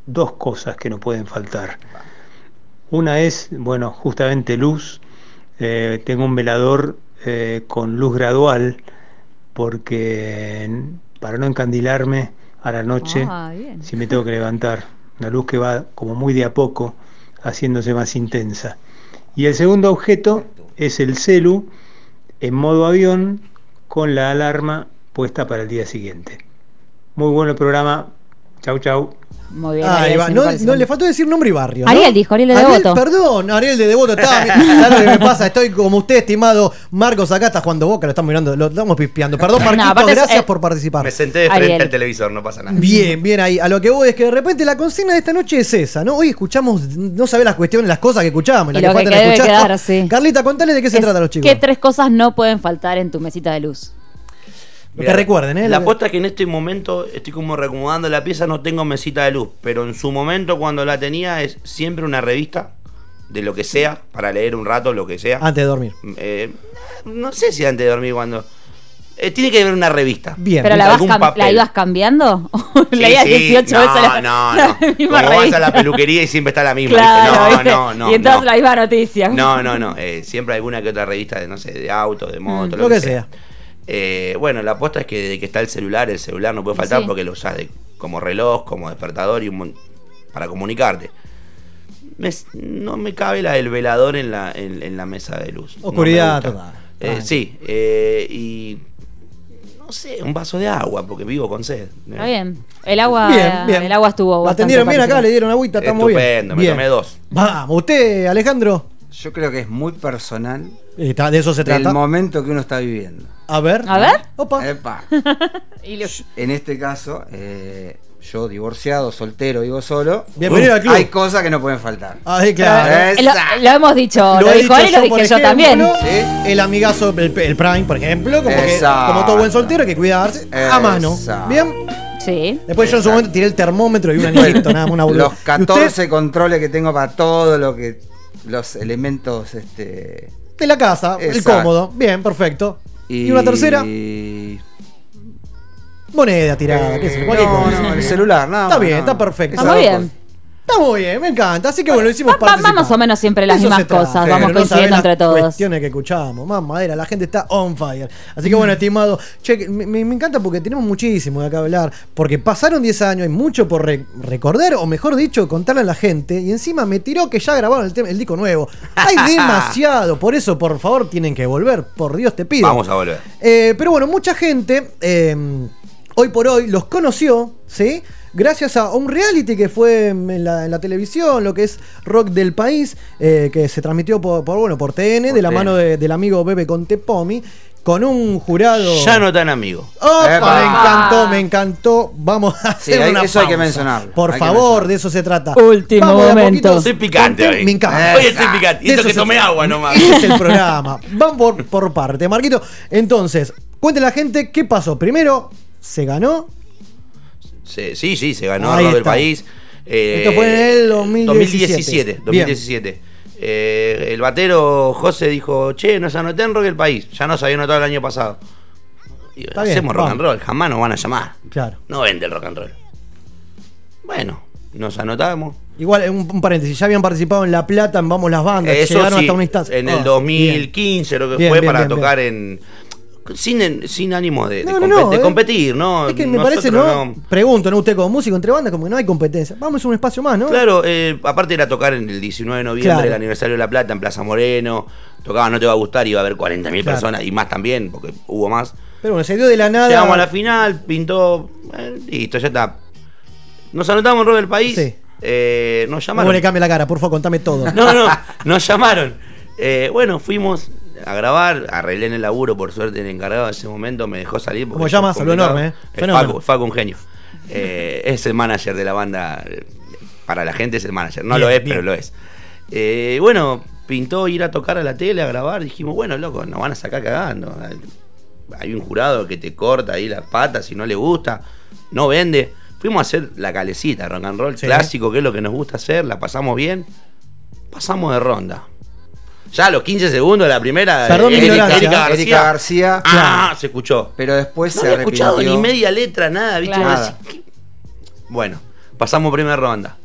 dos cosas que no pueden faltar. Una es, bueno, justamente luz. Eh, tengo un velador eh, con luz gradual porque para no encandilarme a la noche Ah, si me tengo que levantar. Una luz que va como muy de a poco, haciéndose más intensa. Y el segundo objeto es el celu en modo avión con la alarma puesta para el día siguiente. Muy bueno el programa. Chau, chau. Muy bien. Ahí Ariel, va. sí, No, no, le faltó decir nombre y barrio. ¿no? Ariel dijo, Ariel de Devoto. Perdón, Ariel de Devoto. ¿Sabes lo que me pasa? Estoy como usted, estimado Marcos, acá está jugando Boca, lo estamos mirando, lo estamos pispeando. Perdón, No, Marquitos, es- gracias eh, por participar. Me senté de frente Ariel. al televisor, no pasa nada. Bien, bien ahí. A lo que voy es que de repente la consigna de esta noche es esa, ¿no? Hoy escuchamos, no sabés las cuestiones, las cosas que escuchamos, las Y lo que faltan debe escuchar. quedar así. Carlita, contale de qué se Es- trata los chicos. ¿Qué tres cosas no pueden faltar en tu mesita de luz? Lo que recuerden, ¿eh? La Lo que- aposta es que en este momento estoy como reacomodando la pieza, no tengo mesita de luz, pero en su momento cuando la tenía es siempre una revista de lo que sea, para leer un rato, lo que sea. Antes de dormir. Eh, no sé si antes de dormir cuando. eh, tiene que ver una revista. Bien. ¿Pero la, vas papel. la ibas cambiando? ¿O Sí, leías sí, 18 no, veces la, no, la no. misma Como vas a la peluquería y siempre está la misma. Claro, no, no, no. Y entonces no. la misma noticia. No, no, no. eh, siempre alguna que otra revista de, no sé, de auto, de moto, Mm, lo que sea. Eh, bueno, la aposta es que desde que está el celular, el celular no puede faltar Sí. porque lo usas de- como reloj, como despertador y un para comunicarte. Me- no me cabe la del velador en la, en, en la mesa de luz. No Oscuridad total. Eh, sí, eh, y no sé, un vaso de agua porque vivo con sed. Está bien. El agua, Bien, bien. El agua estuvo La atendieron bien acá, le dieron agüita, estamos bien. Estupendo, me Bien. tomé dos. Vamos, usted, Alejandro. Yo creo que es muy personal Eh, está- De eso se del trata. momento que uno está viviendo. A ver. A ver. Opa. Epa. Y lo- En este caso, eh, yo divorciado, soltero, vivo solo. Bienvenido al club. Hay cosas que no pueden faltar. Ahí, claro. Eh, lo, lo hemos dicho, lo, he dijo él y lo dije yo también. El amigazo, el, el Prime, por ejemplo, como, que, como todo buen soltero, hay que cuidarse a mano. Bien. Sí. Después yo en su momento tiré el termómetro y un anillito, nada más una. Los ¿Y usted? 14 controles que tengo para todo lo que. Los elementos, este. De la casa, el cómodo. Bien, perfecto. Y, una tercera, moneda tirada, qué sé yo, no, no, el celular, nada Está más, bien, está perfecto. Está bien. Está muy bien, me encanta. Así que bueno, lo hicimos va- participar. más o menos siempre las Eso mismas cosas, vamos no coincidiendo entre las todos. cuestiones que escuchamos, más madera, la gente está on fire. Así que bueno, estimado, che, me, encanta porque tenemos muchísimo de acá hablar, porque pasaron 10 años, hay mucho por re- recordar, o mejor dicho, contarle a la gente, y encima me tiró que ya grabaron el, tema- el disco nuevo. Hay demasiado, por eso, por favor, tienen que volver, por Dios te pido. Vamos a volver. Eh, pero bueno, mucha gente eh, hoy por hoy los conoció, ¿sí? Gracias a un reality que fue en la, en la televisión, lo que es Rock del País, eh, que se transmitió por, por, bueno, por TN, de la TN. mano de- del amigo Bebe Contepomi, con un jurado. Ya no tan amigo. Me encantó, me encantó. Vamos a Sí, hacer hay- una eso hay que pausa. mencionarlo. Por Hay favor, de eso se trata. Último Vamos momento. Estoy picante hoy. Me encanta. Hoy estoy picante. Y esto eso que se tomé agua nomás. Ese es el programa. Vamos por, por parte. Marquito, entonces, cuéntale a la gente qué pasó. Primero, se ganó. Se- sí, sí, se ganó Ahí está. País. Eh, Esto fue en el 2017. 2017. 2017. Eh, el batero José dijo, che, nos anoté en Rock del País. Ya nos había anotado el año pasado. Y Está bien, hacemos rock vamos. and roll, jamás nos van a llamar. Claro. No vende el rock and roll. Bueno, nos anotamos. Igual, un, un paréntesis, ya habían participado en La Plata, en Vamos las Bandas, Eso llegaron sí, hasta una instancia. en Ah, el 2015 lo que Bien, fue para tocar en... Sin, sin ánimo de, de No, no, no, eh. competir, ¿no? Es que me Nosotros parece, ¿no? Pregunto, ¿no? Usted como músico entre bandas, como que no hay competencia. Vamos a un espacio más, ¿no? Claro, eh, aparte era tocar en el 19 de noviembre, Claro. el aniversario de La Plata, en Plaza Moreno. Tocaba No Te Va a Gustar, iba a haber 40.000 Claro. personas y más también, porque hubo más. Pero bueno, se dio de la nada. Llegamos a la final, pintó. eh, listo, ya está. Nos anotamos en Rock del País. Sí. eh, nos ¿Cómo llamaron. le cambia la cara? Por favor, contame todo. No, no, nos llamaron. Eh, bueno, fuimos a grabar, arreglé en el laburo, por suerte el encargado de ese momento me dejó salir. porque ¿Cómo es llama? Saludo enorme, ¿eh? Es. Facu, Facu, un genio. Eh, es el manager de la banda. Para la gente es el manager. No Bien, lo es, bien. pero lo es. Eh, bueno, pintó ir a tocar a la tele, a grabar. Dijimos, bueno, loco, nos van a sacar cagando. Hay un jurado que te corta ahí las patas si no le gusta. No vende. Fuimos a hacer la calecita, rock and roll Sí. clásico, que es lo que nos gusta hacer. La pasamos bien. Pasamos de ronda. Ya a los 15 segundos de la primera. Perdón mi Erika. Erika García. Erika García. Ah, se escuchó. Pero después No se había escuchado ni media letra, nada, ¿viste? Claro. ¿qué? Bueno, pasamos primera ronda.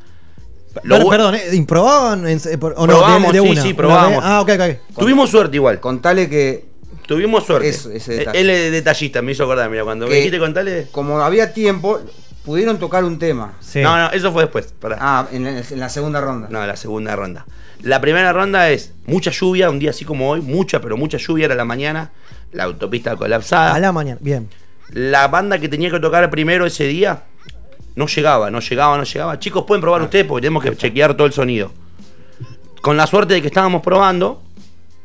Lo Pero, perdón, ¿eh? ¿improbaban en- eh, o no? Probamos, de, de sí, una? sí, probamos. Ah, ok, ok. Tuvimos suerte igual. Contale que. Tuvimos suerte. Eso, ese Eh, detalle. Él es detallista, me hizo acordar, mira, cuando me Que- dijiste contarle. Como había tiempo, pudieron tocar un tema. Sí. No, no, eso fue después. pará. Ah, en la, en la segunda ronda. No, la segunda ronda. La primera ronda es mucha lluvia, un día así como hoy, mucha, pero mucha lluvia era la mañana, la autopista colapsada. A la mañana. Bien. La banda que tenía que tocar primero ese día no llegaba, no llegaba, no llegaba. Chicos, pueden probar ustedes porque tenemos que chequear todo el sonido. Con la suerte de que estábamos probando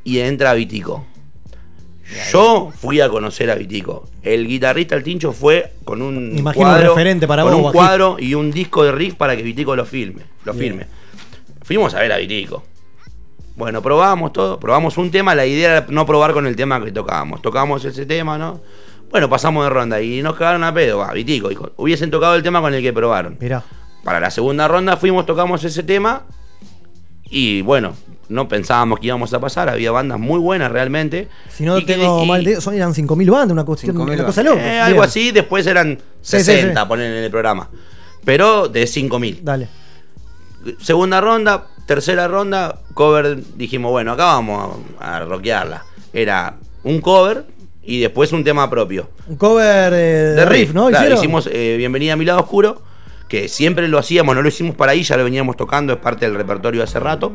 y entra Vitico. Yo fui a conocer a Vitico. El guitarrista, el Tincho, fue con un imagino cuadro, referente para con vos, un cuadro y un disco de riff para que Vitico lo filme, lo Bien. firme. Fuimos a ver a Vitico. Bueno, probamos todo, probamos un tema, la idea era no probar con el tema que tocábamos. Tocábamos ese tema, ¿no? Bueno, pasamos de ronda y nos cagaron a pedo, va, Vitico, dijo, hubiesen tocado el tema con el que probaron. Mirá. Para la segunda ronda fuimos, tocamos ese tema Y bueno, no pensábamos que íbamos a pasar, había bandas muy buenas realmente. Si no Y tengo mal de son eran 5.000 bandas, una, cuestión, 5.000 una cosa loca. Eh, algo así, después eran Sí, sí, 60, sí. ponen en el programa. Pero de 5000. Dale. Segunda ronda, tercera ronda, cover, dijimos, bueno, acá vamos a, a rockearla. Era un cover y después un tema propio. Un cover eh, de, riff, ¿no? Claro, hicimos eh, Bienvenida a mi lado oscuro, que siempre lo hacíamos, no lo hicimos para ahí, ya lo veníamos tocando, es parte del repertorio de hace rato.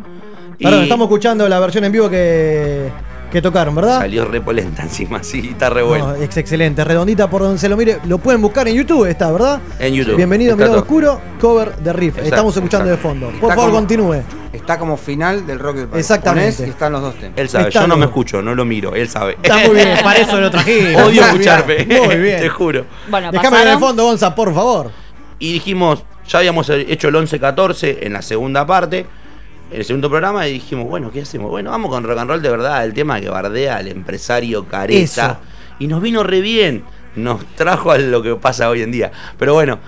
Perdón, Y estamos escuchando la versión en vivo que, que tocaron, ¿verdad? salió repolenta encima, sí, está re bueno. No, es excelente, redondita por donde se lo mire. Lo pueden buscar en YouTube, está, ¿verdad? En YouTube. Bienvenido a oscuro, cover de riff. Exacto, Estamos escuchando exacto. de fondo. Está Por favor, como- continúe. Está como final del rock del país. Exactamente. Ponés están los dos temas. Él sabe, Está yo no me escucho, no lo miro, él sabe. Está muy bien, para eso lo trajimos. Odio escucharme, Muy bien. te juro. Bueno, Déjame en el fondo, Gonza, por favor. Y dijimos, ya habíamos hecho el 11-14 en la segunda parte, el segundo programa, y dijimos, bueno, ¿qué hacemos? Bueno, vamos con rock and roll de verdad, el tema que bardea al empresario careta. Eso. Y nos vino re bien, nos trajo a lo que pasa hoy en día. Pero bueno,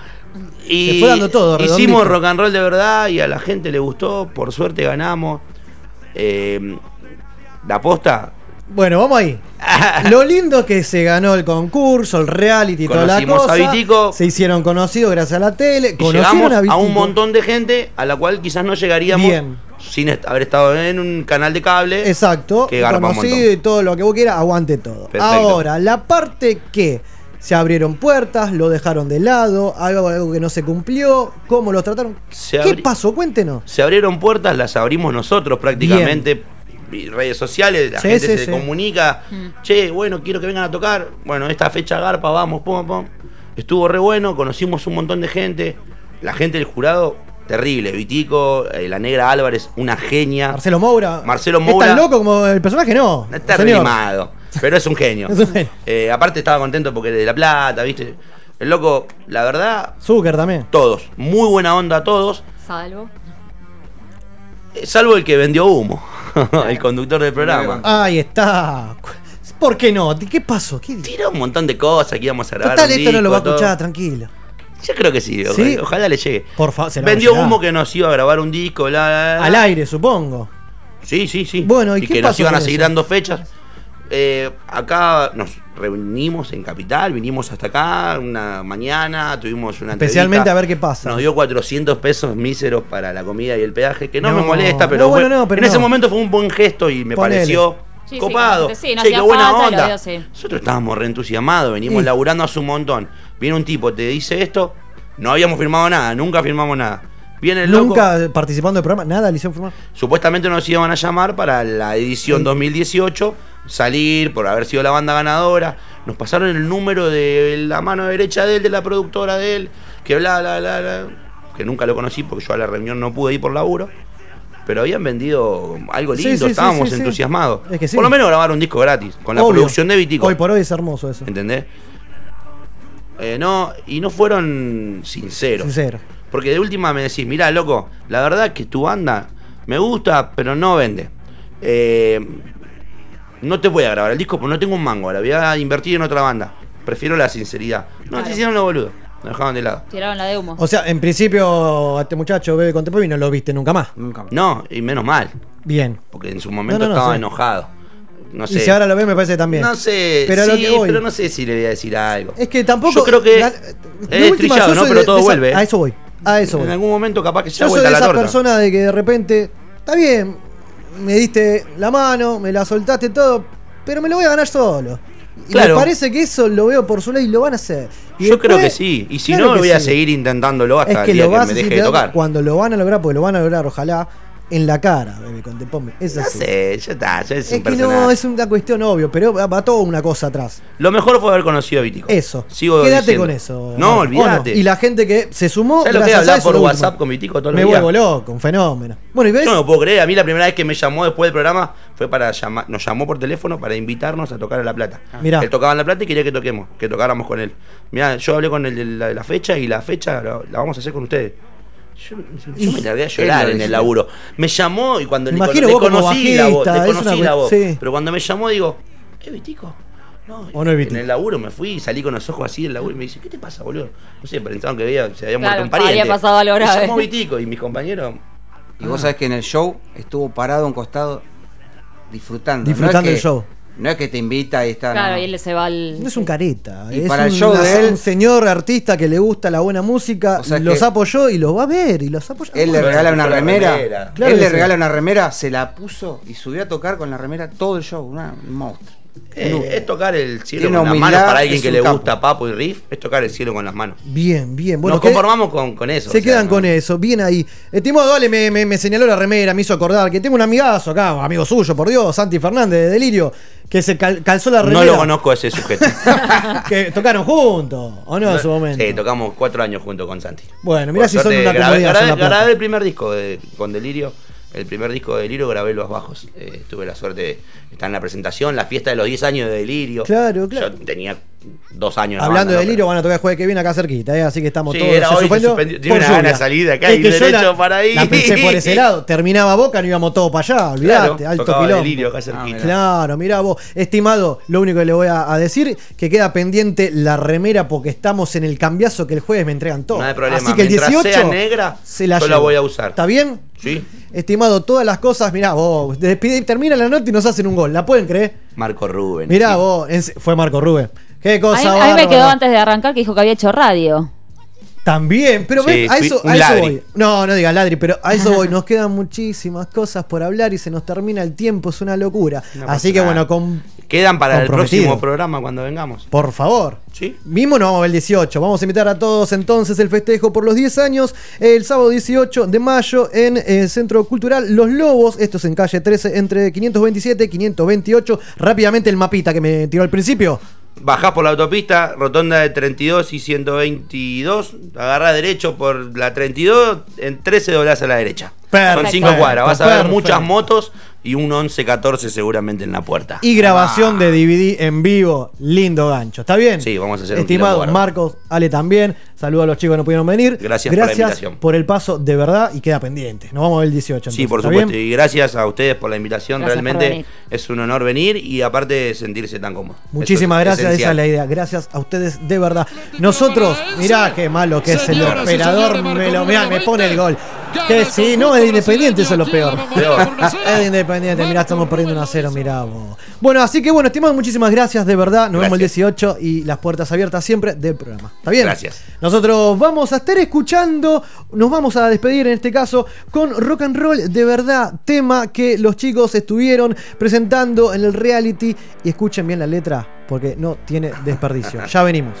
y Se fue dando todo, hicimos rock and roll de verdad y a la gente le gustó, por suerte ganamos. Eh, la posta, Bueno, vamos ahí. Lo lindo es que se ganó el concurso, el reality y toda la Conocimos cosa. a Vitico. Se hicieron conocidos gracias a la tele. y llegamos a a, un montón de gente a la cual quizás no llegaríamos Bien. sin est- haber estado en un canal de cable. Exacto. Que conocido y todo lo que vos quieras, aguante todo. Perfecto. Ahora, la parte que se abrieron puertas, lo dejaron de lado, algo, algo que no se cumplió, cómo lo trataron. Se ¿Qué pasó? Cuéntenos. Se abrieron puertas, las abrimos nosotros prácticamente. Redes sociales, la Sí, gente sí, se sí. comunica. Che, bueno, quiero que vengan a tocar. Bueno, esta fecha garpa, vamos, pum, pum. Estuvo re bueno, conocimos un montón de gente. La gente del jurado, terrible. Vitico, eh, la negra Álvarez, una genia. Marcelo Moura. Marcelo ¿Es Moura. tan loco como el personaje? No. Está rimado, pero es un genio. Es un genio. Eh, aparte estaba contento porque de La Plata, ¿viste? El loco, la verdad, Zucker también. todos. Muy buena onda a todos. Salvo. Salvo el que vendió humo. el conductor del programa. Ahí está. ¿Por qué no? ¿Qué pasó? ¿Qué Tiró un montón de cosas que íbamos a grabar. Total, un esto no lo va a todo. escuchar, tranquilo. Yo creo que sí, ojalá le llegue. Por favor, Vendió humo que nos iba a grabar un disco, bla, bla. Al aire, supongo. Sí, sí, sí. Bueno, ¿y qué que nos pasó iban a seguir eso? dando fechas. Eh, acá nos reunimos en Capital, vinimos hasta acá una mañana, tuvimos una Especialmente a ver qué pasa. Nos dio 400 pesos míseros para la comida y el peaje, que no, No, me molesta, pero, no, bueno, bueno, no, pero en ese momento fue un buen gesto y me Ponele. pareció Sí, sí, copado. sí, no Che, qué buena falta, onda. sí. Nosotros estábamos reentusiasmados, venimos Sí. laburando hace un montón. Viene un tipo, te dice esto, no habíamos firmado nada, nunca firmamos nada. Viene el loco. Nunca participando del programa, nada le hicieron firmar. Supuestamente nos iban a llamar para la edición 2018, salir por haber sido la banda ganadora. Nos pasaron el número de la mano derecha de él, de la productora de él, que bla, bla, bla, bla. Que nunca lo conocí porque yo a la reunión no pude ir por laburo. Pero habían vendido algo lindo, sí, sí, estábamos entusiasmados. Es que sí. Por lo menos grabar un disco gratis, con la producción de Vitico. Hoy por hoy es hermoso eso. ¿Entendés? Eh, no, y no fueron sinceros. Sincero. Porque de última me decís, mirá, loco, la verdad que tu banda me gusta, pero no vende. Eh, no te voy a grabar el disco porque no tengo un mango, ahora voy a invertir en otra banda. Prefiero la sinceridad. No, Claro. te hicieron lo boludo. Nos dejaban de lado. Tiraron la de humo. O sea, en principio, a este muchacho bebe con y no lo viste nunca más. Nunca. No, y menos mal, Bien. porque en su momento No, no, no, estaba sí. enojado. No Y sé. si ahora lo ve, me parece también. No sé, Pero lo que voy. pero no sé si le voy a decir algo. Es que tampoco. Yo creo que la- es de última, trillado, yo ¿no? Pero de- todo de vuelve. A eso voy. A eso En voy. algún momento capaz que se Yo soy de la esa torta. persona de que de repente. Está bien, me diste la mano, me la soltaste todo, pero me lo voy a ganar solo. Y Claro. me parece que eso lo veo por su ley y lo van a hacer. Y Yo creo que sí. Y si claro no, voy a seguir intentándolo hasta Es que el día lo que me deje de tocar. cuando lo van a lograr, porque lo van a lograr, ojalá, en la cara, bebé, con Tepome. Es No así. sé, ya está, ya es, Es un que personaje. no, es una cuestión obvio, pero va, va toda una cosa atrás. Lo mejor fue haber conocido a Vitico. Eso. Sigo Quédate diciendo. con eso. No, ¿o olvídate. Y la gente que se sumó. ¿Sabes lo que hablar por último. WhatsApp con Vitico todos los Me días? vuelvo loco, un fenómeno. Bueno, y ves. Yo no puedo creer. A mí la primera vez que me llamó después del programa fue para llamar, nos llamó por teléfono para invitarnos a tocar a La Plata. Mirá. Él tocaba en La Plata y quería que toquemos, que tocáramos con él. Mira, yo hablé con él de la, de la fecha y la fecha la, la vamos a hacer con ustedes. Yo, yo me largué a llorar en el laburo. Me llamó y cuando Me le, imagino le conocí la voz, le conocí una la voz. sí. Pero cuando me llamó digo, ¿eh Vitico? No, ¿O no es en el laburo me fui y salí con los ojos así del laburo y me dice, ¿qué te pasa, boludo? No sé, pensaban que había, se había Claro, muerto un pariente. había pasado algo Y grave. llamó Vitico y mis compañeros Y vos Ah. sabés que en el show estuvo parado a un costado disfrutando. Disfrutando no es el show. No es que te invita y está. Claro, no. y él se va al. No es un careta. Y es para el show de él- un señor artista que le gusta la buena música, O sea los apoyó y los va a ver y los apoya. Él le regala una remera. remera. Claro él le sí. regala una remera, se la puso y subió a tocar con la remera todo el show. Una, un monstruo. Eh, es tocar el cielo con las manos para alguien que le capo. gusta Papo y Riff, es tocar el cielo con las manos. Bien, bien. Bueno, Nos ¿qué- conformamos con, con eso. Se sea, quedan no- con eso, bien ahí. Estimado, dale, me, me- me señaló la remera, me hizo acordar que tengo un amigazo acá, amigo suyo, por Dios, Santi Fernández de Delirio, que se cal- calzó la remera. No lo conozco a ese sujeto. que tocaron juntos, ¿o no, en su momento? Sí, tocamos cuatro años junto con Santi. Bueno, mirá Por si son una grabé, grabé- grabé el primer disco de- con Delirio. El primer disco de Delirio grabé los bajos. Eh, tuve la suerte de estar en la presentación, la fiesta de los 10 años de Delirio. Claro, claro. Yo tenía dos años. Hablando banda, de. Delirio, van a tocar el jueves que viene acá cerquita, ¿eh? así que estamos Sí, todos. era hoy, se suspendió. Tiene por una gana lluvia. de salir de acá Es y que yo derecho la- para ahí. La pensé por ese lado. Terminaba Boca, no íbamos todos para allá, olvidate, Claro, alto pilón. Acá cerquita. Claro, mirá vos. Estimado, lo único que le voy a, a decir, que queda pendiente la remera porque estamos en el cambiazo que el jueves me entregan todo. No hay problema. Así que el Mientras 18 sea negra, se la yo la voy a usar. ¿Está bien? Sí. Estimado, todas las cosas, mirá vos, despide- termina la nota y nos hacen un gol. ¿La pueden creer? Marco Rubén. Mirá sí. vos, fue Marco Rubén. Qué A cosa mí, a mí me quedó antes de arrancar que dijo que había hecho radio. También, pero Sí, ves, a eso, a voy. No, no digas ladri, pero a eso voy. Nos quedan muchísimas cosas por hablar y se nos termina el tiempo, es una locura. No Así que nada. bueno, con, Quedan para el próximo programa cuando vengamos. por favor. Sí. Mismo nos vamos a ver el 18. Vamos a invitar a todos entonces el festejo por los 10 años el sábado 18 de mayo en el Centro Cultural Los Lobos. Esto es en calle 13 entre 527 y 528. Rápidamente el mapita que me tiró al principio. Bajás por la autopista, rotonda de 32 y 122, agarrás derecho por la 32, en 13 doblás a la derecha. Perfecto. Son 5 cuadras, vas a ver Perfecto. muchas motos y un 11-14 seguramente en la puerta. Y grabación de DVD en vivo. Lindo gancho. ¿Está bien? Sí, vamos a hacer un Estimado quilombo Marcos, Ale también. Saludos a los chicos que no pudieron venir. Gracias por la invitación. por el paso de verdad y queda pendiente. Nos vamos a ver el 18. Sí, por ¿está supuesto. bien? Y gracias a ustedes por la invitación. Gracias Realmente es un honor venir y aparte sentirse tan cómodo. Muchísimas es gracias, esa es la idea. Gracias a ustedes de verdad. Nosotros, mirá qué malo que es el operador, me, lo, mirá, me pone el gol. Que sí, no, es de de Independiente, eso es lo peor. Es de Independiente, mirá, estamos perdiendo 1 a 0, mirá vos. Bueno, así que bueno, estimados, muchísimas gracias, de verdad. Nos vemos el 18 y las puertas abiertas siempre del programa. ¿Está bien? Gracias. Nosotros vamos a estar escuchando, nos vamos a despedir en este caso con rock and roll de verdad, tema que los chicos estuvieron presentando en el reality y escuchen bien la letra porque no tiene desperdicio. Ya venimos.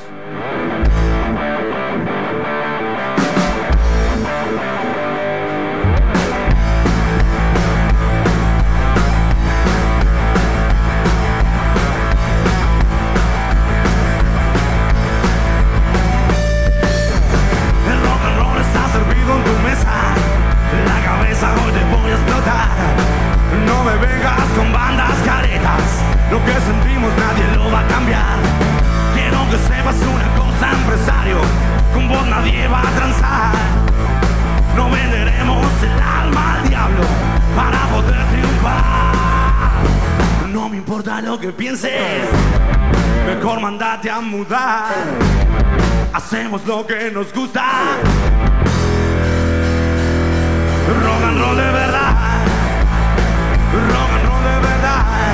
Pienses. Mejor mandate a mudar. Hacemos lo que nos gusta. Rock and roll de verdad. Rock and roll de verdad.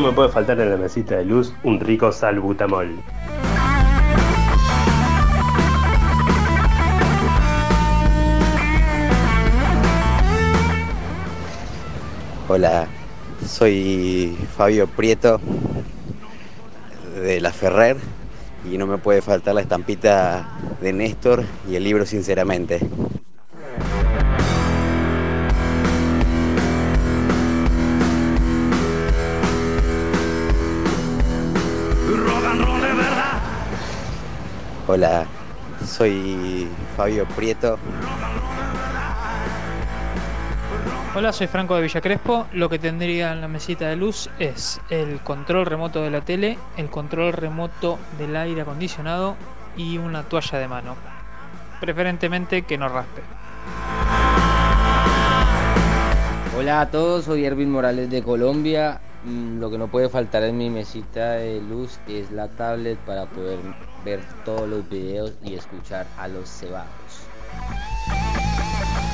no me puede faltar en la mesita de luz un rico salbutamol. Hola, soy Fabio Prieto de La Ferrer y no me puede faltar la estampita de Néstor y el libro Sinceramente. Hola, soy Fabio Prieto. Hola, soy Franco de Villa Crespo. Lo que tendría en la mesita de luz es el control remoto de la tele, el control remoto del aire acondicionado y una toalla de mano. Preferentemente que no raspe. Hola a todos, soy Ervin Morales de Colombia. Mm, Lo que no puede faltar en mi mesita de luz es la tablet para poder ver todos los videos y escuchar a los cebados.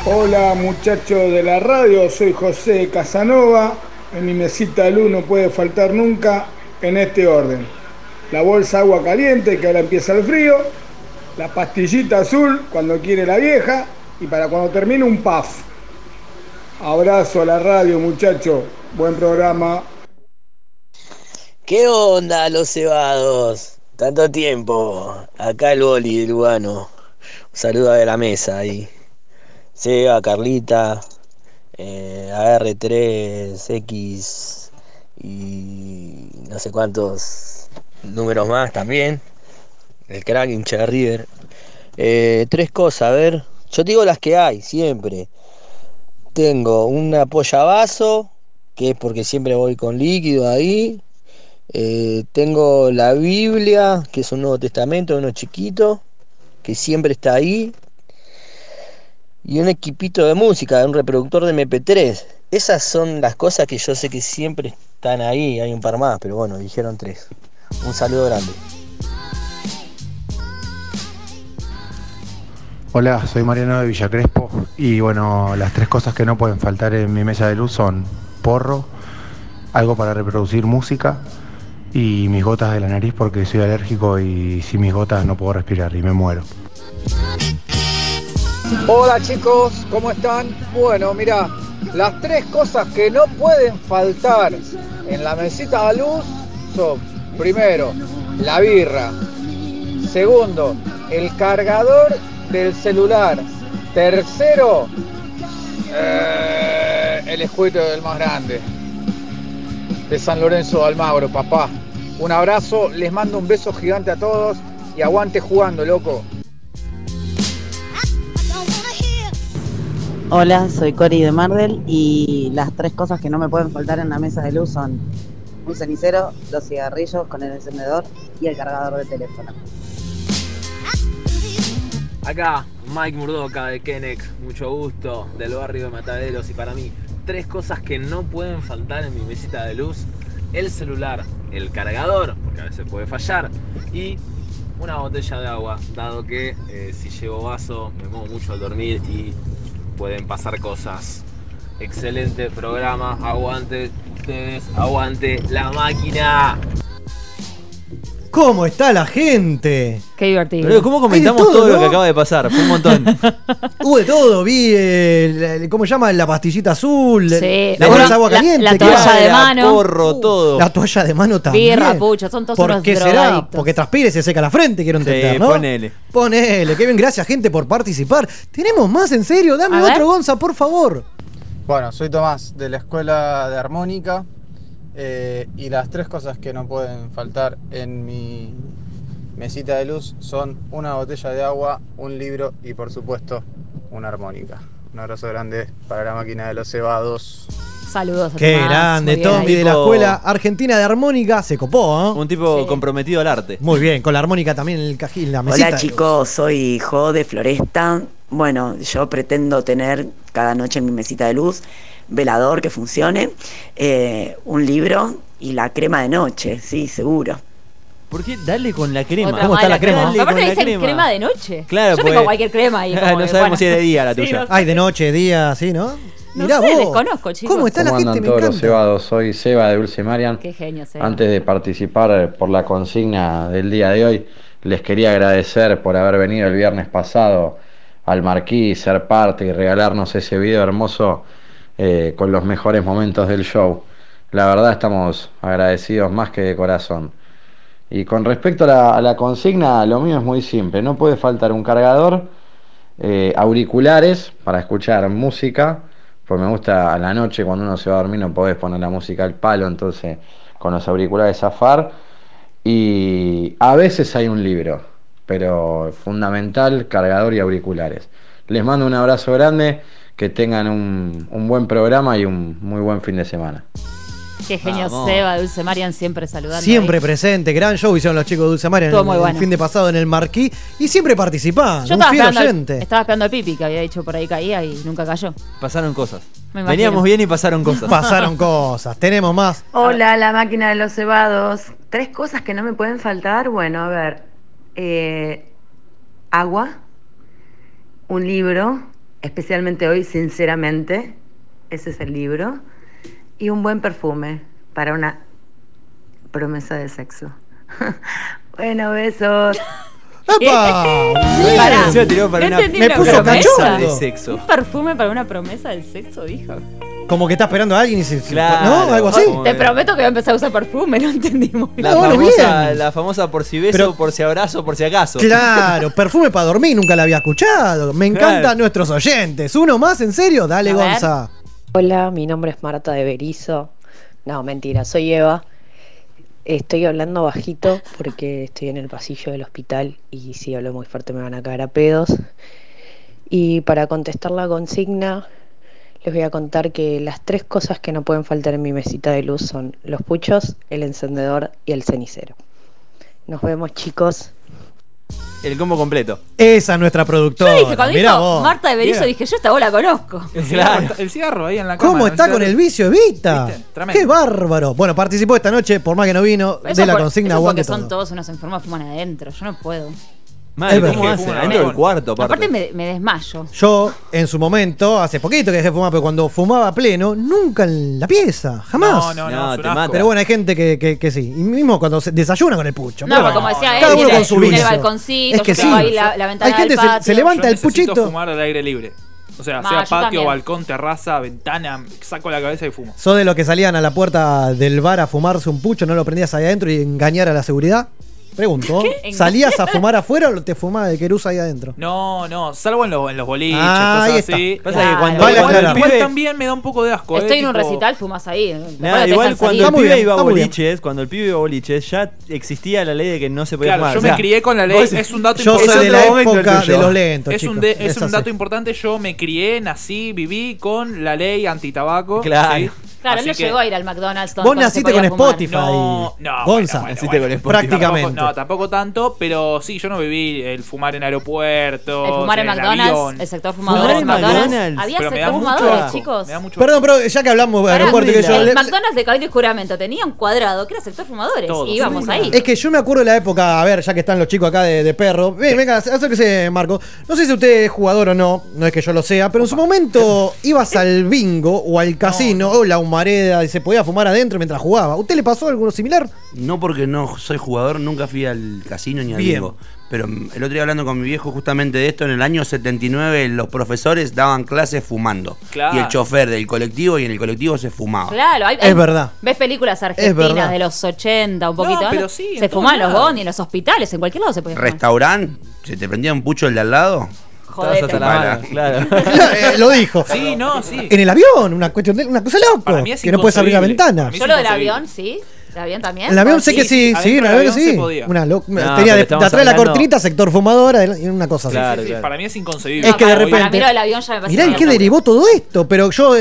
Hola muchachos de la radio, soy José Casanova. En mi mesita de luz no puede faltar nunca en este orden. La bolsa de agua caliente que ahora empieza el frío, la pastillita azul cuando quiere la vieja y para cuando termine un puff. Abrazo a la radio muchachos, buen programa. ¿Qué onda los cebados? Tanto tiempo. Acá el boli del Lugano. Un saludo a la mesa ahí. Seba, Carlita, eh, AR3, y no sé cuántos números más también. El crack hincha de River. Eh, tres cosas, a ver. Yo te digo las que hay, siempre. Tengo una polla que es porque siempre voy con líquido ahí. Eh, tengo la Biblia, que es un Nuevo Testamento, uno chiquito, que siempre está ahí. Y un equipito de música, un reproductor de MP3. Esas son las cosas que yo sé que siempre están ahí. Hay un par más, pero bueno, dijeron tres. Un saludo grande. Hola, soy Mariano de Villa Crespo y bueno, las tres cosas que no pueden faltar en mi mesa de luz son porro, algo para reproducir música y mis gotas de la nariz porque soy alérgico y sin mis gotas no puedo respirar y me muero. Hola chicos, ¿cómo están? Bueno, mira, las tres cosas que no pueden faltar en la mesita de luz son, primero, la birra, segundo, el cargador del celular, tercero, eh, el escuito del más grande, de San Lorenzo de Almagro, papá. Un abrazo, les mando un beso gigante a todos y aguante jugando, loco. Hola, soy Cori de Mardel y las tres cosas que no me pueden faltar en la mesa de luz son un cenicero, los cigarrillos con el encendedor y el cargador de teléfono. Acá, Mike Murdoca de Kenex, mucho gusto, del barrio de Mataderos y para mí, tres cosas que no pueden faltar en mi mesita de luz, el celular, el cargador, porque a veces puede fallar, y una botella de agua, dado que eh, si llevo vaso me muevo mucho al dormir y pueden pasar cosas. Excelente programa, aguante ustedes, aguante la máquina. ¿Cómo está la gente? Qué divertido. Pero ¿cómo comentamos todo, lo que acaba de pasar? Fue un montón. Hubo de todo, vi el, el- ¿cómo se llama? La pastillita azul, Sí. la bolsa de agua La- caliente. la ¿qué toalla de mano. Porro, todo. La toalla de mano también. Birra, pucha, son todos ¿Por unos qué será? Porque transpira y se seca la frente, quiero entender, Sí, ¿no? ponele. Ponele, qué bien, gracias gente por participar. ¿Tenemos más en serio? Dame A otro, ver. Gonza, por favor. Bueno, soy Tomás de la Escuela de Armónica eh, y las tres cosas que no pueden faltar en mi mesita de luz son una botella de agua, un libro y por supuesto una armónica. Un abrazo grande para la máquina de los cebados. Saludos a Qué Tomás, grande, muy bien Tommy ahí. de la Escuela Argentina de Armónica. Se copó, ¿eh? Un tipo comprometido al arte. Muy bien, con la armónica también en el cajín, la mesita. Hola chicos, soy Jo de Floresta. Bueno, yo pretendo tener cada noche en mi mesita de luz velador que funcione, eh, un libro y la crema de noche, sí, seguro. ¿Por qué? Dale con la crema. Otra más, Dale Aparte con la dicen crema. de noche. Claro, Yo pues- tengo cualquier crema y como no que, sabemos bueno. si es de día la Sí, tuya. no. Ay, de noche, de día, sí, ¿no? No Mirá sé, vos. desconozco, chicos. ¿Cómo está la ¿Cómo Me todos los encanta. cebados? Soy Seba de Dulce Marian. Qué genio, Seba. Antes de participar por la consigna del día de hoy, les quería agradecer por haber venido el viernes pasado al Marquí, ser parte y regalarnos ese video hermoso eh, con los mejores momentos del show. La verdad estamos agradecidos más que de corazón. Y con respecto a la, a consigna, lo mío es muy simple. No puede faltar un cargador, eh, auriculares para escuchar música, pues me gusta a la noche cuando uno se va a dormir no podés poner la música al palo, entonces con los auriculares zafar. Y a veces hay un libro, pero fundamental, cargador y auriculares. Les mando un abrazo grande, que tengan un, un buen programa y un muy buen fin de semana. Qué genio Vamos. Seba, Dulce Marian siempre saludando. Siempre ahí. presente, gran show hicieron los chicos de Dulce en el, el bueno. fin de pasado en el Marquí y siempre participando, Yo un estaba fiel esperando, al, oyente. estaba esperando al Pipi que había dicho por ahí caía y nunca cayó. Pasaron cosas. Me imagino. Veníamos bien y pasaron cosas. Pasaron cosas, tenemos más. Hola, la máquina de los cebados. Tres cosas que no me pueden faltar. Bueno, a ver. eh, agua, un libro, especialmente hoy, sinceramente. Ese es el libro. Y un buen perfume para una promesa de sexo. bueno, besos. ¡Epa! Pará, Se tiró para no una entendí Me puso cachondo. de sexo. ¿Un perfume para una promesa del sexo, dijo? Como que está esperando a alguien y se. Claro. ¿No? Algo así. Te prometo que voy a empezar a usar perfume, no entendí muy bien. La, bueno, famosa, bien. la famosa por si beso, Pero- por si abrazo, por si acaso. Claro, perfume para dormir, nunca la había escuchado. Me encantan Claro. nuestros oyentes. ¿Uno más? ¿En serio? Dale, A ver. Gonza. Hola, mi nombre es Marta de Berizo. No, mentira, soy Eva. Estoy hablando bajito porque estoy en el pasillo del hospital y si hablo muy fuerte me van a caer a pedos. Y para contestar la consigna, les voy a contar que las tres cosas que no pueden faltar en mi mesita de luz son los puchos, el encendedor y el cenicero. Nos vemos chicos. El combo completo. Esa es nuestra productora. Yo dije, cuando Mirá dijo vos. Marta de Berizo, dije, yo esta voz la conozco. El cigarro, el cigarro ahí en la cama. ¿Cómo está con el vicio Evita? ¡Qué bárbaro! Bueno, participó esta noche, por más que no vino, Eso de la por- consigna eso porque son todo. todos unos enfermos fuman adentro. Yo no puedo. Mal, Es ¿cómo verdad. hace? Fuma Adentro del cuarto, aparte. Aparte me, me desmayo. Yo, en su momento, hace poquito que dejé de fumar, pero cuando fumaba a pleno, nunca en la pieza, jamás. No, no, No, no, te mata. Pero bueno, hay gente que, que, que sí. Y mismo cuando se desayuna con el pucho. No, pero como decía cada él, uno tiene, con su tiene el balconcito, Es que sí. ahí la, la ventana Hay gente del se- patio. se levanta Yo el puchito. fumar al aire libre. O sea, Ma, sea patio, también. balcón, terraza, ventana, saco la cabeza y fumo. ¿Sos de los que salían a la puerta del bar a fumarse un pucho, no lo prendías ahí adentro y engañar a la seguridad? Pregunto. ¿Qué? ¿Salías a fumar afuera o te fumabas de querusa ahí adentro? No, no, salvo en, los en los boliches, Ah, ahí cosas está. así. Pasa que Claro. cuando, Vale cuando el. Igual pibe- también me da un poco de asco. Estoy eh, en un tipo- recital, fumas ahí. Nada, igual cuando el pibe bien, iba a boliches, cuando el pibe iba a boliches, ya existía la ley de que no se podía Claro, fumar. yo O sea, me crié con la ley, vos- es un dato Yo soy importante. de la el época de los lentos, Es, un, de- es un dato importante, yo me crié, nací, viví con la ley antitabaco. Claro. ¿sí? Claro, Así no que- llegó a ir al McDonald's. Vos se naciste podía con fumar. Spotify. No, no, Gonza. bueno, Naciste con Spotify. Prácticamente. Tampoco, no, tampoco tanto, pero sí, yo no viví el fumar en aeropuertos. El fumar en el McDonald's, avión. el sector fumadores en en McDonald's. McDonald's. Había Pero me da sector mucho fumadores, asco, chicos. me da mucho Perdón, pero ya que hablamos de Pará, aeropuerto, que yo. el le- McDonald's de Cabildo y Juramento tenía un cuadrado que era sector fumadores. Todos, y íbamos sí, ahí. Es que yo me acuerdo de la época, a ver, ya que están los chicos acá de, de perro. Ven, venga, acérquese, Marco. No sé si usted es jugador o no, no es que yo lo sea, pero en su momento ibas al bingo o al casino o la humareda y se podía fumar adentro mientras jugaba. ¿Usted le pasó algo similar? No porque no soy jugador, nunca fui al casino ni al Bien. bingo. Pero el otro día hablando con mi viejo justamente de esto, en el año 79 los profesores daban clases fumando. Claro. Y el chofer del colectivo y en el colectivo se fumaba. Claro, hay- Es hay- verdad. Ves películas argentinas de los 80, un poquito. No, pero sí, en se fuman los lados. bondi, en los hospitales, en cualquier lado se puede fumar. Restaurante, se te prendía un pucho el de al lado. Jodete. hasta la mano, claro. Eh, lo dijo. Sí, no, sí. En el avión, una cuestión de una cosa loco. Para mí es Que no puedes abrir la inconcebible. ventana. Para mí Yo lo del inconcebible. avión, sí. ¿El avión también? En el avión Oh, sé que sí, sí, el avión sí. Una tenía de, atrás de la cortinita sector fumadora, era una cosa así. Claro, Sí, claro. Para mí es inconcebible. Es que de repente- Para mí lo del avión ya me Mirá en qué derivó todo esto, pero yo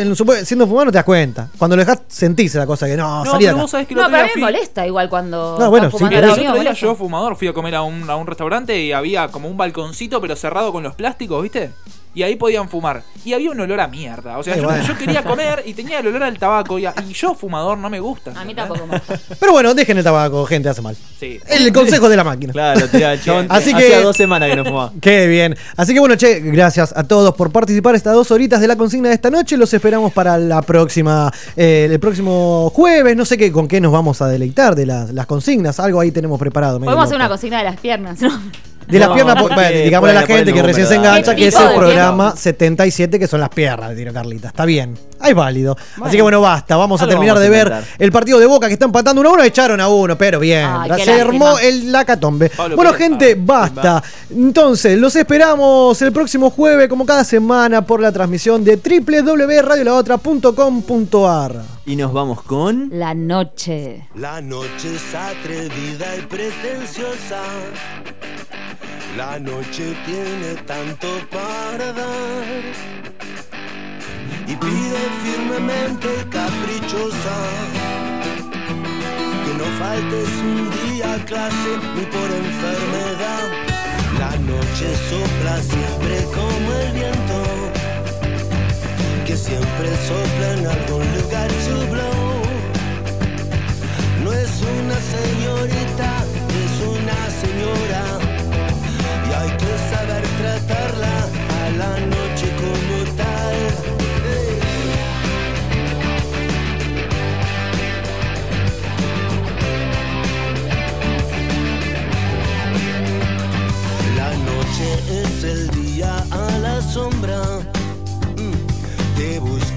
siendo fumador no te das cuenta. Cuando lo dejás sentís la cosa que no, No, pero acá. vos sabés que el No, pero a mí me molesta igual cuando. No, bueno, sí, El día yo, fumador, fui a comer a un, a un restaurante y había como un balconcito, pero cerrado con los plásticos, ¿viste? Y ahí podían fumar. Y había un olor a mierda. O sea, yo, bueno. yo quería comer y tenía el olor al tabaco. Y, a- y yo, fumador, no me gusta. A mí tampoco me gusta. Pero bueno, dejen el tabaco, gente, hace mal. Sí. El consejo de la máquina. Claro, el chabón. Así Hacía que- dos semanas que no fumaba. Qué bien. Así que bueno, che, gracias a todos por participar estas dos horitas de la consigna de esta noche. Los esperamos para la próxima, eh, el próximo jueves. No sé qué, con qué nos vamos a deleitar de las, las consignas. Algo ahí tenemos preparado. Podemos hacer una consigna de las piernas, ¿no? De las No, piernas, porque bueno, digámosle a la gente que recién se engancha, que es el de programa 77, que son las piernas, tiro Carlita. Está bien. Ahí es válido. Así que bueno, basta. Vamos a terminar vamos de ver el partido de Boca que está empatando 1 a 1. Echaron a uno, pero bien. Ay, se armó el lacatombe. Pablo Bueno, Pérez. gente, Ah, basta. Entonces, los esperamos el próximo jueves, como cada semana, por la transmisión de www.radiolaotra.com.ar. Y nos vamos con. La noche. La noche es atrevida y pretenciosa. La noche tiene tanto para dar. Y pide firmemente y caprichosa. Que no faltes un día a clase ni por enfermedad. La noche sopla siempre. Que siempre sopla en algún lugar su blow. No es una señorita, es una señora. Y hay que saber tratarla a la noche como tal. La noche es el día a la sombra